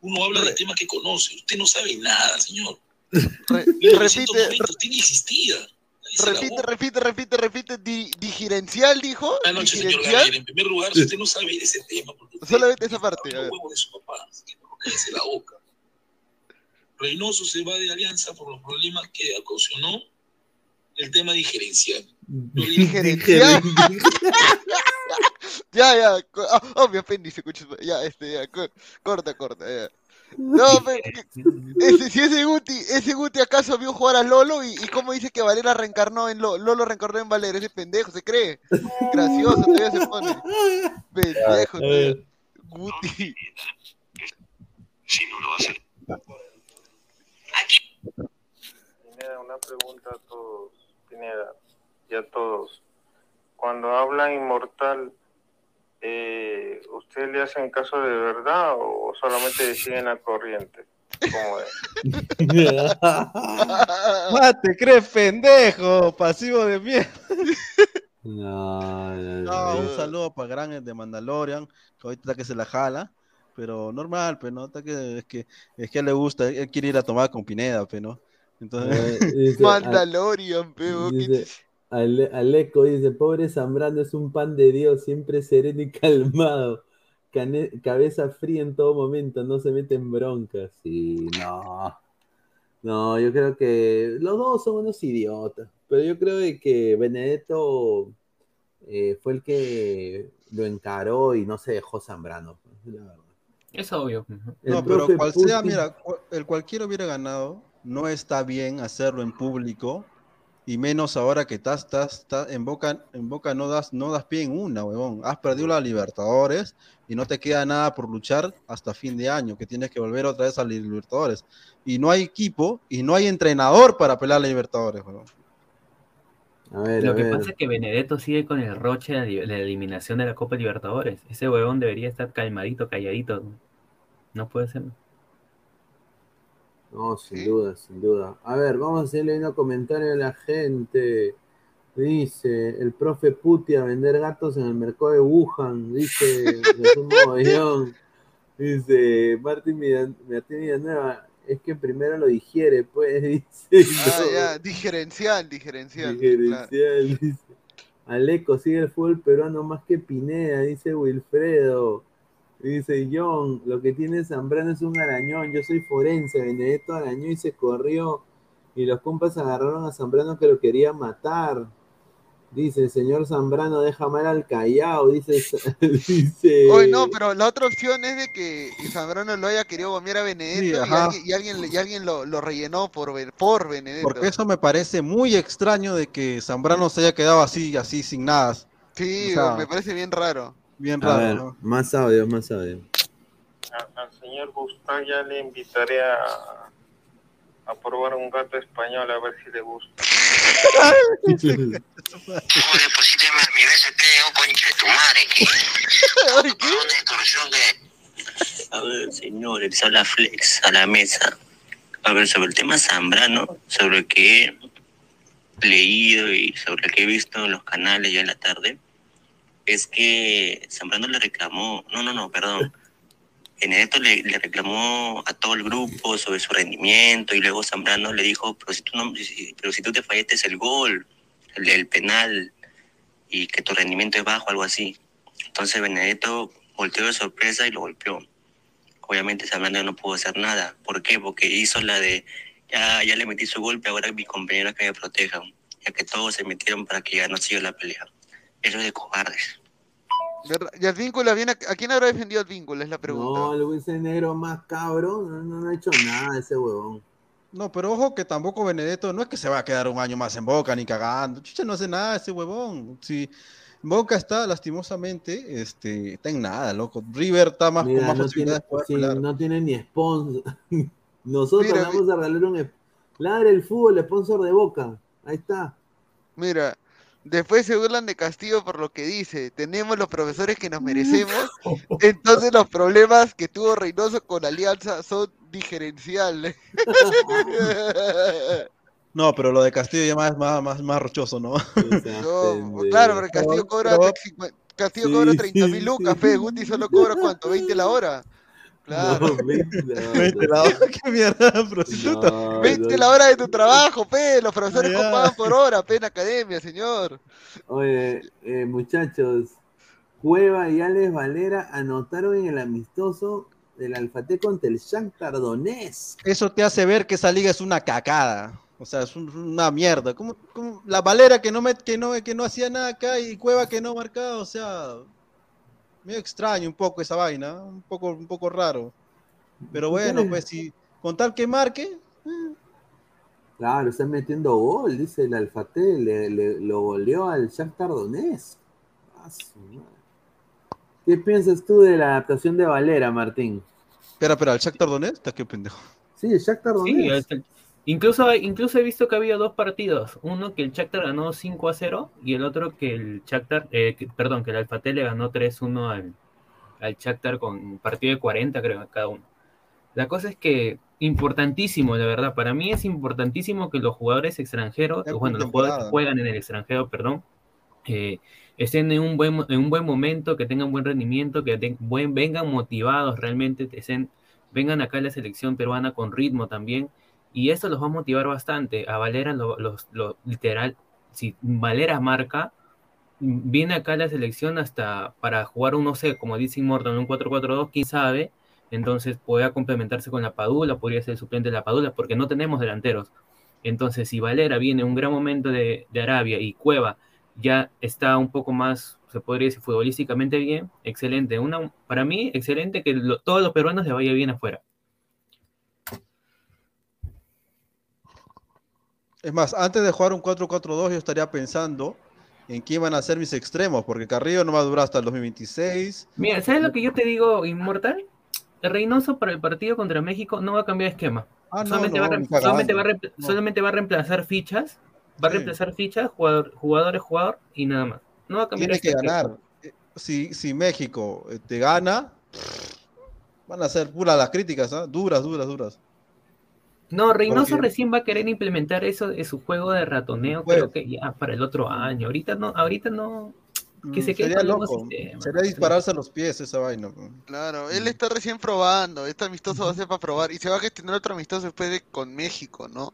Uno habla de temas que conoce. Usted no sabe nada, señor. re- repite, 1990 usted ni existía. Repite, repite, repite, repite. Di, digerencial, dijo. Buenas noches, señor Digerencial. Gabriel. En primer lugar, si usted no sabe ese tema, porque usted Solamente esa parte. a ver. huevos de su papá, así que no la boca. Reynoso se va de alianza por los problemas que ocasionó el tema diferencial. Diferencial. <laughs> ya, ya. co- Oh, mi apéndice. Ya, este, ya. co- Corta, corta, ya. No, pe- <laughs> ese, si ese Guti, ese Guti acaso vio jugar a Lolo y, y cómo dice que Valera reencarnó en Lolo, Lolo reencarnó en Valera, ese pendejo, ¿se cree? Gracioso, todavía se pone. Pendejo, todavía. Guti. Si no lo hace. Pineda, una pregunta a todos, Pineda, y a todos. Cuando hablan inmortal, eh, ¿ustedes le hacen caso de verdad o solamente siguen la corriente? ¿Cómo es? <laughs> Ah, te crees pendejo, pasivo de mierda. <laughs> No, no, No, no. un saludo para Gran de Mandalorian, que ahorita que se la jala, pero normal, pero no, que, es que es que a él le gusta, él quiere ir a tomar con Pineda, pero no. Entonces, <laughs> Eh, dice, Mandalorian, peo. Dice, Ale- Aleco dice, pobre Zambrano es un pan de Dios, siempre sereno y calmado. Cane- cabeza fría en todo momento, no se mete en broncas. Sí, no. No, yo creo que los dos son unos idiotas. Pero yo creo de que Benedetto eh, fue el que lo encaró y no se dejó Zambrano. la verdad. Es obvio. El no, pero cual sea, mira, el cualquiera hubiera ganado, no está bien hacerlo en público, y menos ahora que estás, estás, estás en boca, en boca no das, no das pie en una, huevón. Has perdido la Libertadores y no te queda nada por luchar hasta fin de año, que tienes que volver otra vez a la Libertadores. Y no hay equipo y no hay entrenador para pelear la Libertadores, huevón. A ver, Lo a que ver. pasa es que Benedetto sigue con el roche de la, eliminación de la Copa Libertadores. Ese huevón debería estar calmadito, calladito. No puede ser. No, sin duda, sin duda. A ver, vamos a hacerle un comentario a la gente. Dice, el profe Puti a vender gatos en el mercado de Wuhan. Dice, <laughs> Jesús Mogollón. Dice, Martín Villan- Martín Villanueva, es que primero lo digiere, pues, <laughs> dice. Ah, no. ya, diferencial, diferencial. Diferencial, dice. Aleco, sigue el fútbol peruano más que Pineda, dice Wilfredo. Dice John, lo que tiene Zambrano es un arañón, yo soy forense, Benedetto arañó y se corrió. Y los compas agarraron a Zambrano que lo quería matar. Dice, el señor Zambrano deja mal al Callao, dice, <laughs> dice. Oye, no, pero la otra opción es de que Zambrano lo haya querido gomear a Benedetto Sí, y alguien, y alguien, y alguien lo, lo rellenó por, por Benedetto. Porque eso me parece muy extraño de que Zambrano se haya quedado así, así, sin nada. Sí, O sea, me parece bien raro. Bien A raro, ver, ¿no? más audio, más audio. A- al señor Gustavo ya le invitaré a, a probar un gato español a ver si le gusta. a mi BCP, un conche de tu madre, que... Una extorsión de... A ver, señor, el sala flex a la mesa. A ver, sobre el tema Zambrano, sobre el que he leído y sobre el que he visto en los canales ya en la tarde, es que Zambrano le reclamó, no, no, no, perdón, Benedetto le, reclamó a todo el grupo sobre su rendimiento y luego Zambrano le dijo, pero si tú, no, pero si tú te fallaste el gol, el, penal, y que tu rendimiento es bajo, algo así. Entonces Benedetto volteó de sorpresa y lo golpeó. Obviamente Zambrano no pudo hacer nada. ¿Por qué? Porque hizo la de, ya, ya le metí su golpe, ahora mis compañeros que me protejan. Ya que todos se metieron para que ya no siga la pelea. Eso es de cobardes. ¿Y el vínculo viene? ¿A quién habrá defendido el vínculo? Es la pregunta. No, el ese negro más cabrón, no, no, no ha hecho nada ese huevón. No, pero ojo que tampoco Benedetto no es que se va a quedar un año más en Boca ni cagando. Chucha, no hace nada ese huevón. Si Boca está lastimosamente, este, está en nada, loco. River está más Mira, con más no tiene, posibilidades de poder sí, pelear. no tiene ni sponsor. <laughs> Nosotros Mira, vamos a regalar un... Ladre el fútbol, sponsor de Boca. Ahí está. Mira, después se burlan de Castillo por lo que dice. Tenemos los profesores que nos merecemos. <laughs> Entonces los problemas que tuvo Reynoso con Alianza son diferenciales. <laughs> No, pero lo de Castillo ya más, más, más, más rochoso, ¿no? No, claro, pero Castillo cobra, Pero- 50 Castillo cobra 30 mil sí, lucas, sí. fe. Guti solo cobra cuánto, 20 la hora. Claro. No, 20 <laughs> la hora. 20 la hora, qué mierda, prostituta. No, <laughs> 20 no. la hora de tu trabajo, pe. Los profesores pagan por hora, pe, en academia, señor. Oye, eh, muchachos, Cueva y Alex Valera anotaron en el amistoso del Alfate contra el Shakhtar Donetsk. Eso te hace ver que esa liga es una cacada. O sea, es un- una mierda. Como, la Valera que no, me, que, no, que no hacía nada acá y Cueva que no marcaba, o sea, medio extraño un poco esa vaina, un poco, un poco raro. Pero bueno, pues si con tal que marque, Claro, está metiendo gol, dice el Alfate, le, le- lo goleó al Shakhtar Donetsk. Ah. ¿Qué piensas tú de la adaptación de Valera, Martín? espera, espera, el Shakhtar Donetsk, está qué pendejo. Sí, el Shakhtar Sí, Donetsk. Incluso, incluso he visto que había dos partidos. Uno que el Shakhtar ganó 5 a 0 y el otro que el Shakhtar, eh, que- perdón, que el Alfate le ganó 3-1 al, al Shakhtar con un partido de 40 creo cada uno. La cosa es que importantísimo, la verdad, para mí es importantísimo que los jugadores extranjeros, bueno, los jugadores que juegan en el extranjero, perdón, eh, estén en un buen, en un buen momento, que tengan buen rendimiento, que ten- buen, vengan motivados realmente, estén- vengan acá a la selección peruana con ritmo también, y eso los va a motivar bastante. A Valera, lo, lo- literal, si Valera marca, viene acá la selección hasta para jugar un, no sé, como dice Immortal, un 4-4-2, quién sabe, entonces pueda complementarse con la Padula, podría ser suplente de la Padula, porque no tenemos delanteros. Entonces, si Valera viene en un gran momento de, Arabia y Cueva ya está un poco más, se podría decir, futbolísticamente bien, excelente. Una, para mí, excelente que lo- todos los peruanos les vaya bien afuera. Es más, antes de jugar un 4-4-2 yo estaría pensando en quién van a ser mis extremos, porque Carrillo no va a durar hasta el 2026. Mira, ¿sabes lo que yo te digo, Inmortal? El Reynoso para el partido contra México no va a cambiar esquema. Ah, solamente, no, va a, ni re- cagando. solamente, va a reempla- No. solamente va a reemplazar fichas, va a reemplazar fichas, jugador, jugadores, jugador y nada más. No va a cambiar Tiene que esquema. ganar. Eh, Si, si México eh, te gana, van a ser puras las críticas, ¿ah? duras, duras, duras. No, Reynoso Porque- recién va a querer implementar eso de su juego de ratoneo, Pues. creo que ya para el otro año. Ahorita no, ahorita no. Que se Mm, quede sería loco. sistema. Sería dispararse a los pies esa vaina. Claro, él está recién probando, este amistoso va a ser para probar y se va a gestionar otro amistoso después de con México, ¿no?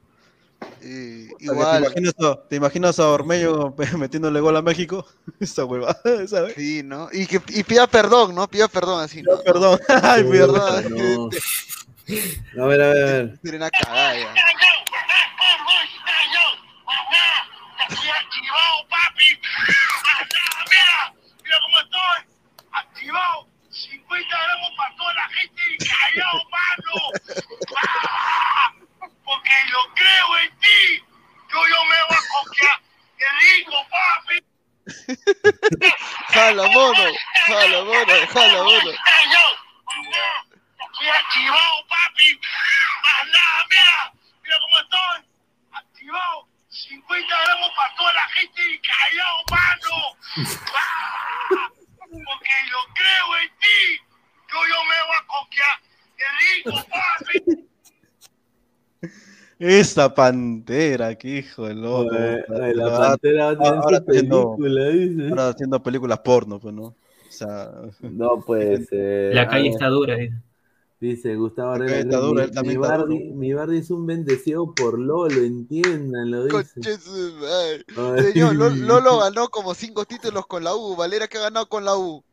Eh, que ¿Te igual, imaginas, a, ¿Te imaginas a Ormeño <laughs> metiéndole gol a México? <laughs> Esa huevada, ¿sabes? sí, ¿no? Y que y pida perdón, ¿no? Pida perdón así, ¿no? Perdón. <laughs> Ay, perdón. no. <laughs> A ver, a ver, a ver. Sería una cagada ya. Estoy activado, papi. Mira, mira cómo estoy. Activado. 50 gramos para toda la gente y callado, mano. Ah, Porque yo creo en ti. Yo, yo me voy a confiar. Qué rico, papi. <laughs> Jala, mono, jala, mono, jala, mono. Estoy activado, papi. Más nada, mira. Mira cómo estoy. Activado. 50 gramos para toda la gente y callado, mano. Ah, Porque yo creo en ti. Yo, yo me voy a confiar. Qué rico, papi. Esa pantera, qué hijo de loco. La Ahora- Pantera va a tener ahora haciendo- dice. ahora haciendo películas porno, pues, ¿no? O sea, No puede <laughs> ser. La calle Ah, está dura. dice. Dice Gustavo Herrera. mi, Bardi, mi Bardi es un bendecido por Lolo, dice. Su madre. Ay. Señor, Lo- <laughs> Lolo ganó como cinco títulos con la U. Valera que ha ganado con la U.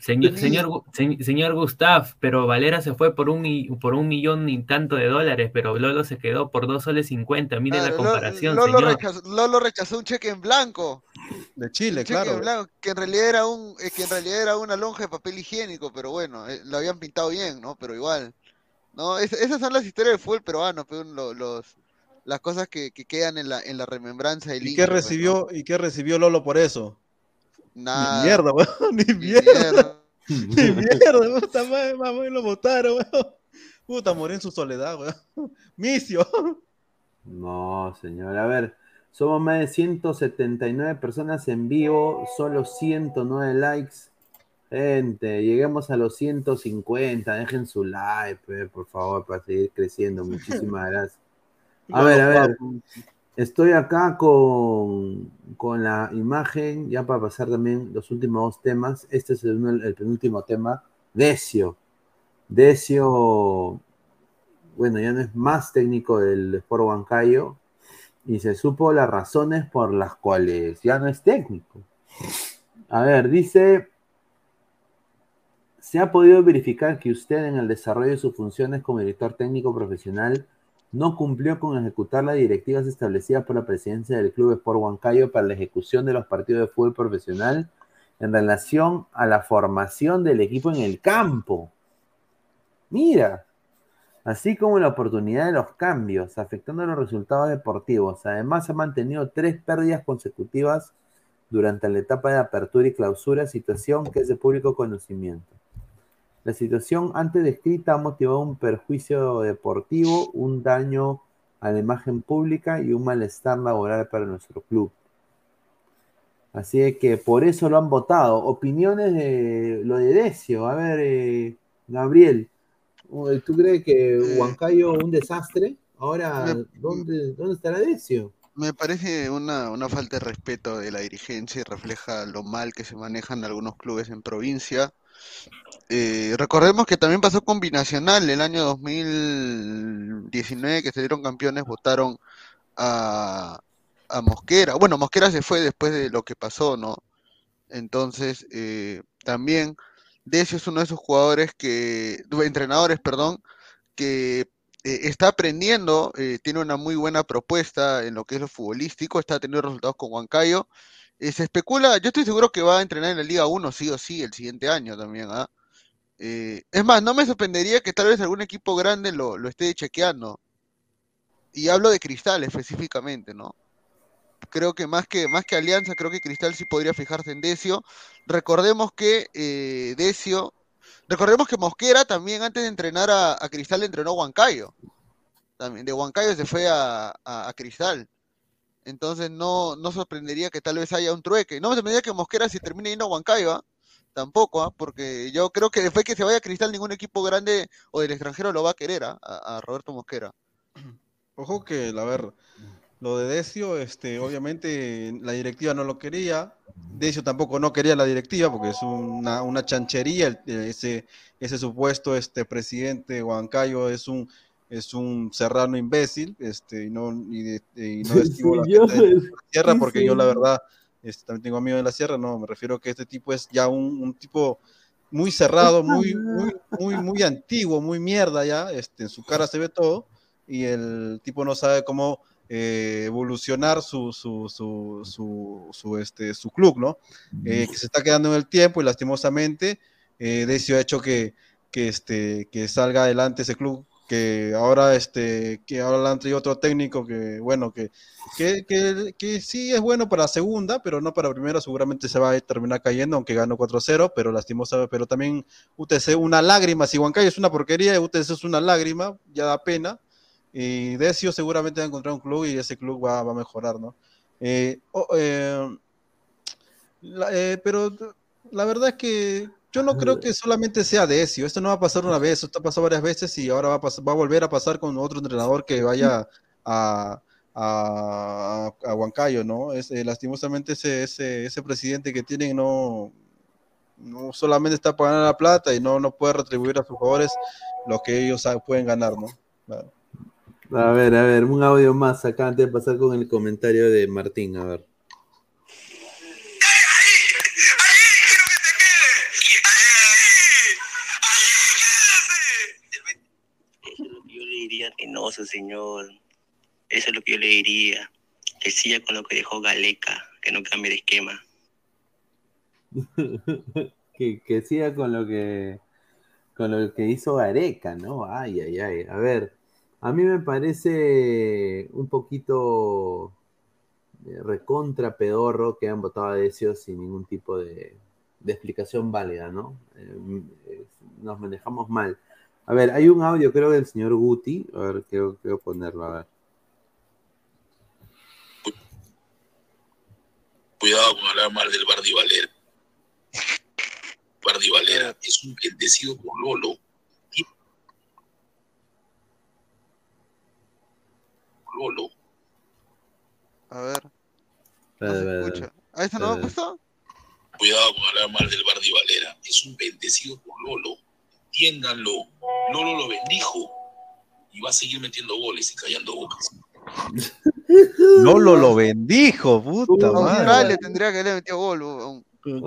Señor, señor, señor Gustav, pero Valera se fue por un, por un millón y tanto de dólares, pero Lolo se quedó por dos soles cincuenta. Mire la Claro, comparación, Lolo, señor. rechazó, Lolo rechazó un cheque en blanco. de Chile, Un cheque en claro. blanco, que en realidad era un, eh, que en realidad era una lonja de papel higiénico, pero bueno, eh, lo habían pintado bien, ¿no? Pero igual. ¿No? Es- esas son las historias del fútbol peruano, pero lo- los, las cosas que, que quedan en la, en la remembranza del ¿Y qué pues, recibió, ¿Y qué recibió Lolo por eso? Nada. <laughs> <laughs> Ni mierda, weón. Ni mierda. Ni mierda, weón. Puta madre, mamá, lo botaron, weón. Puta, morí en su soledad, weón. <laughs> Micio. No, señor. A ver, somos más de 179 personas en vivo, solo 109 likes. Gente, lleguemos a los 150. Dejen su like, por favor, para seguir creciendo. Muchísimas gracias. A ver, a ver. Estoy acá con, con la imagen, ya para pasar también los últimos temas. Este es el penúltimo tema. Decio. Decio, bueno, ya no es más técnico del Sport Huancayo y se supo las razones por las cuales ya no es técnico. A ver, dice Se ha podido verificar que usted en el desarrollo de sus funciones como director técnico profesional no cumplió con ejecutar las directivas establecidas por la presidencia del Club Sport Huancayo para la ejecución de los partidos de fútbol profesional en relación a la formación del equipo en el campo. Mira, así como la oportunidad de los cambios, afectando los resultados deportivos. Además, ha mantenido tres pérdidas consecutivas durante la etapa de apertura y clausura, situación que es de público conocimiento. La situación antes descrita ha motivado un perjuicio deportivo, un daño a la imagen pública y un malestar laboral para nuestro club. Así que por eso lo han votado. Opiniones de lo de Decio. A ver, eh, Gabriel, ¿tú crees que Eh, Huancayo un desastre? Ahora, ¿dónde, ¿dónde estará Decio? Me parece una, una falta de respeto de la dirigencia y refleja lo mal que se manejan algunos clubes en provincia. Eh, recordemos que también pasó con Binacional el año 2019 que salieron campeones, votaron a, a Mosquera. Bueno, Mosquera se fue después de lo que pasó, ¿no? Entonces, eh, también Decio es uno de esos jugadores que, entrenadores, perdón, que eh, está aprendiendo, tiene una muy buena propuesta en lo que es lo futbolístico, está teniendo resultados con Huancayo. Eh, se especula, yo estoy seguro que va a entrenar en la Liga 1 sí o sí el siguiente año también, ¿ah? Eh, es más, no me sorprendería que tal vez algún equipo grande lo, lo esté chequeando. Y hablo de Cristal específicamente, ¿no? Creo que más que, más que Alianza, creo que Cristal sí podría fijarse en Decio. Recordemos que eh, Decio, recordemos que Mosquera también antes de entrenar a, a Cristal entrenó a Huancayo. También de Huancayo se fue a, a- a Cristal. Entonces no, no sorprendería que tal vez haya un trueque. No me sorprendería que Mosquera se termine yendo a Huancayo, ¿ah? Tampoco, ¿ah? Porque yo creo que después que se vaya a Cristal, ningún equipo grande o del extranjero lo va a querer, ¿ah? a, Roberto Mosquera. <clears throat> Ojo que, a ver, lo de Decio, este, obviamente la directiva no lo quería. Decio tampoco no quería la directiva porque es una, una chanchería. el- ese, ese supuesto este, presidente de Huancayo es un, es un serrano imbécil. Este, y no, y de- y no <laughs> estimo la Sí, gente de la sierra sí, porque yo, la sí. verdad, este, también tengo amigos de la sierra. No, me refiero que este tipo es ya un, un tipo muy cerrado, muy, muy, muy, muy antiguo, muy mierda ya. Este, en su cara se ve todo y el tipo no sabe cómo eh, evolucionar su, su, su, su, su, este, su club, ¿no? Eh, que se está quedando en el tiempo y lastimosamente eh, Decio ha hecho que, que, este, que salga adelante ese club que ahora este que ahora le han traído otro técnico que bueno que, que, que, que sí es bueno para segunda pero no para primera seguramente se va a terminar cayendo aunque ganó 4-0 pero lastimosa pero también UTC una lágrima si Huancayo es una porquería UTC es una lágrima ya da pena y Decio seguramente va a encontrar un club y ese club va, a mejorar no Eh, oh, eh, eh, pero la verdad es que yo no creo que solamente sea Decio. Esto no va a pasar una vez, esto ha pasado varias veces y ahora va a, va a volver a pasar con otro entrenador que vaya a, a, a Huancayo, ¿no? Es, eh, lastimosamente ese, ese, ese presidente que tienen no, no solamente está pagando la plata y no, no puede retribuir a sus jugadores lo que ellos pueden ganar, ¿no? Claro. A ver, a ver, un audio más acá antes de pasar con el comentario de Martín, a ver. Reynoso, señor. Eso es lo que yo le diría. Que siga con lo que dejó Galeca, que no cambie de esquema. <laughs> que, que siga con lo que con lo que hizo Gareca, ¿no? Ay, ay, ay. A ver, a mí me parece un poquito eh, recontra pedorro que han votado a Decio sin ningún tipo de, de explicación válida, ¿no? Eh, eh, nos manejamos mal. A ver, hay un audio, creo, del señor Guti. A ver, quiero, quiero ponerlo, a ver. Cuidado con hablar mal del Bardi Valera. Bardi Valera es un bendecido por Lolo. Lolo. A ver, A no ver, se a ver, escucha. ¿A esta no me ha puesto? Cuidado con hablar mal del Bardi Valera. Es un bendecido por Lolo. Entiéndanlo. Lolo lo bendijo. Y va a seguir metiendo goles y callando bocas. <laughs> Lolo lo bendijo, puta madre. Australia tendría que haberle metido gol. Oye,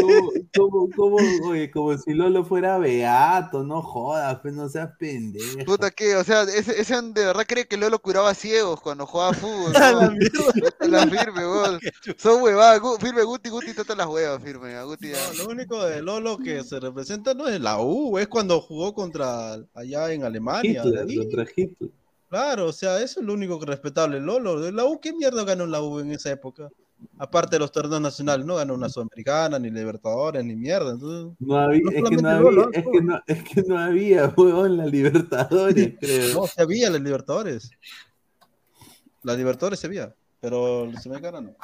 como, como, como, oye, como si Lolo fuera beato, no jodas, pues no seas pendejo. Puta que, o sea, ese, ese de verdad cree que Lolo curaba ciegos cuando jugaba fútbol. <laughs> La firme, weón. <laughs> Son huevadas, firme Guti, Guti, todas las huevas, firme. A Guti. No, lo único de Lolo que se representa no es la U, es cuando jugó contra allá en Alemania. Hitler, de ahí. contra Hitler. Claro, o sea, eso es lo único que respetable. Lolo, de la U, ¿qué mierda ganó la U en esa época? Aparte de los torneos nacionales, no ganó una Sudamericana, ni Libertadores, ni mierda. Entonces, No había, no es, que no había, Lolo, es, que no, es que no había, <laughs> weón, la Libertadores, creo. No, se había las Libertadores. Las Libertadores se había, pero la Sudamericana no.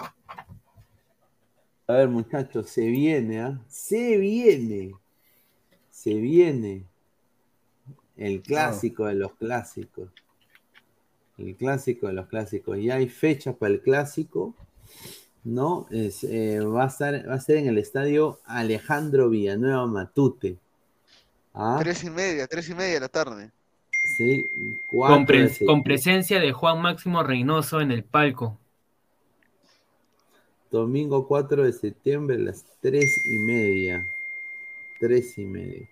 A ver, muchachos, se viene, ¿ah? Se viene. Se viene. El clásico de los clásicos. El clásico de los clásicos. Ya hay fecha para el clásico. ¿No? Es, eh, va, a estar, va a ser en el estadio Alejandro Villanueva Matute. ¿Ah? Tres y media, tres y media de la tarde. Sí, cuatro Con, pre- con presencia de Juan Máximo Reynoso en el palco. Domingo 4 de septiembre a las 3 y media. 3 y media.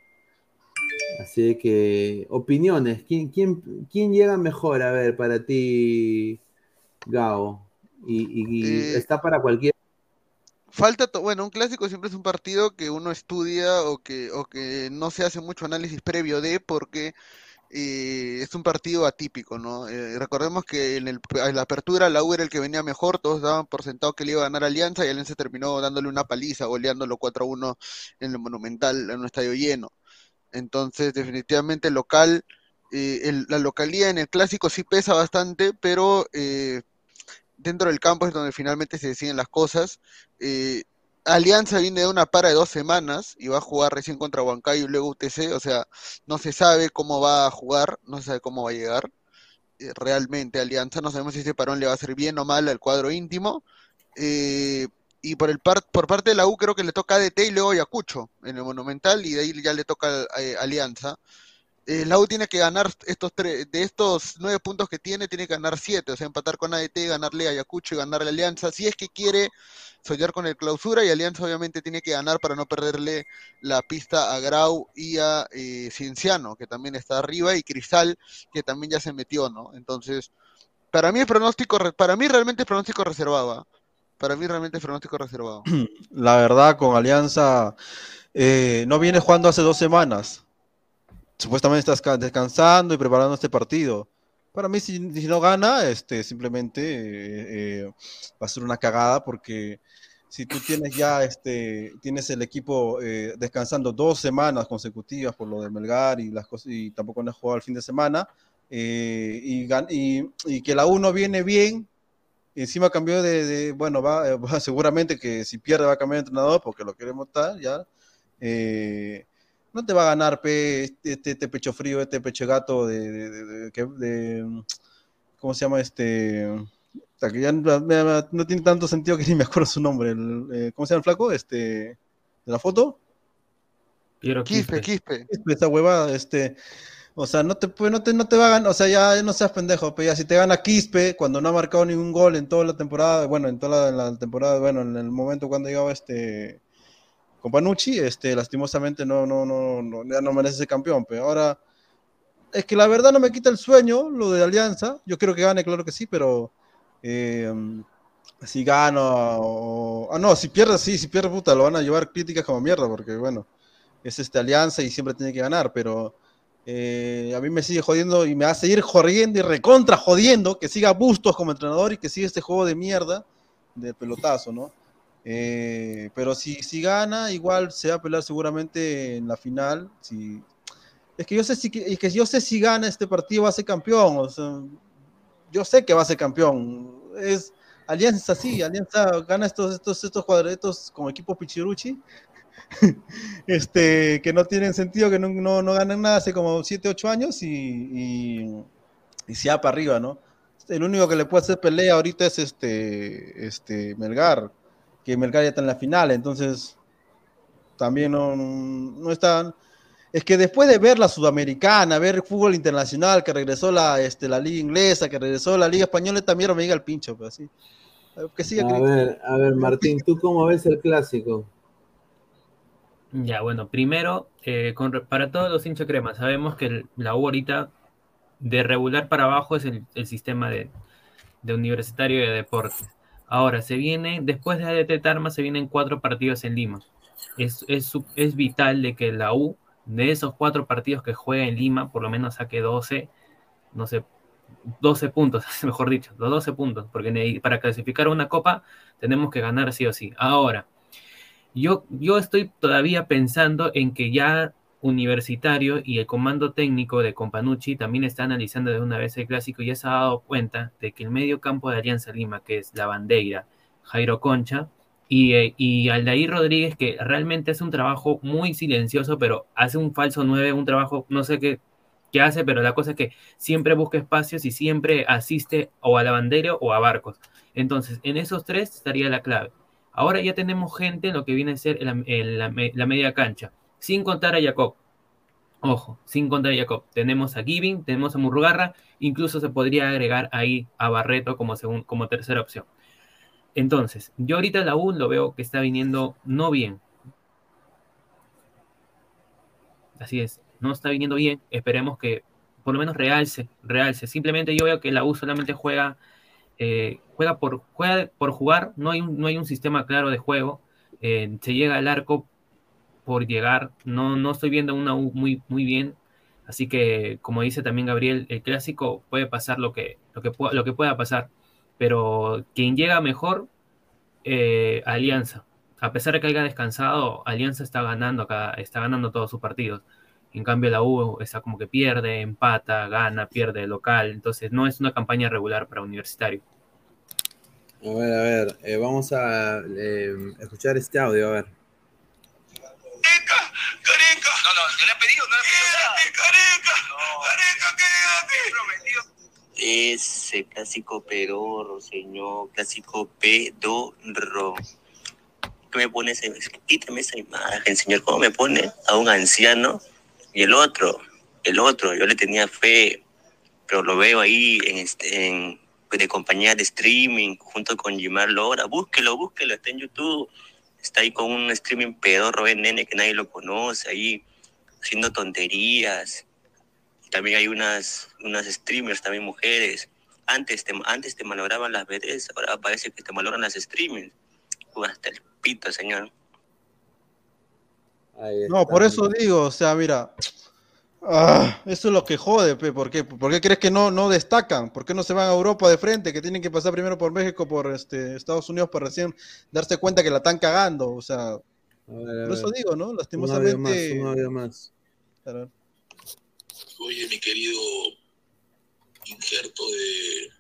Así que, opiniones. ¿Quién, quién, quién llega mejor? A ver, para ti, Gao. Y, y- Eh, está para cualquier. Falta, bueno, un clásico siempre es un partido que uno estudia o que, o que no se hace mucho análisis previo de porque eh, es un partido atípico, ¿no? Eh, recordemos que en, el, en la apertura la U era el que venía mejor, todos daban por sentado que le iba a ganar Alianza y Alianza terminó dándole una paliza, goleándolo 4 a 1 en el Monumental, en un estadio lleno. Entonces, definitivamente local, eh, el- la localía en el clásico sí pesa bastante, pero eh, dentro del campo es donde finalmente se deciden las cosas. Eh, Alianza viene de una para de dos semanas y va a jugar recién contra Huancayo y luego UTC, o sea, no se sabe cómo va a jugar, no se sabe cómo va a llegar. Eh, realmente Alianza, no sabemos si ese parón le va a hacer bien o mal al cuadro íntimo. Eh, y por el par- por parte de la U creo que le toca a ADT y luego Ayacucho en el Monumental y de ahí ya le toca a Alianza. Eh, tiene que ganar estos tres, de estos nueve puntos que tiene, tiene que ganar siete, o sea, empatar con ADT, ganarle a Ayacucho y ganarle a Alianza, si es que quiere soñar con el clausura, y Alianza obviamente tiene que ganar para no perderle la pista a Grau y a eh, Cienciano, que también está arriba, y Cristal, que también ya se metió, ¿no? Entonces, para mí es pronóstico, para mí realmente es pronóstico reservado, ¿ah? Para mí realmente es pronóstico reservado. <clears throat> La verdad, con Alianza eh, no viene jugando hace dos semanas. Supuestamente estás ca- descansando y preparando este partido. Para mí, si, si no gana, este, simplemente eh, eh, va a ser una cagada porque si tú tienes ya este, tienes el equipo eh, descansando dos semanas consecutivas por lo de Melgar y las cosas y tampoco no has jugado el fin de semana eh, y, y- y que la 1 viene bien encima cambió de, de- bueno, va, va- <laughs> seguramente que si pierde va a cambiar de entrenador porque lo queremos tal, ya. Eh, no te va a ganar pe, este, este pecho frío, este pecho gato de, de- de- de- que- de- ¿cómo se llama este? O sea, que ya no, me- no tiene tanto sentido que <laughs> ni me acuerdo su nombre. el, eh, ¿cómo se llama el flaco? Este, de la foto. Piero Quispe, Quispe. Quispe, esa huevada, este, o sea, no te, no te, no te va a ganar, o sea, ya no seas pendejo, pero ya si te gana Quispe cuando no ha marcado ningún gol en toda la temporada, bueno, en toda la, la temporada, bueno, en el momento cuando llegaba este con Panucci, este, lastimosamente no, no, no, no, ya no merece ser campeón, pero ahora es que la verdad no me quita el sueño lo de Alianza, yo quiero que gane, claro que sí, pero eh, si gana o... Ah, no, si pierde, sí, si pierde, puta, lo van a llevar críticas como mierda, porque bueno, es este Alianza y siempre tiene que ganar, pero eh, a mí me sigue jodiendo y me va a seguir jodiendo y recontra jodiendo que siga Bustos como entrenador y que siga este juego de mierda de pelotazo, ¿no? Eh, pero si, si gana, igual se va a pelear seguramente en la final. Si... Es que yo sé si es que yo sé si gana este partido va a ser campeón. O sea, yo sé que va a ser campeón. Es Alianza sí, Alianza gana estos, estos, estos cuadretos como equipo Pichiruchi. <laughs> este, que no tienen sentido, que no, no, no ganan nada hace como 7, 8 años y, y, y se va para arriba, ¿no? El único que le puede hacer pelea ahorita es este, este Melgar, que Melgar ya está en la final, entonces también no, no están. Es que después de ver la Sudamericana, ver el fútbol internacional, que regresó la, este, la Liga Inglesa, que regresó la Liga Española, también me llega el pincho, pues así. Que siga A ver, a ver, Martín, ¿tú cómo ves el clásico? Ya, bueno, primero, eh, con para todos los hinchas crema, sabemos que el- la U ahorita de regular para abajo es el, el sistema de, de universitario de deportes. Ahora, se viene, después de ADT Tarma, se vienen cuatro partidos en Lima. Es, es, es vital de que la U, de esos cuatro partidos que juega en Lima, por lo menos saque 12, no sé, 12 puntos, <laughs> mejor dicho, los 12 puntos, porque para clasificar una copa tenemos que ganar sí o sí. Ahora, yo, yo estoy todavía pensando en que ya Universitario y el comando técnico de Companucci también está analizando de una vez el clásico y ya se ha dado cuenta de que el medio campo de Alianza Lima, que es la bandera, Jairo Concha y, eh, Aldair Rodríguez, que realmente hace un trabajo muy silencioso, pero hace un falso 9, un trabajo, no sé qué, qué hace, pero la cosa es que siempre busca espacios y siempre asiste o a la bandera o a Barcos. Entonces, en esos tres estaría la clave. Ahora ya tenemos gente en lo que viene a ser la media cancha, sin contar a Jacob. Ojo, sin contar a Jacob. Tenemos a Giving, tenemos a Murrugarra, incluso se podría agregar ahí a Barreto como, segun- como tercera opción. Entonces, yo ahorita la U lo veo que está viniendo no bien. Así es, no está viniendo bien. Esperemos que por lo menos realce, realce. Simplemente yo veo que la U solamente juega, eh, juega, por, juega por jugar, no hay, un, no hay un sistema claro de juego. Eh, se llega al arco por llegar, no, no estoy viendo una U muy, muy bien. Así que, como dice también Gabriel, el clásico puede pasar lo que, lo que, lo que pueda pasar. Pero quien llega mejor, eh, Alianza. A pesar de que haya descansado, Alianza está ganando acá, está ganando todos sus partidos. En cambio, la U está como que pierde, empata, gana, pierde local. Entonces, no es una campaña regular para Universitario. A ver, a ver, eh, vamos a eh, escuchar este audio, a ver. No, no, yo le he pedido, no le he pedido nada. Careca, careca, quédate. Ese clásico pedorro, señor, clásico pedorro. ¿Qué me pone ese? Quítame esa imagen, señor. ¿Cómo me pone a un anciano? Y el otro, el otro, yo le tenía fe, pero lo veo ahí en, este, en de compañía de streaming junto con Jimar Lora. Búsquelo, búsquelo, está en YouTube. Está ahí con un streaming pedorro, eh, nene, que nadie lo conoce, ahí haciendo tonterías. También hay unas, unas streamers, también mujeres. Antes te, antes te malograban las BDs, ahora parece que te malogran las streamers. Hasta el pito, señor. No, por eso digo, o sea, mira, ah, eso es lo que jode, pe, ¿por qué? ¿Por qué crees que no, no destacan? ¿Por qué no se van a Europa de frente? Que tienen que pasar primero por México, por este, Estados Unidos, para recién darse cuenta que la están cagando, o sea, A ver, a por eso digo, ¿no? Un audio Lastimosamente. más, un audio más. Oye, mi querido injerto de,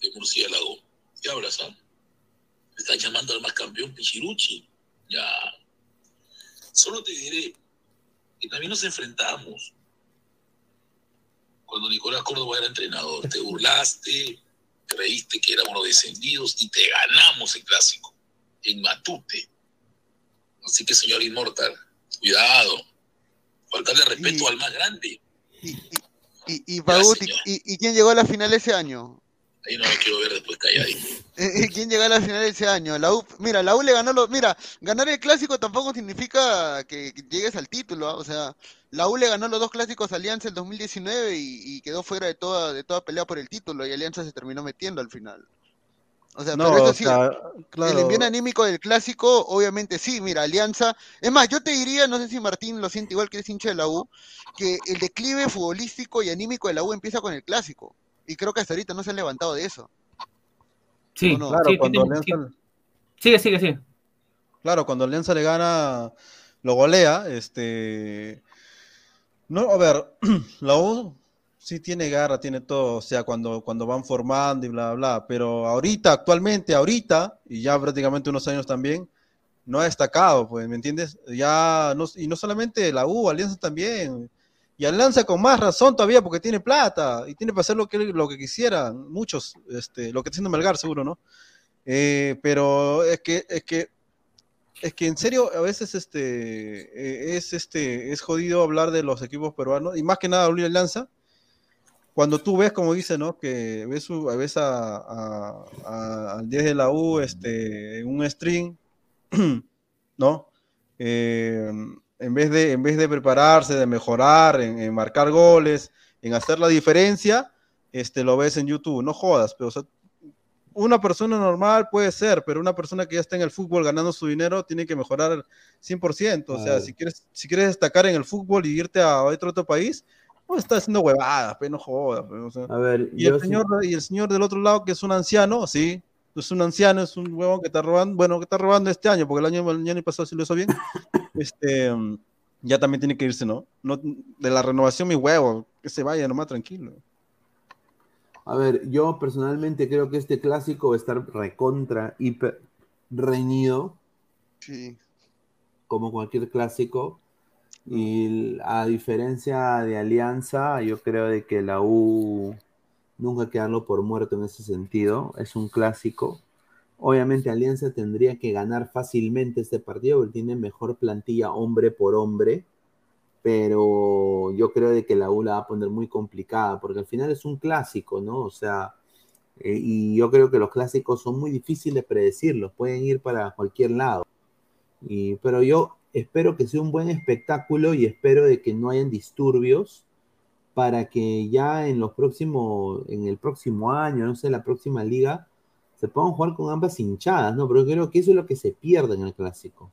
de murciélago, ¿qué hablas, ah? Me están llamando al más campeón Pichiruchi. Ya. Solo te diré que también nos enfrentamos cuando Nicolás Córdoba era entrenador. Te burlaste, creíste que éramos los descendidos y te ganamos el clásico en Matute. Así que, señor Inmortal, cuidado. Faltarle respeto al más grande. Y, y, ¿y, y, y quién llegó a la final ese año? Ahí no lo quiero ver después calladito. <laughs> Eh, ¿Quién llegó a la final ese año? La U, mira, la U le ganó los, mira, ganar el clásico tampoco significa que llegues al título, ¿ah? o sea, la U le ganó los dos clásicos a Alianza el 2019 y, y quedó fuera de toda, de toda pelea por el título y Alianza se terminó metiendo al final. O sea, No, pero eso o sí, sea, el claro. envío anímico del clásico, obviamente sí, mira, Alianza. Es más, yo te diría, no sé si Martín lo siente igual que es hincha de la U, que el declive futbolístico y anímico de la U empieza con el clásico. Y creo que hasta ahorita no se han levantado de eso. Sí. Claro, sí, cuando Alianza, Sigue, sigue, sigue. claro, cuando Alianza le gana, lo golea, este, no, a ver, <clears throat> la U sí tiene garra, tiene todo, o sea, cuando, cuando van formando y bla, bla, pero ahorita, actualmente, ahorita, y ya prácticamente unos años también, no ha destacado, pues, ¿me entiendes? Ya, no, y no solamente la U, Alianza también, y Alianza con más razón todavía porque tiene plata y tiene para hacer lo que, lo que quisieran, muchos, este, lo que está haciendo Melgar seguro, ¿no? Eh, pero es que, es que, es que en serio a veces este, eh, es, este, es jodido hablar de los equipos peruanos y más que nada Oliver Lanza, cuando tú ves, como dice, ¿no? Que ves, ves a, a- a- al 10 de la U este, en un string, <clears throat> ¿no? Eh, en, vez de, en vez de prepararse, de mejorar, en, en marcar goles, en hacer la diferencia, este, lo ves en YouTube. No jodas, pero o sea, una persona normal puede ser, pero una persona que ya está en el fútbol ganando su dinero tiene que mejorar 100%. O sea, si quieres, si quieres destacar en el fútbol y irte a otro, otro país, no estás haciendo huevadas, pero no jodas. pe, o sea. A ver, y, el sí- señor, y el señor del otro lado, que es un anciano, sí, es un anciano, es un huevón que está robando, bueno, que está robando este año, porque el año, el año pasado sí lo hizo bien, <laughs> este, ya también tiene que irse, ¿no? no de la renovación, mi huevo, que se vaya nomás tranquilo. A ver, yo personalmente creo que este clásico va a estar recontra, hiper reñido. Sí. Como cualquier clásico. Y a diferencia de Alianza, yo creo de que la U nunca hay que darlo por muerto en ese sentido. Es un clásico. Obviamente Alianza tendría que ganar fácilmente este partido porque tiene mejor plantilla hombre por hombre pero yo creo de que la U la va a poner muy complicada, porque al final es un clásico, ¿no? O sea, eh, y yo creo que los clásicos son muy difíciles de predecirlos, pueden ir para cualquier lado. Y, pero yo espero que sea un buen espectáculo y espero de que no hayan disturbios para que ya en los próximos, en el próximo año, no sé, la próxima liga, se puedan jugar con ambas hinchadas, ¿no? Pero creo que eso es lo que se pierde en el clásico.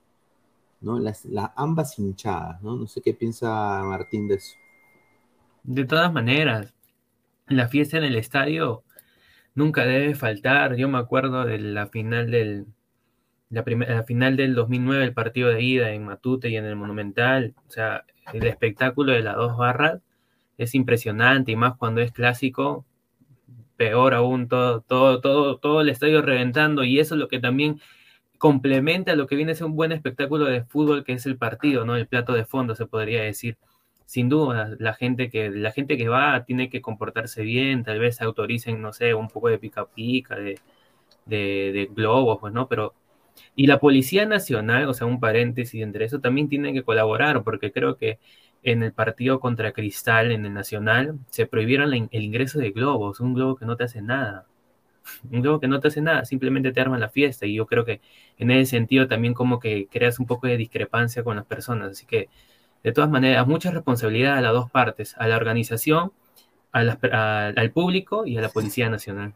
¿no? Las, las ambas hinchadas, ¿no? No sé qué piensa Martín de eso. De todas maneras, la fiesta en el estadio nunca debe faltar. Yo me acuerdo de la final del la, final del 2009, el partido de ida en Matute y en el Monumental. O sea, el espectáculo de las dos barras es impresionante y más cuando es clásico, peor aún, todo, todo, todo, todo el estadio reventando y eso es lo que también complementa lo que viene a ser un buen espectáculo de fútbol que es el partido, ¿no? El plato de fondo se podría decir. Sin duda, la gente que la gente que va tiene que comportarse bien, tal vez autoricen, no sé, un poco de pica pica, de, de, de globos, pues, ¿no? Pero y la Policía Nacional, o sea, un paréntesis entre eso, también tiene que colaborar, porque creo que en el partido contra Cristal, en el Nacional, se prohibieron la el ingreso de globos, un globo que no te hace nada. <laughs> Un globo que no te hace nada, simplemente te arma la fiesta. Y yo creo que en ese sentido también como que creas un poco de discrepancia con las personas. Así que, de todas maneras, mucha responsabilidad a las dos partes, a la organización, a a- al público y a la Policía Nacional.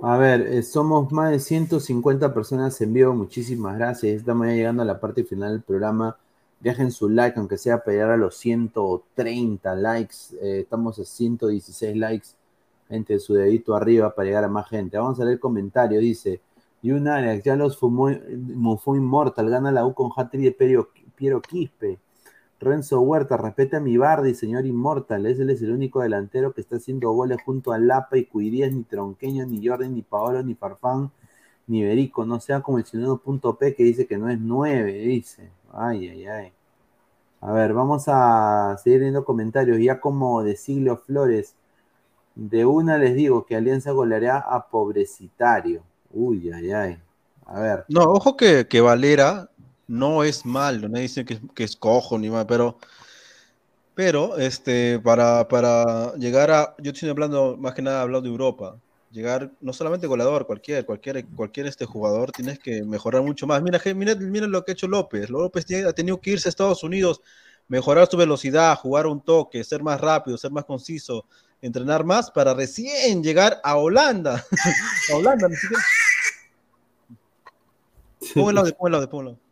A ver, eh, somos más de 150 personas en vivo, muchísimas gracias. Estamos ya llegando a la parte final del programa. Dejen su like, aunque sea para llegar a los 130 likes. Eh, estamos a 116 likes. Gente, su dedito arriba para llegar a más gente. Vamos a leer comentarios. Dice, Alex, ya los fumó, mufó Immortal, gana la U con hat-trick de Piero Quispe. Renzo Huerta, respeta a mi Bardi, señor Inmortal. Él es el único delantero que está haciendo goles junto a Lapa y Cuirías, ni Tronqueño, ni Jordan, ni Paolo, ni Farfán, ni Berico. No sea como el ciudadano.p que dice que no es 9, dice. Ay, ay, ay. A ver, vamos a seguir viendo comentarios. Ya como de Siglio Flores, de una les digo que Alianza goleará a Pobrecitario. Uy, ay, ay. A ver. No, ojo que, que Valera no es malo, no dice que, es- que es cojo ni mal, pero, pero este, para, para llegar a, yo estoy hablando más que nada hablando de Europa, llegar no solamente goleador, cualquier, cualquier, cualquier este jugador tienes que mejorar mucho más. Mira, mira, mira lo que ha hecho López. López ha tenido que irse a Estados Unidos, mejorar su velocidad, jugar un toque, ser más rápido, ser más conciso, entrenar más para recién llegar a Holanda. <laughs> a Holanda, ni siquiera. <laughs> El audio,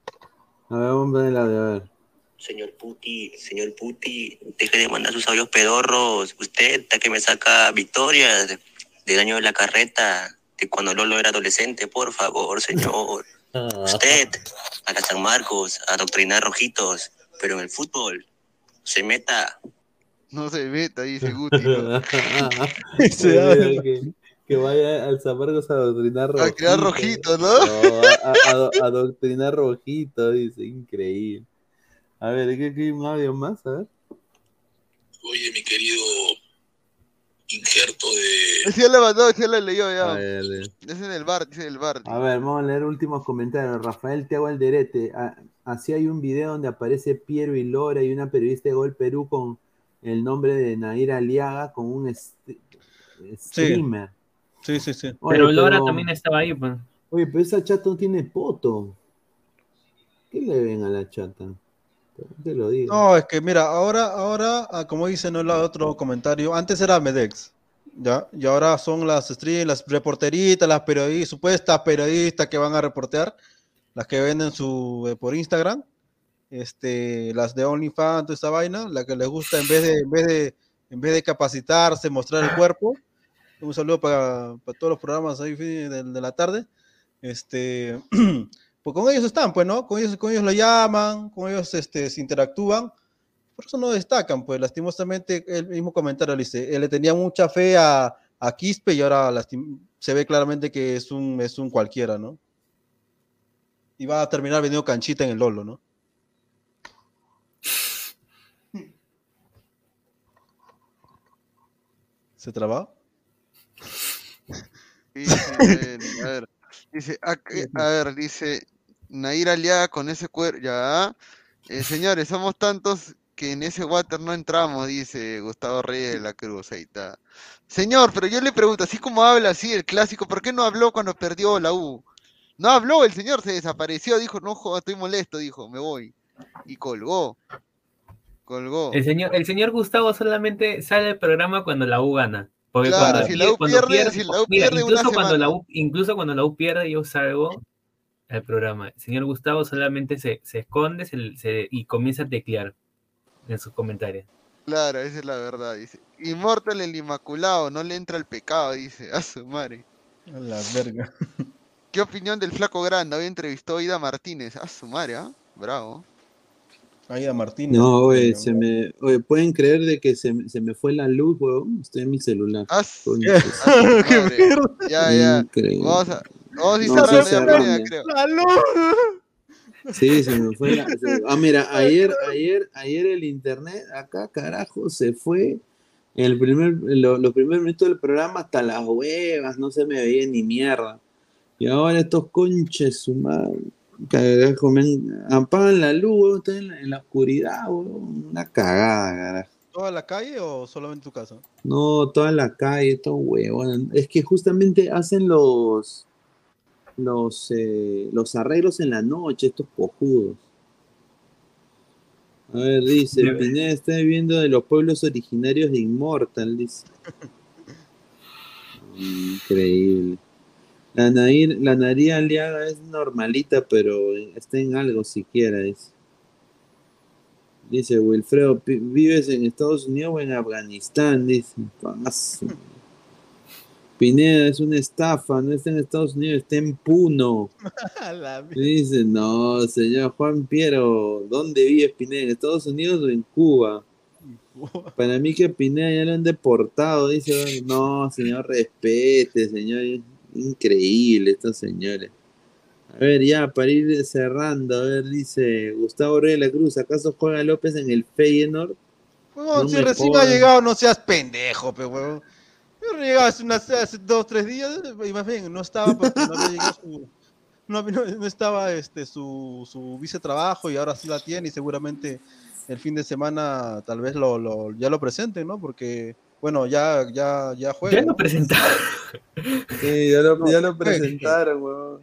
A ver, vamos a ver el audio, a ver. Señor Puti, señor Puti, deje de mandar sus audios pedorros. Usted está que me saca victorias de- del año de la carreta, de cuando Lolo era adolescente, por favor, señor. <laughs> Usted, a la San Marcos, a doctrinar rojitos, pero en el fútbol, se meta. No se meta, dice Guti. ¿no? <laughs> <laughs> Audio. Que, vaya al Zamarcos a adoctrinar A crear rojito. rojito, ¿no? a, a- a do- a adoctrinar rojito, dice, increíble. A ver, ¿qué, qué un audio más? A ver. Oye, mi querido injerto de... Sí, ya le mandó, sí le leyó ya. A ver, a ver. Es en el bar, dice en el bar. A ver, vamos a leer últimos comentarios. Rafael Tiago Alderete. ah, Así hay un video donde aparece Piero y Lora y una periodista de Gol Perú con el nombre de Nair Aliaga con un streamer. Sí, sí, sí. Oye, Pero Lora también estaba ahí, pues. Oye, pero esa chata no tiene poto. ¿Qué le ven a la chata? Te lo digo. No, es que mira, ahora, ahora, ah, como dice no el otro comentario, antes era Medex, ¿ya? Y ahora son las stream, las reporteritas, las periodistas, supuestas periodistas que van a reportear, las que venden su eh, por Instagram, este, las de OnlyFans, toda esa vaina, la que les gusta en vez de, en vez de, en vez de capacitarse, mostrar el cuerpo. Un saludo para, para todos los programas ahí de, de la tarde. Este, <clears throat> pues con ellos están, pues, ¿no? Con ellos, con ellos lo llaman, con ellos este, se interactúan, por eso no destacan, pues, lastimosamente, el mismo comentario le dice, él le tenía mucha fe a, a Quispe y ahora lastim- se ve claramente que es un, es un cualquiera, ¿no? Y va a terminar vendiendo canchita en el Lolo, ¿no? <laughs> ¿Se traba? Bueno, a ver, dice, a, <laughs> a ver, dice Nair Aliaga con ese cuerpo, ya, eh, señores, somos tantos que en ese water no entramos, dice Gustavo Reyes de la Cruz, ahí está. Señor, pero yo le pregunto, así como habla así el clásico, ¿por qué no habló cuando perdió la U? No habló, el señor se desapareció, dijo, no joda, estoy molesto, dijo, me voy. Y colgó. Colgó. El señor, el señor Gustavo solamente sale del programa cuando la U gana. Porque Claro, cuando, si la U cuando pierde- si la U mira, pierde una incluso cuando la. U, incluso cuando la U pierde, yo salgo al programa. El señor Gustavo solamente se, se esconde se- se- y comienza a teclear en sus comentarios. Claro, esa es la verdad, dice. Inmortal el Inmaculado, no le entra el pecado, dice. A su madre. A la verga. ¿Qué opinión del flaco grande? Hoy entrevistó a Ida Martínez. A su madre, ¿ah? Bravo. Aida Martínez. No, oye, se me, oye, ¿pueden creer de que se, me- se me fue la luz, weón? Estoy en mi celular. Ah, Coño, a su madre. Ya, ya. Increíble. Vamos a, vamos a ir No, cerrando sí, cerrando. Pineda, creo. ¡La luz! Sí, se me fue la... se- Ah, mira, ayer, ayer, ayer el internet, acá, carajo, se fue. El primer, lo- los primeros minutos del programa hasta las huevas, no se me veía ni mierda. Y ahora estos conches, su madre, carajo, me apagan la luz, estoy en la, en la oscuridad, weón, una cagada, carajo. ¿Toda la calle o solamente tu casa? No, toda la calle, estos huevos. Es que justamente hacen los los, eh, los arreglos en la noche, estos cojudos. A ver, dice, Pineda está viviendo de los pueblos originarios de Immortal, dice. <laughs> Increíble. La, Nair, la nariz aliada es normalita, pero está en algo siquiera, dice. Dice Wilfredo, "Pi- ¿vives en Estados Unidos o en Afganistán? Dice. Paso. Pineda es una estafa, no está en Estados Unidos, está en Puno. <laughs> Dice, no, señor Juan Piero, ¿dónde vive Pineda? ¿En Estados Unidos o en Cuba? Para mí que Pineda ya lo han deportado, dice, no, señor, respete, señor, increíble estos señores. A ver, ya, para ir cerrando, a ver, dice Gustavo Reyes de la Cruz, ¿acaso juega López en el Feyenoord? Huevón, No si recién ha llegado, no seas pendejo, pe huevón. Yo llegaba hace, unas, hace dos, tres días, y más bien, no estaba porque no había llegado su, no, no- no estaba este, su, su vicetrabajo y ahora sí la tiene y seguramente el fin de semana tal vez lo, lo- ya lo presenten, ¿no? Porque, bueno, ya, ya, ya juega. Ya ¿no? lo presentaron. Sí, ya lo, No, ya lo presentaron, weón.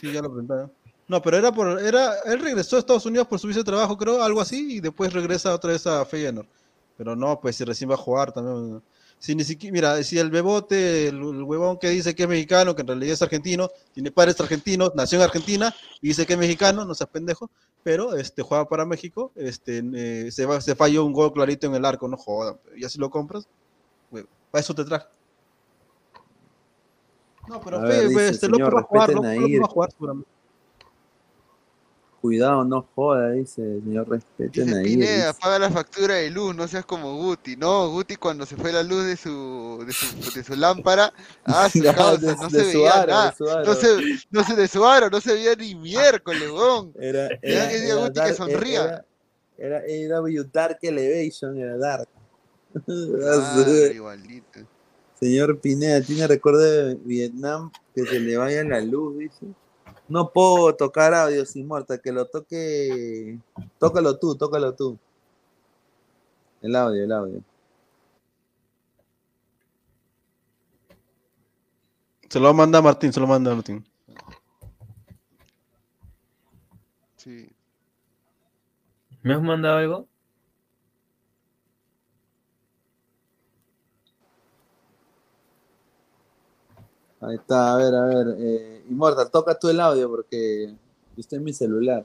Sí, ya lo presentaron. No, pero era por, era, él regresó a Estados Unidos por su vicetrabajo, creo, algo así, y después regresa otra vez a Feyenoord. Pero no, pues si recién va a jugar también. Si ni siquiera, mira, si el bebote, el, el huevón que dice que es mexicano, que en realidad es argentino, tiene padres argentinos, nació en Argentina y dice que es mexicano, no seas pendejo, pero este juega para México, este eh, se, va- se falló un gol clarito en el arco, no jodan, y así lo compras, para eso te traje. No, pero A fe, dice, este señor, va a jugar, a Ir. va a jugar seguramente. Cuidado, no joda, dice, señor, respeten Dice ahí. Pineda, paga la factura de luz, no seas como Guti. No, Guti cuando se fue la luz de su, de su, de su lámpara, <laughs> ah, su No, causa, de- no de se su veía aro, nada. de su aro. No se, no se de su aro, no se veía ni miércoles, weón. Era, Ya era, que era Guti que dark- sonría. Era, era, AW Dark Elevation, era Dark. <laughs> Ah, igualito. Señor Pineda, ¿tiene recuerdo de Vietnam que se le vaya la luz, dice? No puedo tocar audio sin muerta, que lo toque. Tócalo tú, tócalo tú. El audio, el audio. Se lo manda a Martín, se lo manda a Martín. Sí. ¿Me has mandado algo? Ahí está, a ver, a ver. Eh, Immortal, toca tú el audio porque estoy en mi celular.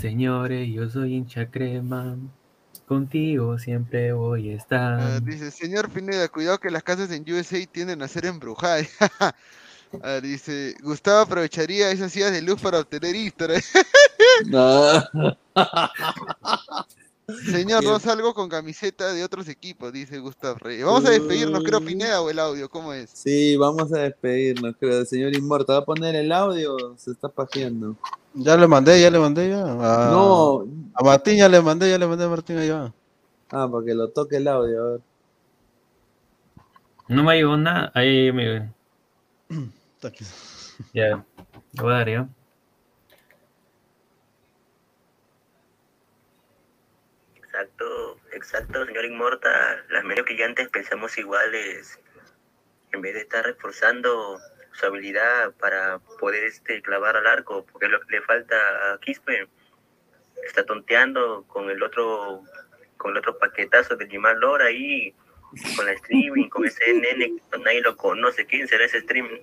Señores, yo soy hincha crema. Contigo siempre voy a Ah, estar. dice, señor Pineda, cuidado que las casas en USA tienden a ser embrujadas. <laughs> Dice, Gustavo aprovecharía esas sillas de luz para obtener Easter. No. Señor, no salgo con camiseta de otros equipos, dice Gustavo Reyes. Vamos a despedirnos, creo, Pineda o el audio, ¿cómo es? Sí, vamos a despedirnos, creo. El señor Immortal, ¿va a poner el audio? Se está pajeando. Ya le mandé, ya le mandé ya. A, No. A Martín ya le mandé, ya le mandé a Martín allá. Ah, para que lo toque el audio, a ver. No me llegó nada. Ahí me. <clears throat> Ya. Lo voy a dar ya. Exacto, exacto, señor Inmorta. Las medios que ya antes pensamos iguales, en vez de estar reforzando su habilidad para poder este clavar al arco, porque es lo que le falta a Quispe, está tonteando con el otro con el otro paquetazo de Jimar Lora ahí, con la streaming, con ese nene nadie lo conoce, quién será ese streaming.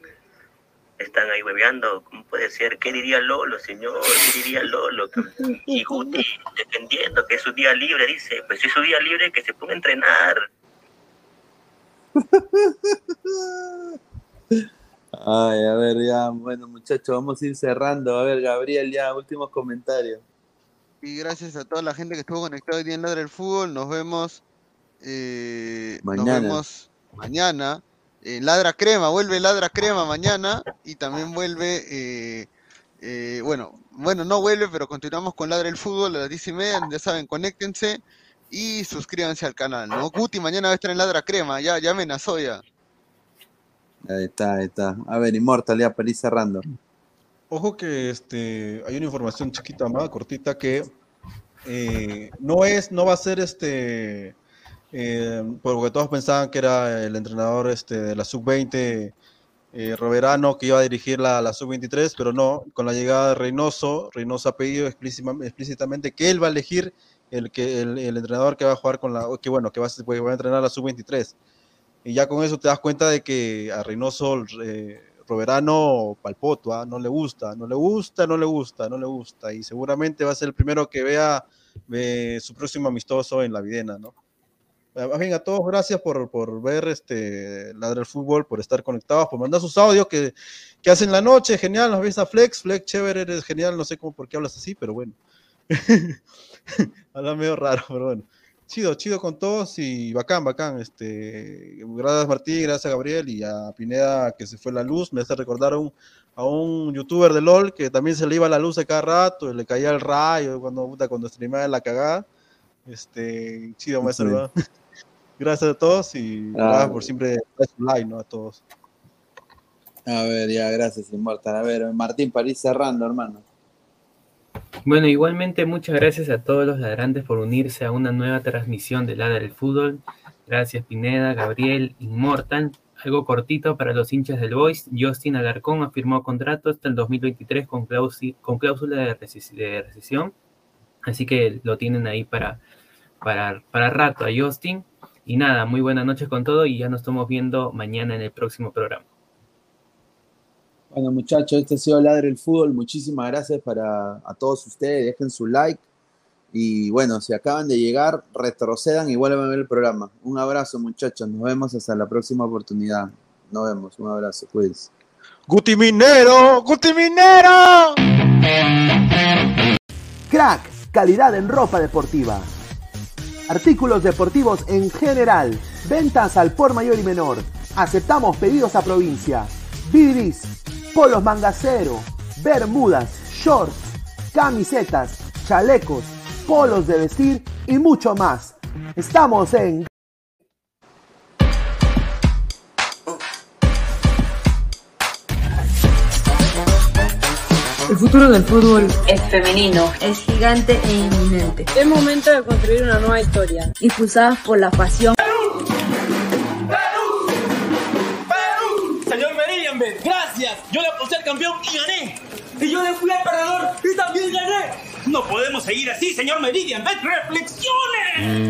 Están ahí hueveando, ¿cómo puede ser? ¿Qué diría Lolo, señor? ¿Qué diría Lolo? <laughs> Y Guti defendiendo que es su día libre, dice, pues si es su día libre, que se ponga a entrenar. <laughs> Ay, a ver, ya, bueno, muchachos, vamos a ir cerrando. A ver, Gabriel, ya, últimos comentarios. Y gracias a toda la gente que estuvo conectada hoy día en Ladra del Fútbol. Nos vemos. eh, Mañana. Nos vemos mañana. En Ladra Crema, vuelve Ladra Crema mañana. Y también vuelve. eh, eh, bueno, bueno, no vuelve, pero continuamos con Ladra el Fútbol a las 10 y media. Ya saben, conéctense y suscríbanse al canal. ¿no? Guti mañana va a estar en Ladra Crema. Ya, ya amenazó ya. Ahí está, ahí está. A ver, Immortal, ya para ir cerrando. Ojo que este, hay una información chiquita más, cortita, que eh, no es, no va a ser este, eh, porque todos pensaban que era el entrenador este, de la sub-20, eh, Roberano, que iba a dirigir la, la sub-23, pero no, con la llegada de Reynoso, Reynoso ha pedido explícitamente que él va a elegir el, que, el, entrenador que va a jugar con la, que bueno, que va, a- que va entrenar la sub-23. Y ya con eso te das cuenta de que a Reynoso, eh, Roberano palpoto, ¿ah? no le gusta, no le gusta, no le gusta, no le gusta. Y seguramente va a ser el primero que vea eh, su próximo amistoso en la Videna, ¿no? Más bien a todos, gracias por, por ver este Ladra el Fútbol, por estar conectados, por mandar sus audios que, que hacen la noche, genial, nos ves a Flex, Flex, chévere, eres genial, no sé cómo por qué hablas así, pero bueno. <laughs> Habla medio raro, pero bueno. Chido, chido con todos y bacán, bacán. Este, gracias Martín, gracias a Gabriel y a Pineda que se fue la luz. Me hace recordar a un, a un youtuber de LOL que también se le iba la luz a cada rato, y le caía el rayo cuando, puta, cuando streamaba la cagada. Este, chido, hace <laughs> Sí. Gracias a todos y Ah. gracias por siempre dar su like, ¿no? A todos. A ver, ya, gracias, Immortal. A ver, Martín, para ir cerrando, hermano. Bueno, igualmente muchas gracias a todos los ladrantes por unirse a una nueva transmisión de Ladra del Fútbol. Gracias Pineda, Gabriel, Inmortal. Algo cortito para los hinchas del Boys. Justin Alarcón firmó contrato hasta el 2023 con, cláusula de, reces- de rescisión. Así que lo tienen ahí para, para, para rato a Justin. Y nada, muy buenas noches con todo y ya nos estamos viendo mañana en el próximo programa. Bueno, muchachos, este ha sido Ladre el Fútbol. Muchísimas gracias para a todos ustedes. Dejen su like. Y bueno, si acaban de llegar, retrocedan y vuelvan a ver el programa. Un abrazo, muchachos. Nos vemos hasta la próxima oportunidad. Nos vemos. Un abrazo. Cuídense. ¡Guti Minero! ¡Guti Minero! Crack, calidad en ropa deportiva. Artículos deportivos en general. Ventas al por mayor y menor. Aceptamos pedidos a provincia. Bidris, polos mangacero, bermudas, shorts, camisetas, chalecos, polos de vestir y mucho más. Estamos en El futuro del fútbol es femenino, es gigante e inminente. Es momento de construir una nueva historia. Impulsadas por la pasión. ¡Perú! ¡Perú! Señor Meridian, gracias. Yo le aposté al campeón y gané. Y yo le fui al perdedor y también gané. No podemos seguir así, señor Meridian. reflexione.